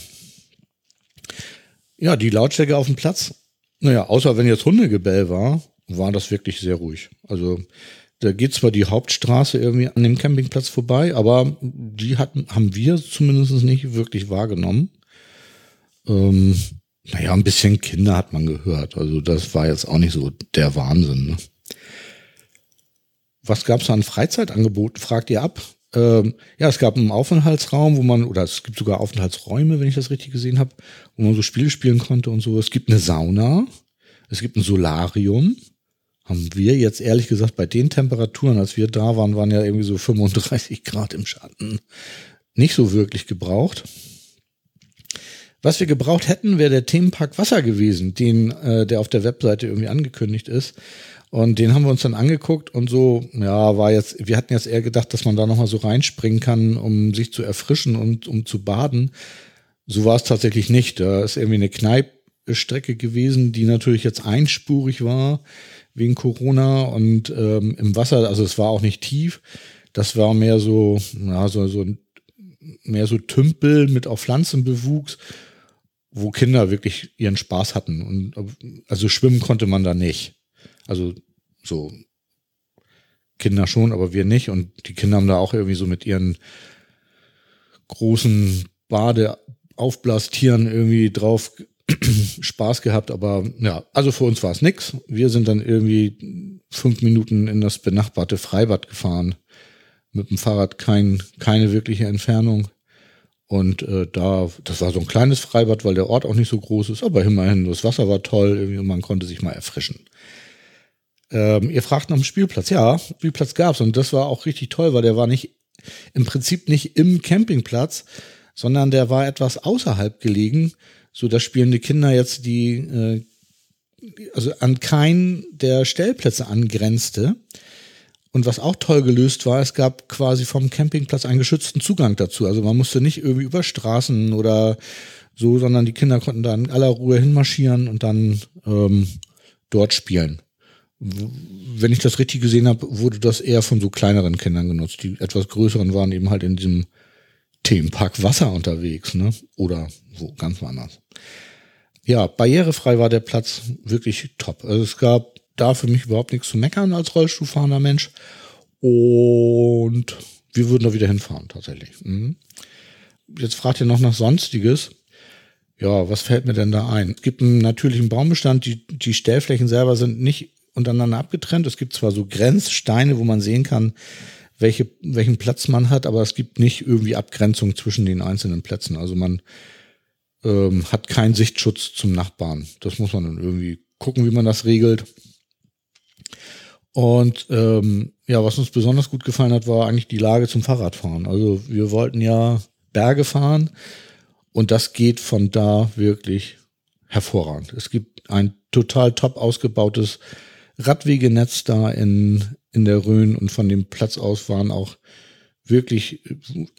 Ja, die Lautstärke auf dem Platz. Naja, außer wenn jetzt Hundegebell war, war das wirklich sehr ruhig. Also da geht zwar die Hauptstraße irgendwie an dem Campingplatz vorbei, aber die hatten, haben wir zumindest nicht wirklich wahrgenommen. Ähm, naja, ein bisschen Kinder hat man gehört. Also das war jetzt auch nicht so der Wahnsinn. Ne? Was gab es an Freizeitangeboten, fragt ihr ab? Ähm, ja, es gab einen Aufenthaltsraum, wo man, oder es gibt sogar Aufenthaltsräume, wenn ich das richtig gesehen habe, wo man so Spiele spielen konnte und so. Es gibt eine Sauna, es gibt ein Solarium. Haben wir jetzt ehrlich gesagt bei den Temperaturen, als wir da waren, waren ja irgendwie so 35 Grad im Schatten, nicht so wirklich gebraucht. Was wir gebraucht hätten, wäre der Themenpark Wasser gewesen, den, äh, der auf der Webseite irgendwie angekündigt ist. Und den haben wir uns dann angeguckt und so, ja, war jetzt, wir hatten jetzt eher gedacht, dass man da nochmal so reinspringen kann, um sich zu erfrischen und um zu baden. So war es tatsächlich nicht. Da ist irgendwie eine Kneipstrecke gewesen, die natürlich jetzt einspurig war wegen Corona und ähm, im Wasser, also es war auch nicht tief. Das war mehr so, ja, so, so mehr so Tümpel mit auch Pflanzenbewuchs, wo Kinder wirklich ihren Spaß hatten. Und also schwimmen konnte man da nicht. Also so Kinder schon, aber wir nicht. Und die Kinder haben da auch irgendwie so mit ihren großen Badeaufblastieren irgendwie drauf *clears throat* Spaß gehabt. Aber ja, also für uns war es nix. Wir sind dann irgendwie fünf Minuten in das benachbarte Freibad gefahren. Mit dem Fahrrad kein, keine wirkliche Entfernung. Und äh, da, das war so ein kleines Freibad, weil der Ort auch nicht so groß ist, aber immerhin, das Wasser war toll, irgendwie, und man konnte sich mal erfrischen. Ähm, ihr fragt nach dem Spielplatz. Ja, Spielplatz gab's und das war auch richtig toll, weil der war nicht im Prinzip nicht im Campingplatz, sondern der war etwas außerhalb gelegen, so dass spielende Kinder jetzt die äh, also an keinen der Stellplätze angrenzte. Und was auch toll gelöst war, es gab quasi vom Campingplatz einen geschützten Zugang dazu. Also man musste nicht irgendwie über Straßen oder so, sondern die Kinder konnten da in aller Ruhe hinmarschieren und dann ähm, dort spielen wenn ich das richtig gesehen habe, wurde das eher von so kleineren Kindern genutzt. Die etwas größeren waren eben halt in diesem Themenpark Wasser unterwegs, ne? Oder wo ganz woanders. Ja, barrierefrei war der Platz wirklich top. Also es gab da für mich überhaupt nichts zu meckern als Rollstuhlfahrender Mensch. Und wir würden da wieder hinfahren, tatsächlich. Mhm. Jetzt fragt ihr noch nach Sonstiges. Ja, was fällt mir denn da ein? Es gibt einen natürlichen Baumbestand. Die, die Stellflächen selber sind nicht untereinander abgetrennt. Es gibt zwar so Grenzsteine, wo man sehen kann, welche, welchen Platz man hat, aber es gibt nicht irgendwie Abgrenzung zwischen den einzelnen Plätzen. Also man ähm, hat keinen Sichtschutz zum Nachbarn. Das muss man dann irgendwie gucken, wie man das regelt. Und ähm, ja, was uns besonders gut gefallen hat, war eigentlich die Lage zum Fahrradfahren. Also wir wollten ja Berge fahren und das geht von da wirklich hervorragend. Es gibt ein total top ausgebautes Radwegenetz da in, in der Rhön und von dem Platz aus waren auch wirklich,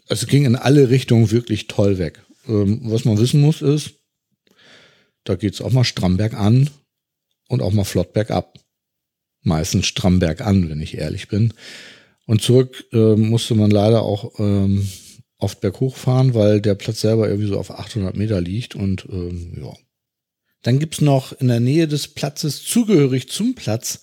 also ging in alle Richtungen wirklich toll weg. Ähm, was man wissen muss ist, da geht's auch mal stramm bergan und auch mal flott bergab. Meistens stramm bergan, wenn ich ehrlich bin. Und zurück äh, musste man leider auch ähm, oft berghoch fahren, weil der Platz selber irgendwie so auf 800 Meter liegt und ähm, ja, dann gibt's noch in der Nähe des Platzes, zugehörig zum Platz,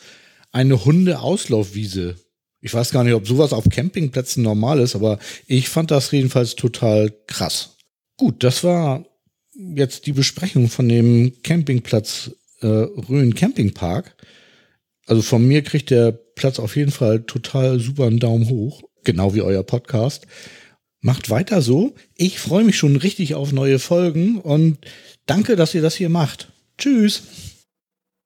eine Hundeauslaufwiese. Ich weiß gar nicht, ob sowas auf Campingplätzen normal ist, aber ich fand das jedenfalls total krass. Gut, das war jetzt die Besprechung von dem Campingplatz äh, Rhön Campingpark. Also von mir kriegt der Platz auf jeden Fall total super einen Daumen hoch, genau wie euer Podcast. Macht weiter so. Ich freue mich schon richtig auf neue Folgen und danke, dass ihr das hier macht. Tschüss.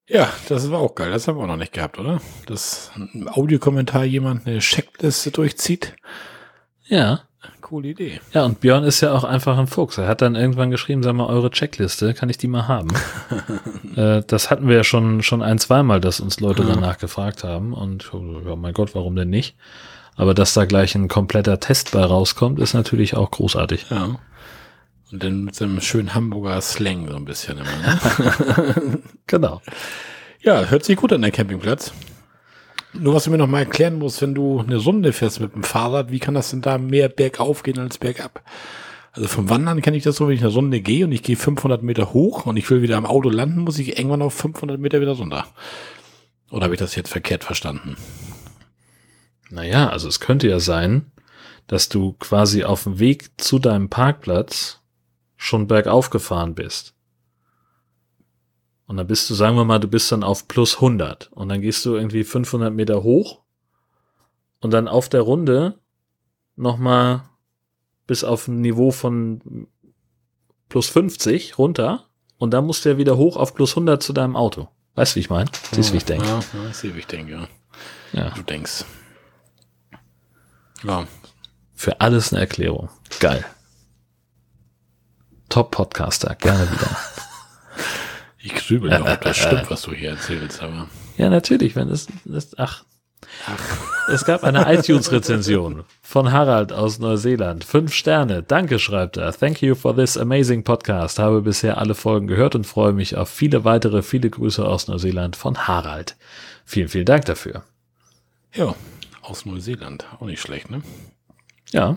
Ja, das war auch geil. Das haben wir auch noch nicht gehabt, oder? Dass ein Audiokommentar jemand eine Checkliste durchzieht. Ja. Coole Idee. Ja, und Björn ist ja auch einfach ein Fuchs. Er hat dann irgendwann geschrieben, sag mal, eure Checkliste, kann ich die mal haben? *laughs* äh, das hatten wir ja schon, schon ein, zweimal, dass uns Leute danach gefragt haben. Und ja, mein Gott, warum denn nicht? Aber dass da gleich ein kompletter Test bei rauskommt, ist natürlich auch großartig. Ja. Und dann mit so einem schönen Hamburger Slang so ein bisschen immer. Ne? *laughs* Genau. ja, hört sich gut an der Campingplatz. Nur was du mir noch mal erklären musst, wenn du eine Runde fährst mit dem Fahrrad, wie kann das denn da mehr bergauf gehen als bergab? Also vom Wandern kenne ich das so, wenn ich eine Runde gehe und ich gehe 500 Meter hoch und ich will wieder am Auto landen, muss ich irgendwann auf 500 Meter wieder runter. Oder habe ich das jetzt verkehrt verstanden? Naja, also es könnte ja sein, dass du quasi auf dem Weg zu deinem Parkplatz schon bergauf gefahren bist. Und dann bist du, sagen wir mal, du bist dann auf plus 100 und dann gehst du irgendwie 500 Meter hoch und dann auf der Runde nochmal bis auf ein Niveau von plus 50 runter und dann musst du ja wieder hoch auf plus 100 zu deinem Auto. Weißt du, wie ich meine? Siehst du, wie ich denke? Ja, ja, ich sehe, wie ich denke, ja. Ja. Du denkst. Ja, Für alles eine Erklärung. Geil. Top-Podcaster, gerne wieder. *laughs* ich grübel noch, ob das stimmt, *laughs* was du hier erzählst, aber. Ja, natürlich, wenn es, es ach. Es gab eine *laughs* iTunes-Rezension von Harald aus Neuseeland. Fünf Sterne. Danke, schreibt er. Thank you for this amazing podcast. Habe bisher alle Folgen gehört und freue mich auf viele weitere. Viele Grüße aus Neuseeland von Harald. Vielen, vielen Dank dafür. Ja, aus Neuseeland. Auch nicht schlecht, ne? Ja.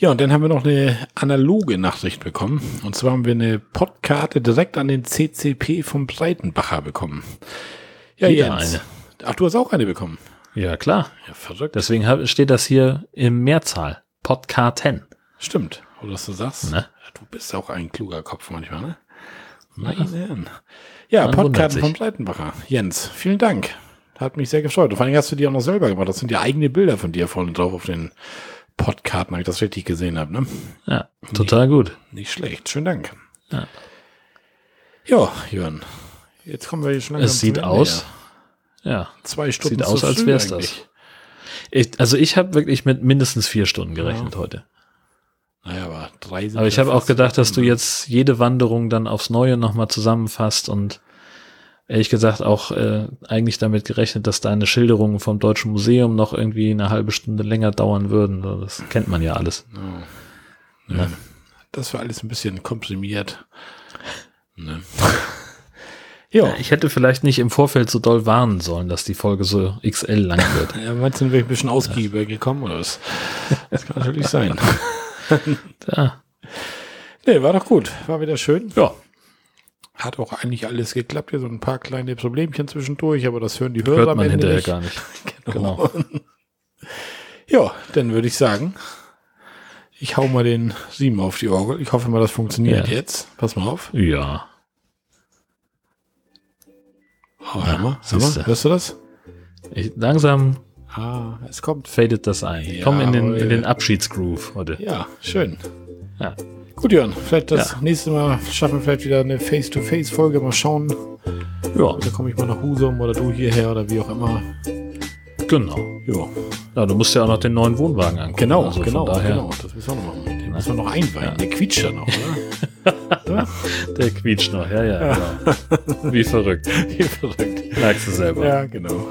Ja, und dann haben wir noch eine analoge Nachricht bekommen. Und zwar haben wir eine Podkarte direkt an den CCP vom Breitenbacher bekommen. Ja, Wieder Jens. eine. Ach, du hast auch eine bekommen. Ja, klar. Ja, verrückt. Deswegen steht das hier im Mehrzahl. Podkarten. Stimmt, oder was du sagst. Ne? Du bist auch ein kluger Kopf manchmal, ne? Meine Herren. Ja, Man Podkarten vom Breitenbacher. Jens, vielen Dank. Hat mich sehr gefreut. Und vor allem hast du die auch noch selber gemacht. Das sind ja eigene Bilder von dir vorne drauf auf den Podkarten, wenn ich das richtig gesehen habe, ne? Ja, total gut. Nicht schlecht. Schönen Dank. Ja. Ja, Jörn. Jetzt kommen wir hier schon langsam Es sieht aus. Ja. Ja. Zwei Stunden Sieht aus, als wär's eigentlich. das. Ich, also ich habe wirklich mit mindestens vier Stunden gerechnet heute. Naja, aber drei sind Aber ich ja habe auch gedacht, dass du gekommen, jetzt jede Wanderung dann aufs Neue nochmal zusammenfasst und ehrlich gesagt auch äh, eigentlich damit gerechnet, dass deine Schilderungen vom Deutschen Museum noch irgendwie eine halbe Stunde länger dauern würden. Das kennt man ja alles. ne? Ja. Das war alles ein bisschen komprimiert. Ne? *laughs* ja. Ich hätte vielleicht nicht im Vorfeld so doll warnen sollen, dass die Folge so XL lang wird. *laughs* Ja, meinst du, sind wir ein bisschen ausgiebiger gekommen oder was? Das kann natürlich *laughs* sein. Ja, Nee, war doch gut. War wieder schön. ja Hat auch eigentlich alles geklappt. Hier so ein paar kleine Problemchen zwischendurch, aber das hören die Hörer hört am man Ende hinterher nicht. gar nicht. *laughs* Genau. *laughs* Ja, dann würde ich sagen, ich hau mal den Sieben auf die Orgel. Ich hoffe mal, das funktioniert Ja. jetzt. Pass mal auf. Ja. Oh, hör mal, hör mal. Hörst du das? Ich, langsam Ah, es kommt. fadet das ein. Ich komme in den, in den Abschiedsgroove heute. Ja, schön. Ja. Gut, Jörn, vielleicht das Ja. nächste Mal schaffen wir vielleicht wieder eine Face-to-Face-Folge. Mal schauen. Ja, Da komme ich mal nach Husum oder du hierher oder wie auch immer. genau. Ja, Ja, du musst ja auch noch den neuen Wohnwagen angucken. genau, also genau, daher, genau. Das müssen wir noch machen. Den müssen wir noch einweihen. Der quietscht ja noch, oder? *laughs* Der quietscht noch, ja, ja. Genau. Wie verrückt. *laughs* Wie verrückt. Merkst du selber. Ja, genau.